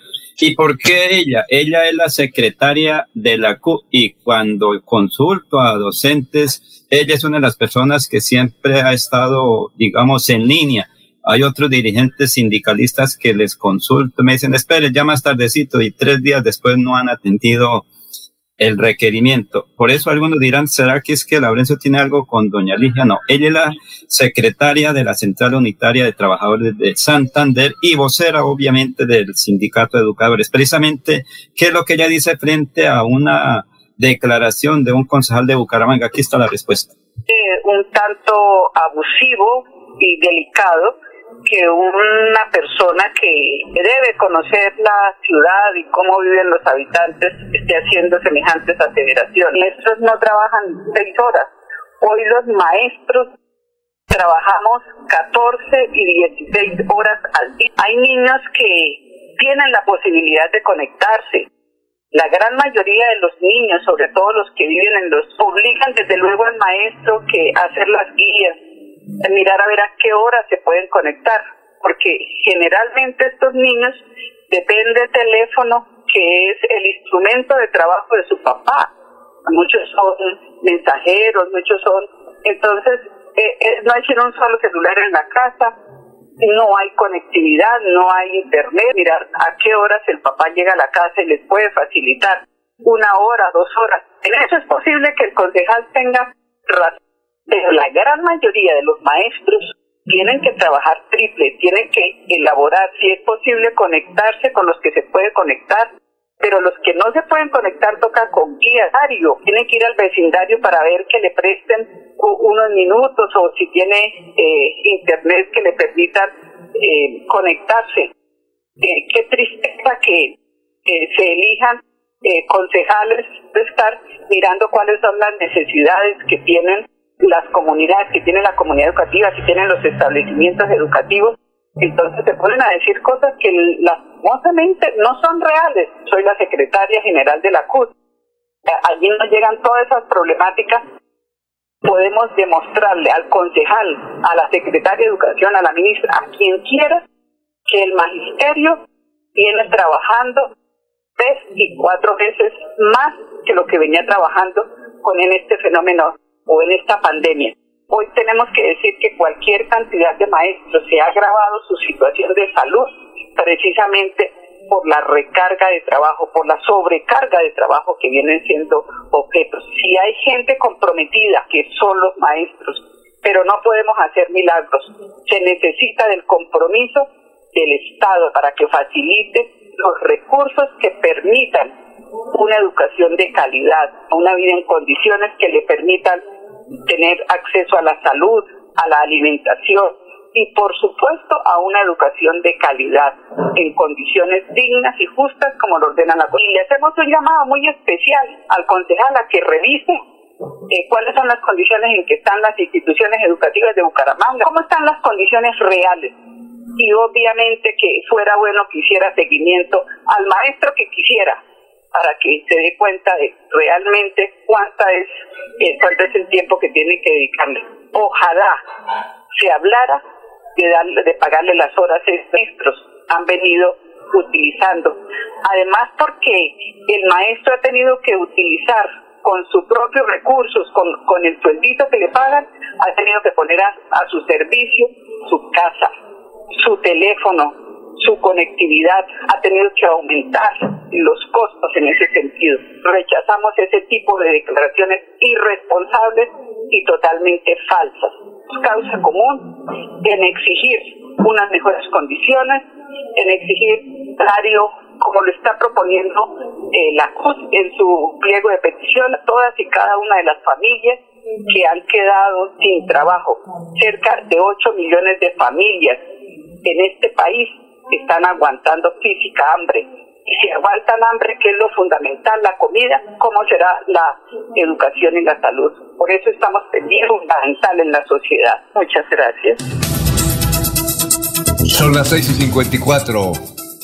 ¿Y por qué ella? Ella es la secretaria de la CU y cuando consulto a docentes, ella es una de las personas que siempre ha estado, digamos, en línea. Hay otros dirigentes sindicalistas que les consulto, me dicen, espere, ya más tardecito y tres días después no han atendido el requerimiento. Por eso algunos dirán, ¿será que es que Laurencio tiene algo con doña Ligia? No, ella es la secretaria de la Central Unitaria de Trabajadores de Santander y vocera, obviamente, del Sindicato de Educadores. Precisamente, ¿qué es lo que ella dice frente a una declaración de un concejal de Bucaramanga? Aquí está la respuesta.
Un tanto abusivo y delicado que una persona que debe conocer la ciudad y cómo viven los habitantes esté haciendo semejantes aseveraciones. Estos no trabajan seis horas. Hoy los maestros trabajamos 14 y 16 horas al día. Hay niños que tienen la posibilidad de conectarse. La gran mayoría de los niños, sobre todo los que viven en los, obligan desde luego al maestro que hacer las guías, mirar a ver a qué hora se pueden conectar, porque generalmente estos niños dependen del teléfono que es el instrumento de trabajo de su papá. Muchos son mensajeros, muchos son... Entonces, eh, eh, no hay sino un solo celular en la casa, no hay conectividad, no hay internet, mirar a qué horas el papá llega a la casa y les puede facilitar una hora, dos horas. En eso es posible que el concejal tenga razón pero la gran mayoría de los maestros tienen que trabajar triple, tienen que elaborar, si es posible, conectarse con los que se puede conectar, pero los que no se pueden conectar toca con guía diario, tienen que ir al vecindario para ver que le presten unos minutos o si tiene eh, internet que le permitan eh, conectarse. Eh, qué tristeza que se elijan concejales de estar mirando cuáles son las necesidades que tienen las comunidades, que tiene la comunidad educativa, que tienen los establecimientos educativos, entonces se ponen a decir cosas que lastimosamente no son reales. Soy la secretaria general de la CUT. Allí nos llegan todas esas problemáticas. Podemos demostrarle al concejal, a la secretaria de Educación, a la ministra, a quien quiera, que el magisterio viene trabajando tres y cuatro veces más que lo que venía trabajando con en este fenómeno o en esta pandemia. Hoy tenemos que decir que cualquier cantidad de maestros se ha agravado su situación de salud precisamente por la recarga de trabajo, por la sobrecarga de trabajo que vienen siendo objetos. Si hay gente comprometida, que son los maestros, pero no podemos hacer milagros. Se necesita del compromiso del Estado para que facilite los recursos que permitan una educación de calidad, una vida en condiciones que le permitan tener acceso a la salud, a la alimentación y por supuesto a una educación de calidad en condiciones dignas y justas como lo ordena la ley. Y le hacemos un llamado muy especial al concejal a que revise eh, cuáles son las condiciones en que están las instituciones educativas de Bucaramanga, cómo están las condiciones reales. Y obviamente que fuera bueno que hiciera seguimiento al maestro que quisiera, para que se dé cuenta de realmente cuánta es, eh, cuánto es el tiempo que tiene que dedicarle. Ojalá se hablara de, darle, de pagarle las horas maestros. Han venido utilizando. Además porque el maestro ha tenido que utilizar con sus propios recursos, con, con el sueldito que le pagan, ha tenido que poner a, a su servicio su casa, su teléfono, su conectividad, ha tenido que aumentar los costos en ese sentido. Rechazamos ese tipo de declaraciones irresponsables y totalmente falsas. Causa común en exigir unas mejores condiciones, en exigir salario como lo está proponiendo eh, la CUS en su pliego de petición a todas y cada una de las familias que han quedado sin trabajo. Cerca de 8 millones de familias en este país están aguantando física hambre. Y si aguantan hambre, que es lo fundamental, la comida, ¿cómo será la educación y la salud? Por eso estamos pendientes fundamental en la sociedad. Muchas gracias.
Son las 6 y 54.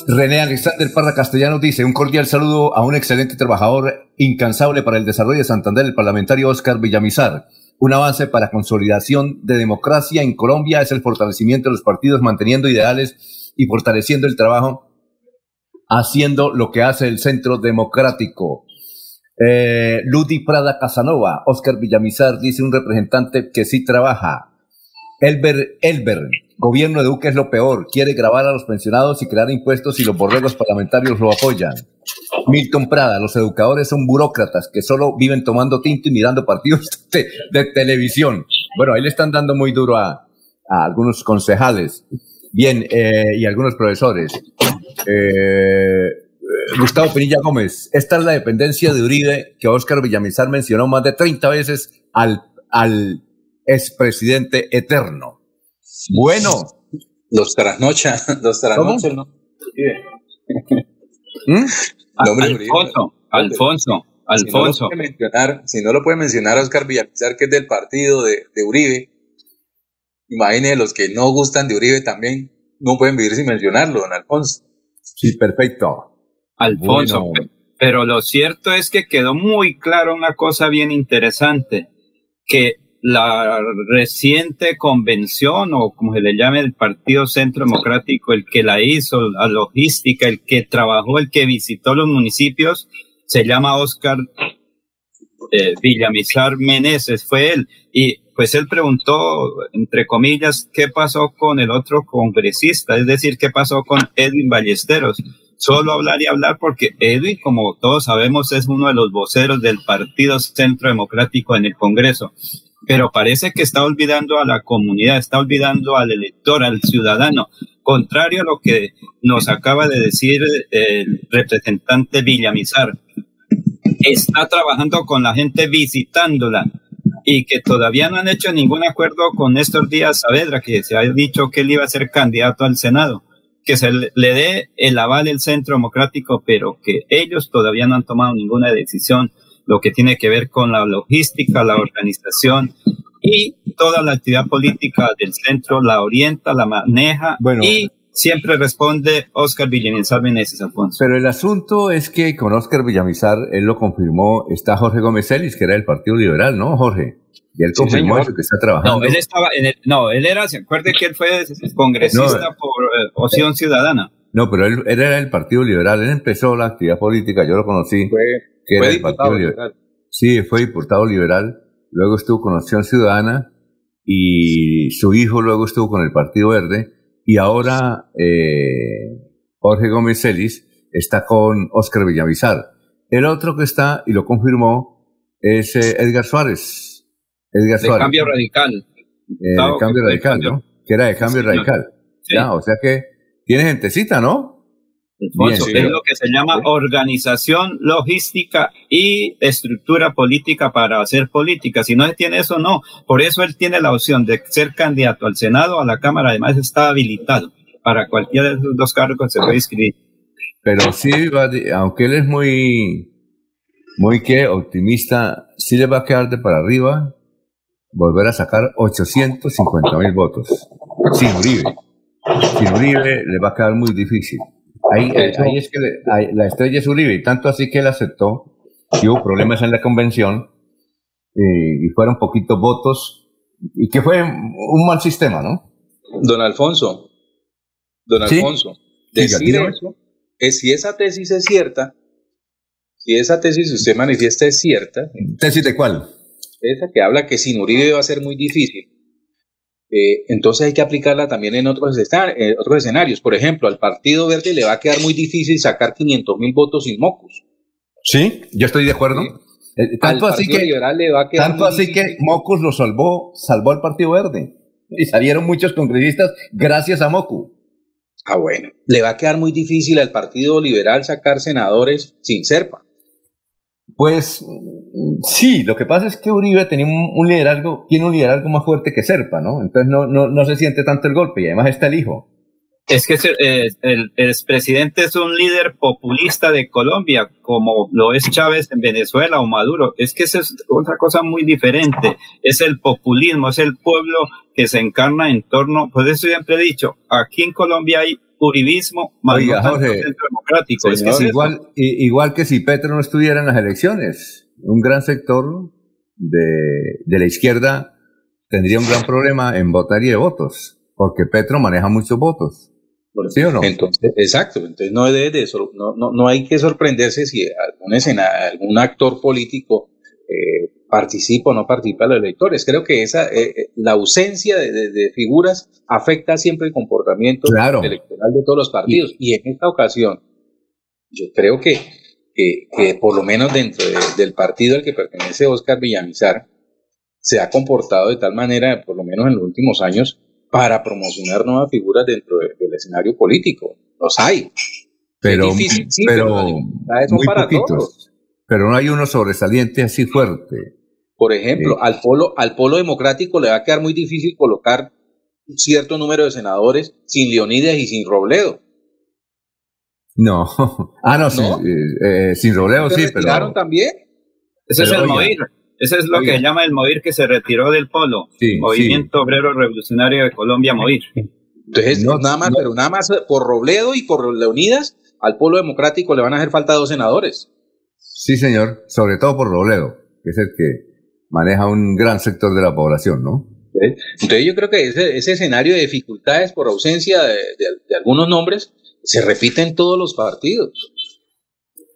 René Alexander Parra Castellano dice, un cordial saludo a un excelente trabajador incansable para el desarrollo de Santander, el parlamentario Oscar Villamizar. Un avance para consolidación de democracia en Colombia es el fortalecimiento de los partidos manteniendo ideales y fortaleciendo el trabajo, haciendo lo que hace el Centro Democrático. Eh, Ludi Prada Casanova, Oscar Villamizar dice un representante que sí trabaja. Elber, Elber, gobierno de Duque es lo peor, quiere grabar a los pensionados y crear impuestos y los borregos parlamentarios lo apoyan. Milton Prada, los educadores son burócratas que solo viven tomando tinto y mirando partidos <laughs> de, televisión. Bueno, ahí le están dando muy duro a, algunos concejales. Bien, eh, y algunos profesores. Eh, Gustavo Pinilla Gómez, esta es la dependencia de Uribe que Oscar Villamizar mencionó más de 30 veces al, al expresidente eterno. Bueno.
Los trasnocha, <laughs> los trasnocha, ¿no?
¿Mm? Alfonso, Alfonso, Alfonso.
Si no, lo puede mencionar, si no lo puede mencionar Oscar Villamizar, que es del partido de, de Uribe, imagine los que no gustan de Uribe también, no pueden vivir sin mencionarlo, don Alfonso.
Sí, perfecto.
Alfonso, bueno. pero lo cierto es que quedó muy claro una cosa bien interesante, que la reciente convención o como se le llame el Partido Centro Democrático, el que la hizo, la logística, el que trabajó, el que visitó los municipios, se llama Oscar eh, Villamizar Meneses, fue él. Y pues él preguntó, entre comillas, qué pasó con el otro congresista, es decir, qué pasó con Edwin Ballesteros. Solo hablar y hablar porque Edwin, como todos sabemos, es uno de los voceros del Partido Centro Democrático en el Congreso pero parece que está olvidando a la comunidad, está olvidando al elector, al ciudadano, contrario a lo que nos acaba de decir el representante Villamizar. Está trabajando con la gente visitándola y que todavía no han hecho ningún acuerdo con Néstor Díaz Saavedra, que se ha dicho que él iba a ser candidato al Senado, que se le dé el aval del Centro Democrático, pero que ellos todavía no han tomado ninguna decisión lo que tiene que ver con la logística, la organización y toda la actividad política del centro la orienta, la maneja
bueno,
y siempre responde Oscar Villamizar Meneses, Alfonso.
Pero el asunto es que con Oscar Villamizar, él lo confirmó, está Jorge Gómez Celis, que era del Partido Liberal, ¿no, Jorge? Y él confirmó sí, eso, que está trabajando.
No, él estaba en el, no, él era, se acuerde que él fue congresista no, por eh, Opción Ciudadana.
No, pero él, él, era del Partido Liberal, él empezó la actividad política, yo lo conocí.
Fue,
que
fue
era Liberal. Sí, fue diputado liberal, luego estuvo con Opción Ciudadana y su hijo luego estuvo con el Partido Verde y ahora eh, Jorge Gómez Celis está con Oscar Villamizar. El otro que está, y lo confirmó, es eh, Edgar Suárez. Edgar
de
Suárez.
cambio radical.
Eh, de cambio radical, ¿no? Que era de cambio
Sí,
radical.
Sí.
Ya, o sea que tiene gentecita, ¿no?
Alfonso, es lo que se llama organización, logística y estructura política para hacer política. Si no tiene eso, no. Por eso él tiene la opción de ser candidato al Senado, a la Cámara, además está habilitado para cualquiera de esos dos cargos se puede inscribir.
Pero sí, aunque él es muy, muy que optimista, sí le va a quedar de para arriba volver a sacar 850 mil votos sin Uribe. Sin Uribe le va a quedar muy difícil. Ahí, ahí es que la estrella es Uribe, y tanto así que él aceptó que hubo problemas en la convención eh, y fueron poquitos votos y que fue un mal sistema, ¿no?
Don Alfonso, don Alfonso, decir eso es si esa tesis es cierta, si esa tesis usted manifiesta es cierta.
¿Tesis de cuál?
Esa que habla que sin Uribe va a ser muy difícil. Eh, entonces hay que aplicarla también en otros, eh, otros escenarios. Por ejemplo, al Partido Verde le va a quedar muy difícil sacar 500 mil votos sin Mocus.
Sí, yo estoy de acuerdo. Eh, tanto así que, le va a tanto así que Mocus lo salvó, salvó al Partido Verde. Y salieron muchos congresistas gracias a Mocus.
Ah, bueno. Le va a quedar muy difícil al Partido Liberal sacar senadores sin Serpa.
Pues sí, lo que pasa es que Uribe tenía un, liderazgo, tiene un liderazgo más fuerte que Serpa, ¿no? Entonces no, no, no se siente tanto el golpe y además está el hijo.
Es que eh, el, expresidente es un líder populista de Colombia, como lo es Chávez en Venezuela o Maduro. Es que esa es otra cosa muy diferente. Es el populismo, es el pueblo que se encarna en torno, pues eso siempre he dicho, aquí en Colombia hay uribismo,
Oiga, democrático. es que igual, igual que si Petro no estuviera en las elecciones, un gran sector de, de la izquierda tendría un gran problema en votar y de votos, porque Petro maneja muchos votos.
¿Sí o no? Entonces, exacto, entonces no, de, de, no, no, no hay que sorprenderse si algún, escena, algún actor político eh, participa o no participa de los electores. Creo que esa, eh, eh, la ausencia de, figuras afecta siempre el comportamiento electoral de todos los partidos. Y, en esta ocasión, yo creo que, que, por lo menos dentro del partido al que pertenece Oscar Villamizar, se ha comportado de tal manera, por lo menos en los últimos años, para promocionar nuevas figuras dentro del escenario político. Los hay.
Pero, pero, muy poquitos. Pero no hay uno sobresaliente así fuerte.
Por ejemplo, al, polo, al polo democrático le va a quedar muy difícil colocar un cierto número de senadores sin Leonidas y sin Robledo.
No. Ah, no, eh, eh, sin Robledo sí, pero.
también?
Ese es el Moir. Ese es lo que llama el Moir que se retiró del polo. Movimiento Obrero Revolucionario de Colombia, Moir.
Entonces, no, nada más, pero nada más por Robledo y por Leonidas, al polo democrático le van a hacer falta dos senadores.
Sí, señor, sobre todo por Robledo, que es el que maneja un gran sector de la población, ¿no?
Entonces yo creo que ese, escenario de dificultades por ausencia de, algunos nombres se repite en todos los partidos.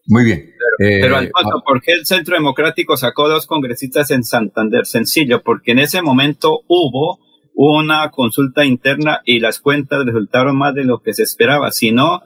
Muy bien.
Pero, eh, Alfonso, ah, ¿por qué el Centro Democrático sacó dos congresistas en Santander? Sencillo, porque en ese momento hubo una consulta interna y las cuentas resultaron más de lo que se esperaba. Si no,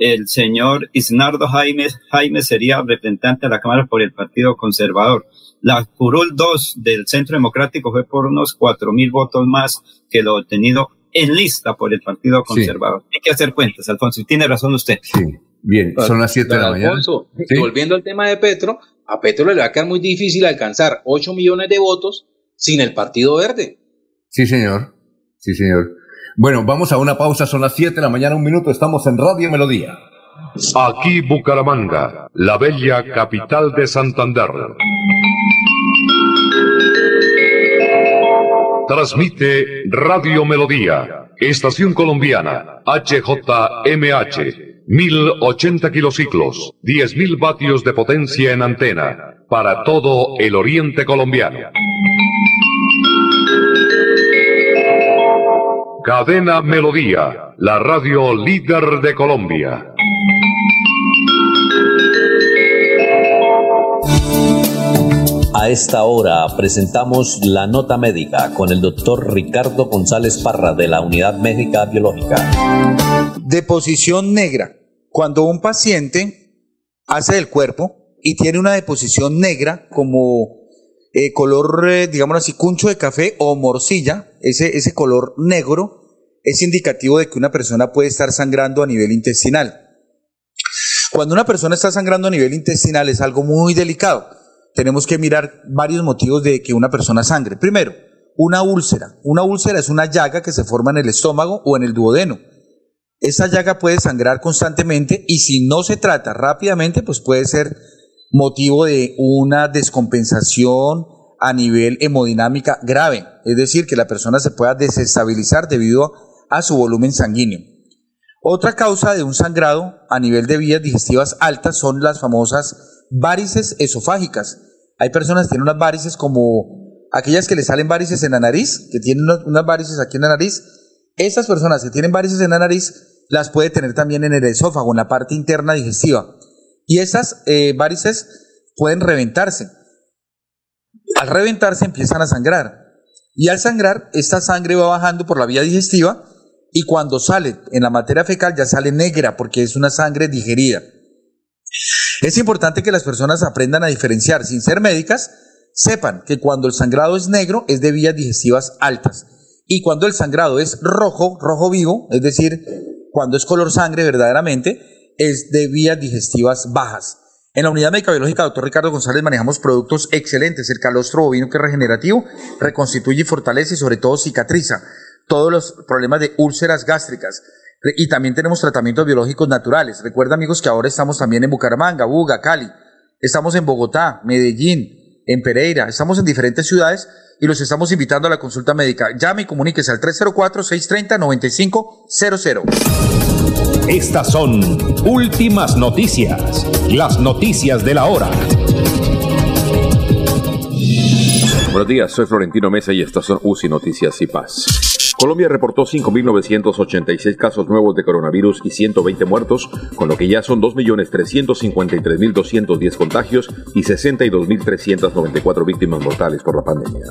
el señor Isnardo Jaime, Jaime sería representante de la Cámara por el Partido Conservador. La curul 2 del Centro Democrático fue por unos cuatro mil votos más que lo obtenido en lista por el Partido Conservador. Hay que hacer cuentas, Alfonso, y tiene razón usted.
Sí, bien, son las 7 de la mañana. Alfonso,
volviendo al tema de Petro, a Petro le va a quedar muy difícil alcanzar 8 millones de votos sin el Partido Verde.
Sí, señor. Sí, señor. Bueno, vamos a una pausa, son las 7 de la mañana, un minuto, estamos en Radio Melodía.
Aquí Bucaramanga, la bella capital de Santander. Transmite Radio Melodía, estación colombiana, HJMH, 1080 kilociclos, 10.000 vatios de potencia en antena, para todo el oriente colombiano. Cadena Melodía, la radio líder de Colombia.
A esta hora presentamos la nota médica con el doctor Ricardo González Parra de la Unidad Médica Biológica.
Deposición negra. Cuando un paciente hace el cuerpo y tiene una deposición negra como eh, color, eh, digamos así, cuncho de café o morcilla, ese, ese color negro es indicativo de que una persona puede estar sangrando a nivel intestinal.
Cuando una persona está sangrando a nivel intestinal es algo muy delicado. Tenemos que mirar varios motivos de que una persona sangre. Primero, una úlcera. Una úlcera es una llaga que se forma en el estómago o en el duodeno. Esa llaga puede sangrar constantemente y si no se trata rápidamente, pues puede ser motivo de una descompensación a nivel hemodinámica grave, es decir, que la persona se pueda desestabilizar debido a su volumen sanguíneo. Otra causa de un sangrado a nivel de vías digestivas altas son las famosas varices esofágicas. Hay personas que tienen unas varices como aquellas que le salen varices en la nariz, que tienen unas varices aquí en la nariz. Esas personas que tienen varices en la nariz las puede tener también en el esófago, en la parte interna digestiva. Y esas eh, varices pueden reventarse. Al reventarse empiezan a sangrar. Y al sangrar, esta sangre va bajando por la vía digestiva y cuando sale en la materia fecal ya sale negra porque es una sangre digerida. Es importante que las personas aprendan a diferenciar, sin ser médicas, sepan que cuando el sangrado es negro es de vías digestivas altas y cuando el sangrado es rojo, rojo vivo, es decir, cuando es color sangre verdaderamente, es de vías digestivas bajas. En la unidad médica biológica, doctor Ricardo González, manejamos productos excelentes. El calostro bovino que es regenerativo, reconstituye y fortalece y sobre todo cicatriza todos los problemas de úlceras gástricas. Y también tenemos tratamientos biológicos naturales. Recuerda, amigos, que ahora estamos también en Bucaramanga, Buga, Cali. Estamos en Bogotá, Medellín, en Pereira. Estamos en diferentes ciudades y los estamos invitando a la consulta médica. Llame y comuníquese al 304-630-9500.
Estas son últimas noticias, las noticias de la hora.
Buenos días, soy Florentino Mesa y estas son UCI Noticias y Paz. Colombia reportó 5.986 casos nuevos de coronavirus y 120 muertos, con lo que ya son 2.353.210 contagios y 62.394 víctimas mortales por la pandemia.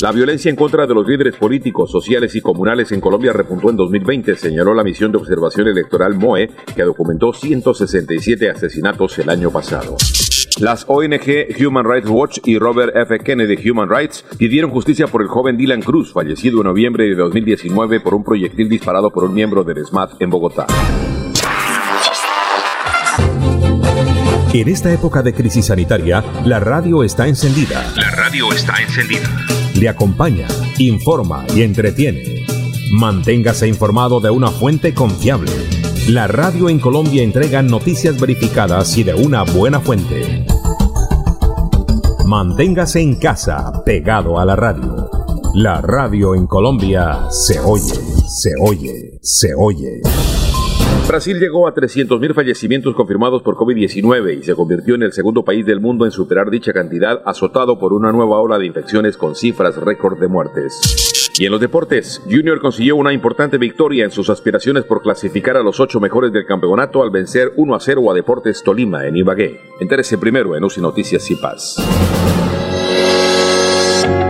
La violencia en contra de los líderes políticos, sociales y comunales en Colombia repuntó en 2020, señaló la misión de observación electoral MOE, que documentó 167 asesinatos el año pasado. Las ONG Human Rights Watch y Robert F. Kennedy Human Rights pidieron justicia por el joven Dylan Cruz, fallecido en noviembre de 2019 por un proyectil disparado por un miembro del SMAT en Bogotá.
En esta época de crisis sanitaria, la radio está encendida.
La radio está encendida.
Le acompaña, informa y entretiene. Manténgase informado de una fuente confiable. La radio en Colombia entrega noticias verificadas y de una buena fuente. Manténgase en casa, pegado a la radio. La radio en Colombia se oye, se oye, se oye.
Brasil llegó a 300.000 fallecimientos confirmados por COVID-19 y se convirtió en el segundo país del mundo en superar dicha cantidad, azotado por una nueva ola de infecciones con cifras récord de muertes. Y en los deportes, Junior consiguió una importante victoria en sus aspiraciones por clasificar a los ocho mejores del campeonato al vencer 1 a 0 a Deportes Tolima en Ibagué. Entérese primero en UCI Noticias y Paz.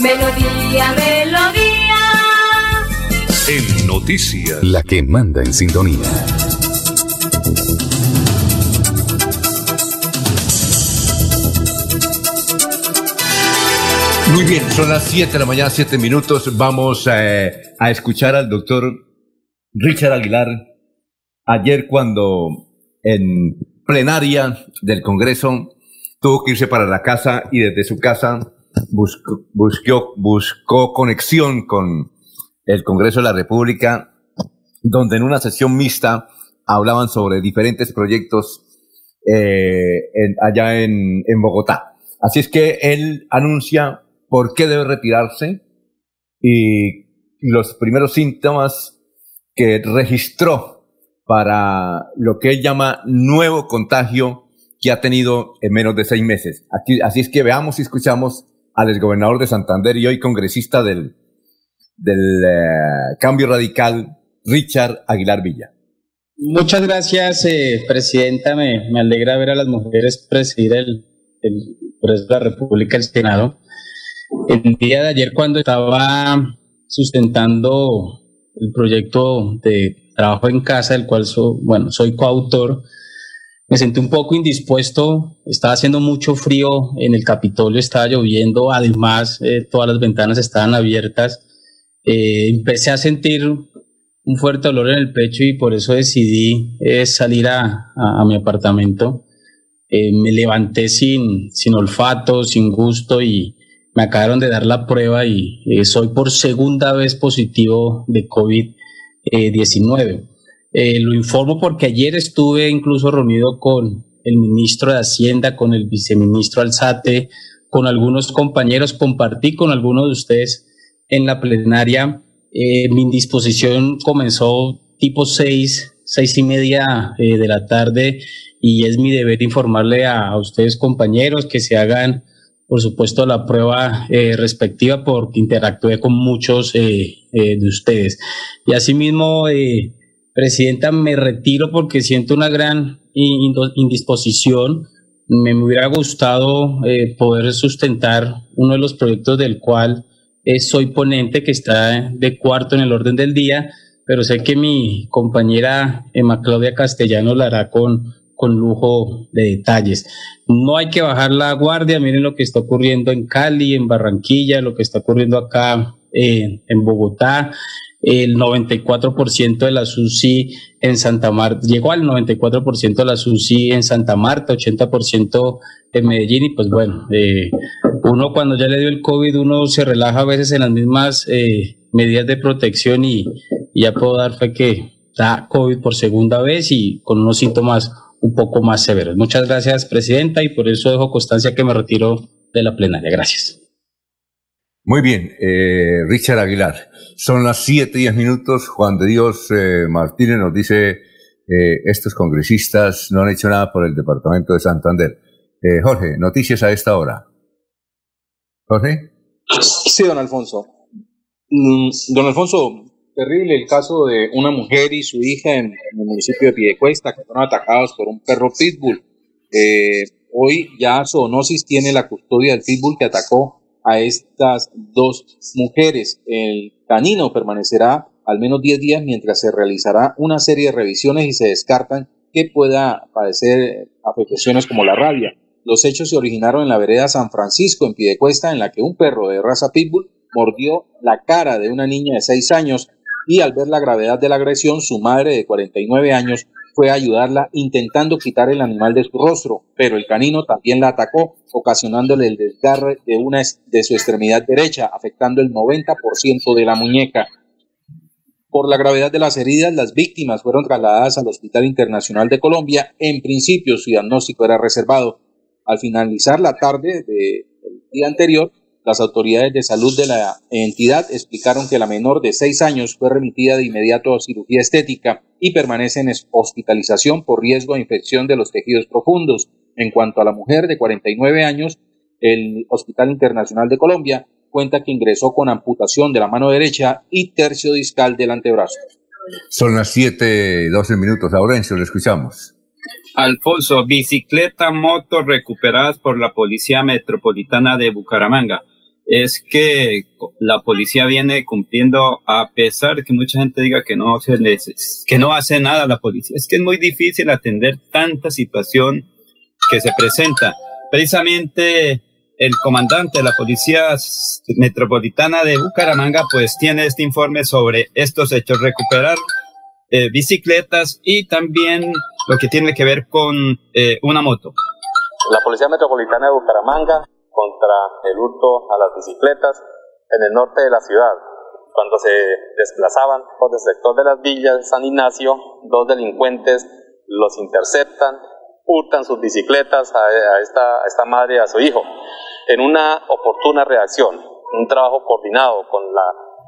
Melodía, melodía.
En noticias.
La que manda en sintonía.
Muy bien, son las 7 de la mañana, 7 minutos. Vamos eh, a escuchar al doctor Richard Aguilar, ayer cuando en plenaria del Congreso tuvo que irse para la casa y desde su casa buscó, buscó, buscó conexión con el Congreso de la República, donde en una sesión mixta hablaban sobre diferentes proyectos eh, allá en, en Bogotá. Así es que él anuncia por qué debe retirarse y los primeros síntomas que registró para lo que él llama nuevo contagio que ha tenido en menos de seis meses. Así es que veamos y escuchamos al exgobernador de Santander y hoy congresista del, del eh, Cambio Radical, Richard Aguilar Villa.
Muchas gracias, eh, Presidenta. Me, me, alegra ver a las mujeres presidir el, el de la República, el Senado. El día de ayer, cuando estaba sustentando el proyecto de trabajo en casa, del cual bueno, soy coautor, me sentí un poco indispuesto, estaba haciendo mucho frío en el Capitolio, estaba lloviendo, además eh, todas las ventanas estaban abiertas. Eh, empecé a sentir un fuerte dolor en el pecho y por eso decidí eh, salir a, mi apartamento. me levanté sin, sin olfato, sin gusto y me acabaron de dar la prueba y soy por segunda vez positivo de COVID-19. Eh, lo informo porque ayer estuve incluso reunido con el ministro de Hacienda, con el viceministro Alzate, con algunos compañeros, compartí con algunos de ustedes en la plenaria. Eh, mi indisposición comenzó tipo seis, seis y media eh, de la tarde y es mi deber informarle a, ustedes compañeros que se hagan, por supuesto, la prueba respectiva porque interactué con muchos de ustedes. Y asimismo, Presidenta, me retiro porque siento una gran indisposición. Me hubiera gustado eh, poder sustentar uno de los proyectos del cual eh, soy ponente, que está de cuarto en el orden del día, pero sé que mi compañera Emma Claudia Castellano lo hará con, con lujo de detalles. No hay que bajar la guardia, miren lo que está ocurriendo en Cali, en Barranquilla, lo que está ocurriendo acá eh, en Bogotá el 94% de la SUSI en Santa Marta, llegó al 94% de la SUSI en Santa Marta, 80% en Medellín y pues bueno, eh, uno cuando ya le dio el COVID, uno se relaja a veces en las mismas eh, medidas de protección y, y, ya puedo dar fe que da COVID por segunda vez y con unos síntomas un poco más severos. Muchas gracias, Presidenta, y por eso dejo constancia que me retiro de la plenaria. Gracias.
Muy bien, eh, Richard Aguilar. Son las siete y diez minutos. Juan de Dios eh, Martínez nos dice, eh, estos congresistas no han hecho nada por el departamento de Santander. Eh, Jorge, noticias a esta hora. Jorge.
Sí, don Alfonso. Mm, don Alfonso, terrible el caso de una mujer y su hija en, en el municipio de Piedecuesta que fueron atacados por un perro pitbull. hoy ya Zoonosis tiene la custodia del pitbull que atacó a estas dos mujeres. El canino permanecerá al menos 10 días mientras se realizará una serie de revisiones y se descartan que pueda padecer afectaciones como la rabia. Los hechos se originaron en la vereda San Francisco, en Piedecuesta, en la que un perro de raza pitbull mordió la cara de una niña de 6 años y al ver la gravedad de la agresión, su madre de 49 años fue a ayudarla intentando quitar el animal de su rostro, pero el canino también la atacó, ocasionándole el desgarre de una de su extremidad derecha, afectando el 90% de la muñeca. Por la gravedad de las heridas, las víctimas fueron trasladadas al Hospital Internacional de Colombia. En principio, su diagnóstico era reservado. Al finalizar la tarde del día anterior, las autoridades de salud de la entidad explicaron que la menor de seis años fue remitida de inmediato a cirugía estética y permanece en hospitalización por riesgo de infección de los tejidos profundos. En cuanto a la mujer de 49 años, el Hospital Internacional de Colombia cuenta que ingresó con amputación de la mano derecha y tercio discal del antebrazo.
Son las 7, 12 minutos. Laurencio, lo escuchamos.
Alfonso, bicicleta, moto recuperadas por la Policía Metropolitana de Bucaramanga es que la policía viene cumpliendo a pesar de que mucha gente diga que no se que no hace nada la policía. Es que es muy difícil atender tanta situación que se presenta. Precisamente el comandante de la Policía Metropolitana de Bucaramanga pues tiene este informe sobre estos hechos. Recuperar eh, bicicletas y también lo que tiene que ver con eh, una moto.
La Policía Metropolitana de Bucaramanga contra el hurto a las bicicletas en el norte de la ciudad. Cuando se desplazaban por el sector de las villas de San Ignacio, dos delincuentes los interceptan, hurtan sus bicicletas a, esta, madre y a su hijo. En una oportuna reacción, un trabajo coordinado con la,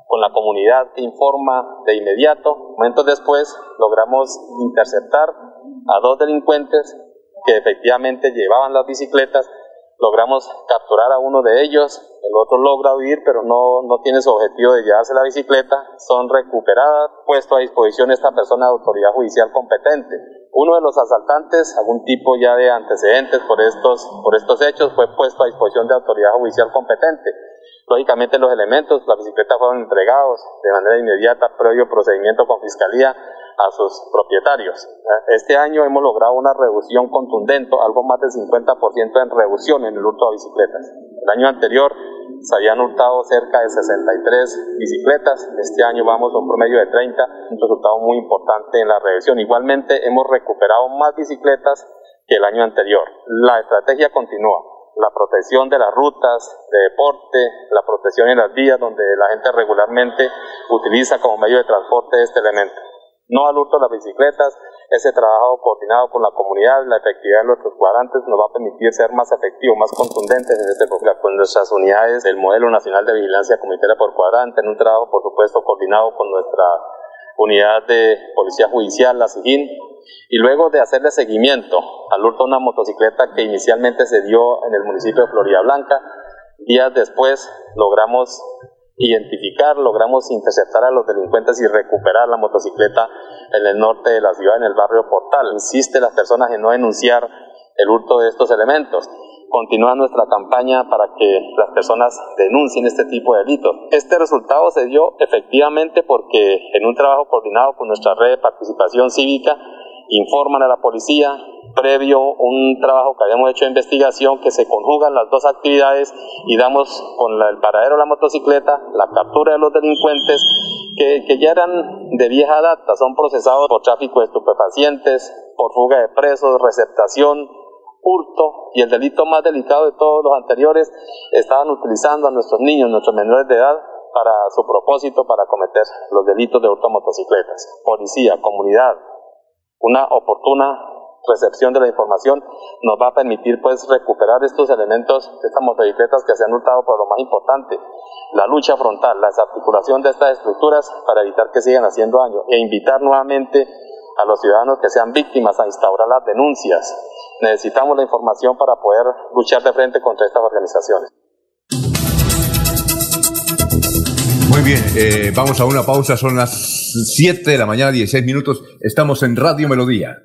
con la comunidad que informa de inmediato, momentos después logramos interceptar a dos delincuentes que efectivamente llevaban las bicicletas logramos capturar a uno de ellos, el otro logra huir, pero no, no tiene su objetivo de llevarse la bicicleta, son recuperadas, puesto a disposición esta persona de autoridad judicial competente. Uno de los asaltantes, algún tipo ya de antecedentes por estos, por estos hechos, fue puesto a disposición de autoridad judicial competente. Lógicamente los elementos, la bicicleta fueron entregados de manera inmediata, previo procedimiento con fiscalía, a sus propietarios. Este año hemos logrado una reducción contundente, algo más del 50% en reducción en el hurto de bicicletas. El año anterior se habían hurtado cerca de 63 bicicletas, este año vamos a un promedio de 30, un resultado muy importante en la reducción. Igualmente hemos recuperado más bicicletas que el año anterior. La estrategia continúa la protección de las rutas de deporte, la protección en las vías donde la gente regularmente utiliza como medio de transporte este elemento no al hurto las bicicletas, ese trabajo coordinado con la comunidad, la efectividad de nuestros cuadrantes nos va a permitir ser más efectivos, más contundentes en este con nuestras unidades del Modelo Nacional de Vigilancia Comunitaria por Cuadrante, en un trabajo, por supuesto, coordinado con nuestra unidad de Policía Judicial, la SIGIN, y luego de hacerle seguimiento al hurto de una motocicleta que inicialmente se dio en el municipio de Florida Blanca, días después logramos identificar, logramos interceptar a los delincuentes y recuperar la motocicleta en el norte de la ciudad, en el barrio Portal. Insiste las personas en no denunciar el hurto de estos elementos. Continúa nuestra campaña para que las personas denuncien este tipo de delitos. Este resultado se dio efectivamente porque en un trabajo coordinado con nuestra red de participación cívica informan a la policía, previo un trabajo que habíamos hecho de investigación que se conjugan las dos actividades y damos con el paradero de la motocicleta la captura de los delincuentes que, que ya eran de vieja data, son procesados por tráfico de estupefacientes, por fuga de presos, receptación, hurto y el delito más delicado de todos los anteriores, estaban utilizando a nuestros niños, nuestros menores de edad, para su propósito, para cometer los delitos de hurto motocicletas. Policía, comunidad, una oportuna recepción de la información nos va a permitir pues recuperar estos elementos, estas motocicletas que se han hurtado por lo más importante, la lucha frontal, la desarticulación de estas estructuras para evitar que sigan haciendo daño e invitar nuevamente a los ciudadanos que sean víctimas a instaurar las denuncias. Necesitamos la información para poder luchar de frente contra estas organizaciones.
Muy bien, eh, vamos a una pausa, son las 7 de la mañana, 16 minutos, estamos en Radio Melodía.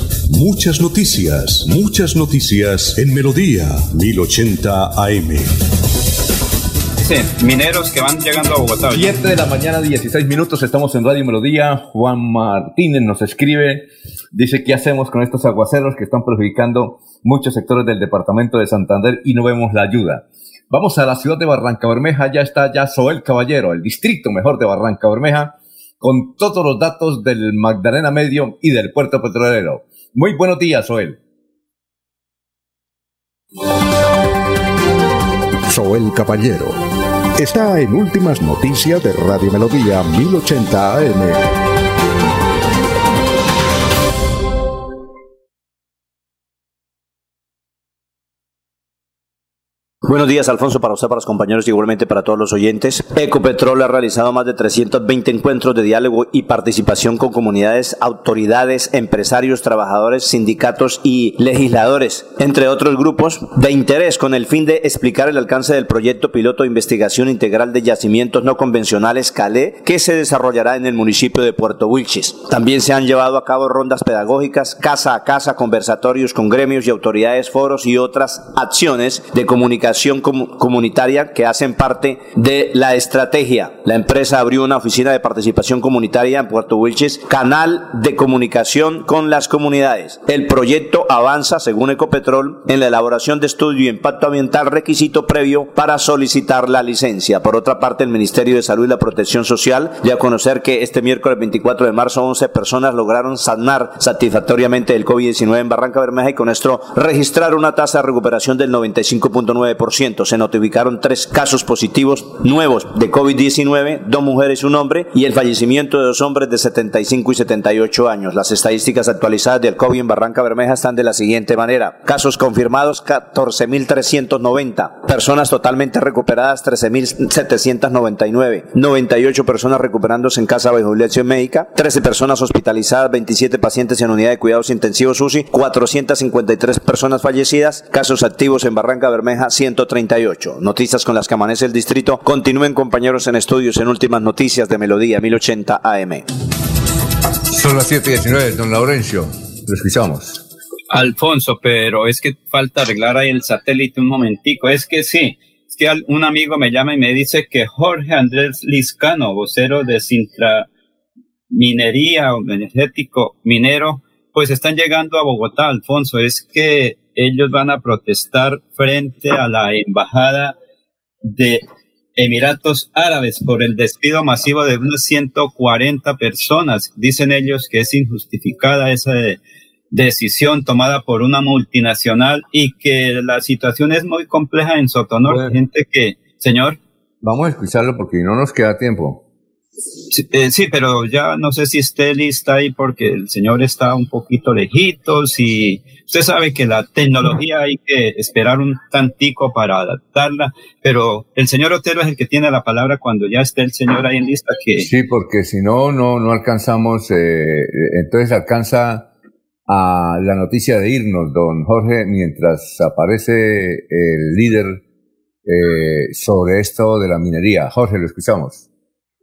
Muchas noticias, muchas noticias en Melodía 1080 AM.
Dicen, mineros que van llegando a Bogotá.
7 de la mañana, 16 minutos, estamos en Radio Melodía. Juan Martínez nos escribe, dice, ¿qué hacemos con estos aguaceros que están perjudicando muchos sectores del departamento de Santander y no vemos la ayuda? Vamos a la ciudad de Barranca Bermeja, ya está ya Soel Caballero, el distrito mejor de Barranca Bermeja, con todos los datos del Magdalena Medio y del puerto petrolero. Muy buenos días, Joel.
Soel Caballero está en Últimas Noticias de Radio Melodía 1080 AM.
Buenos días, Alfonso, para usted, para los compañeros y igualmente para todos los oyentes. Ecopetrol ha realizado más de 320 encuentros de diálogo y participación con comunidades, autoridades, empresarios, trabajadores, sindicatos y legisladores, entre otros grupos de interés, con el fin de explicar el alcance del proyecto piloto de investigación integral de yacimientos no convencionales CALE, que se desarrollará en el municipio de Puerto Wilches. También se han llevado a cabo rondas pedagógicas, casa a casa, conversatorios con gremios y autoridades, foros y otras acciones de comunicación comunitaria que hacen parte de la estrategia. La empresa abrió una oficina de participación comunitaria en Puerto Wilches, canal de comunicación con las comunidades. El proyecto avanza, según Ecopetrol, en la elaboración de estudio y impacto ambiental, requisito previo para solicitar la licencia. Por otra parte, el Ministerio de Salud y la Protección Social dio a conocer que este miércoles 24 de marzo 11 personas lograron sanar satisfactoriamente el COVID-19 en Barranca Bermeja y con esto registrar una tasa de recuperación del 95.9% se notificaron tres casos positivos nuevos de COVID-19, dos mujeres y un hombre, y el fallecimiento de dos hombres de 75 y 78 años. Las estadísticas actualizadas del COVID en Barranca Bermeja están de la siguiente manera. Casos confirmados 14.390, personas totalmente recuperadas 13.799, 98 personas recuperándose en casa bajo lección médica, 13 personas hospitalizadas, 27 pacientes en unidad de cuidados intensivos UCI, 453 personas fallecidas, casos activos en Barranca Bermeja 100 138. Noticias con las que amanece el distrito. Continúen compañeros en estudios en últimas noticias de Melodía 1080 AM.
Son las 7.19, don Laurencio. Lo escuchamos.
Alfonso, pero es que falta arreglar ahí el satélite un momentico. Es que sí, es que un amigo me llama y me dice que Jorge Andrés Liscano, vocero de Sintra Minería o Energético Minero, pues están llegando a Bogotá, Alfonso. Es que ellos van a protestar frente a la embajada de Emiratos Árabes por el despido masivo de unas 140 personas. Dicen ellos que es injustificada esa decisión tomada por una multinacional y que la situación es muy compleja en Sotonor. Gente que, señor.
Vamos a escucharlo porque no nos queda tiempo.
Eh, sí, pero ya no sé si esté lista ahí porque el señor está un poquito lejitos y usted sabe que la tecnología hay que esperar un tantico para adaptarla, pero el señor Otero es el que tiene la palabra cuando ya esté el señor ahí en lista. Que...
Sí, porque si no, no, no alcanzamos, eh, entonces alcanza a la noticia de irnos, don Jorge, mientras aparece el líder eh, sobre esto de la minería. Jorge, lo escuchamos.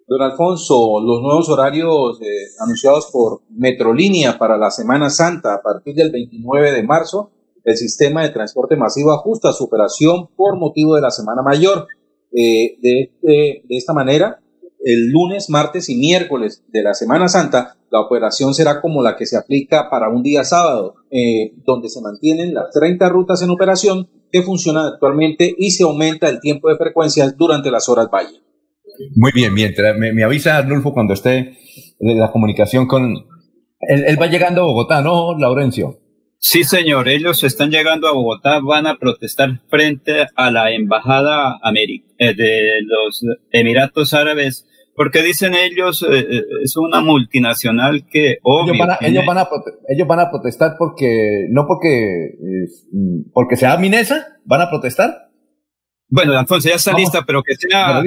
Don Alfonso, los nuevos horarios eh, anunciados por Metrolínea para la Semana Santa a partir del 29 de marzo, el sistema de transporte masivo ajusta su operación por motivo de la Semana Mayor. Eh, de, de, esta manera, el lunes, martes y miércoles de la Semana Santa, la operación será como la que se aplica para un día sábado, eh, donde se mantienen las 30 rutas en operación que funcionan actualmente y se aumenta el tiempo de frecuencias durante las horas valle.
Muy bien, mientras me, avisa Arnulfo cuando esté la comunicación con... Él, va llegando a Bogotá, ¿no, Laurencio?
Sí, señor, ellos están llegando a Bogotá, van a protestar frente a la embajada eh, de los Emiratos Árabes, porque dicen ellos, eh, eh, es una multinacional que
ellos, van a, ellos, van a, ellos van a protestar porque, no porque, porque sea Minesa, van a protestar.
Bueno, Alfonso, ya está lista, pero que sea...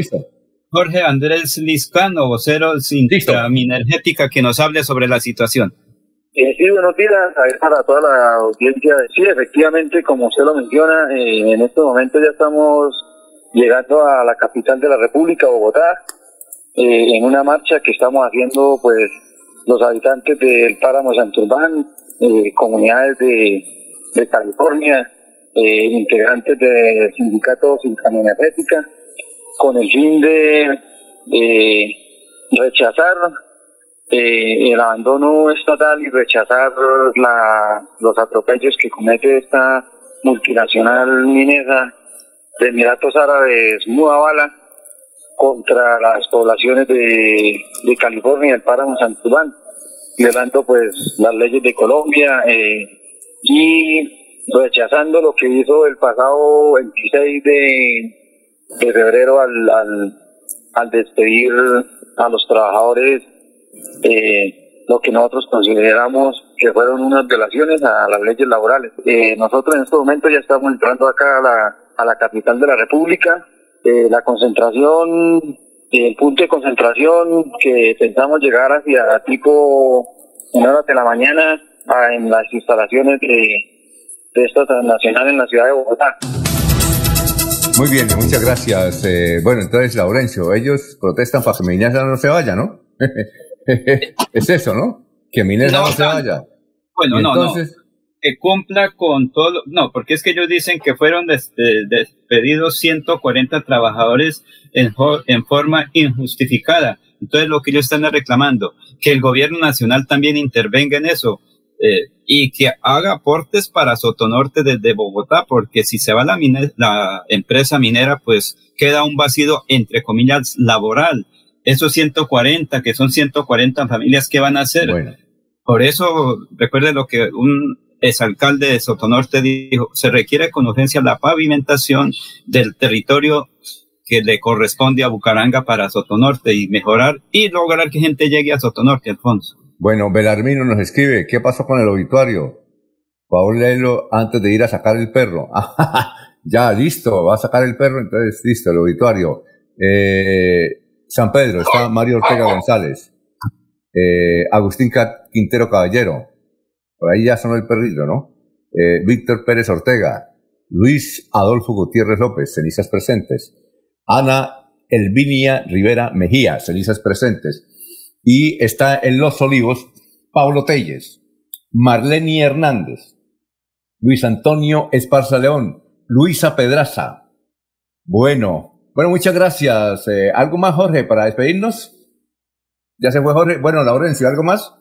Jorge Andrés Liscano, vocero Sindica Minergética, que nos hable sobre la situación.
Eh, sí, buenos días, a ver, para toda la audiencia. Sí, efectivamente, como usted lo menciona, eh, en este momento ya estamos llegando a la capital de la República, Bogotá, eh, en una marcha que estamos haciendo, pues, los habitantes del páramo Santurbán, eh, comunidades de, de California, eh, integrantes de sindicatos Energética, con el fin de rechazar eh, el abandono estatal y rechazar la, los atropellos que comete esta multinacional minera de Emiratos Árabes Muabala contra las poblaciones de, de California el páramo Santubán, violando pues las leyes de Colombia eh, y rechazando lo que hizo el pasado 26 de de febrero al, al, al despedir a los trabajadores eh, lo que nosotros consideramos que fueron unas violaciones a las leyes laborales. Eh, nosotros en este momento ya estamos entrando acá a la, a la capital de la República. Eh, la concentración, el punto de concentración que pensamos llegar hacia tipo en horas de la mañana en las instalaciones de, de esta transnacional en la ciudad de Bogotá.
Muy bien, muchas gracias. Eh, bueno, entonces, Laurencio, ellos protestan para que Minesa no se vaya, ¿no? <laughs> es eso, ¿no? Que Minesa no, se vaya.
Bueno, no, no. Que cumpla con todo. No, porque es que ellos dicen que fueron despedidos 140 trabajadores en, en forma injustificada. Entonces, lo que ellos están reclamando, que el gobierno nacional también intervenga en eso eh, y que haga aportes para Sotonorte desde Bogotá, porque si se va la, la empresa minera, pues queda un vacío, entre comillas, laboral. Esos 140, que son 140 familias, ¿qué van a hacer? Por eso, recuerde lo que un exalcalde de Sotonorte dijo, se requiere con urgencia la pavimentación del territorio que le corresponde a Bucaranga para Sotonorte y mejorar y lograr que gente llegue a Sotonorte, Alfonso.
Bueno, Belarmino nos escribe, ¿qué pasó con el obituario? Por leerlo antes de ir a sacar el perro. <laughs> ya, listo, va a sacar el perro, entonces listo, el obituario. Eh, San Pedro, está Mario Ortega González. Eh, Agustín Quintero Caballero. Por ahí ya sonó el perrito, ¿no? Eh, Víctor Pérez Ortega. Luis Adolfo Gutiérrez López, cenizas presentes. Ana Elvinia Rivera Mejía, cenizas presentes y está en Los Olivos Pablo Telles, Marlene Hernández, Luis Antonio Esparza León, Luisa Pedraza. Bueno, bueno, muchas gracias. Eh, ¿Algo más, Jorge, para despedirnos? Ya se fue Jorge. Bueno, Laurencio, ¿algo más?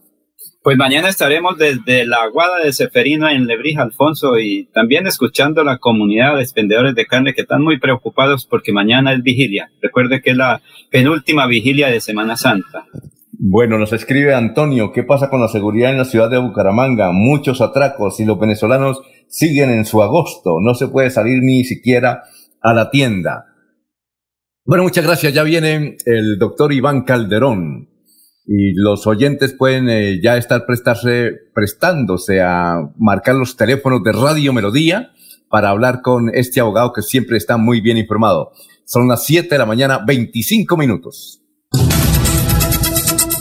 Pues mañana estaremos desde la Aguada de Seferino en Lebrija, Alfonso, y también escuchando a la comunidad de expendedores de carne que están muy preocupados porque mañana es vigilia. Recuerde que es la penúltima vigilia de Semana Santa.
Bueno, nos escribe Antonio, ¿qué pasa con la seguridad en la ciudad de Bucaramanga? Muchos atracos y los venezolanos siguen en su agosto, no se puede salir ni siquiera a la tienda. Bueno, muchas gracias, ya viene el doctor Iván Calderón y los oyentes pueden eh, ya estar prestarse, prestándose a marcar los teléfonos de Radio Melodía para hablar con este abogado que siempre está muy bien informado. Son las 7 de la mañana, 25 minutos.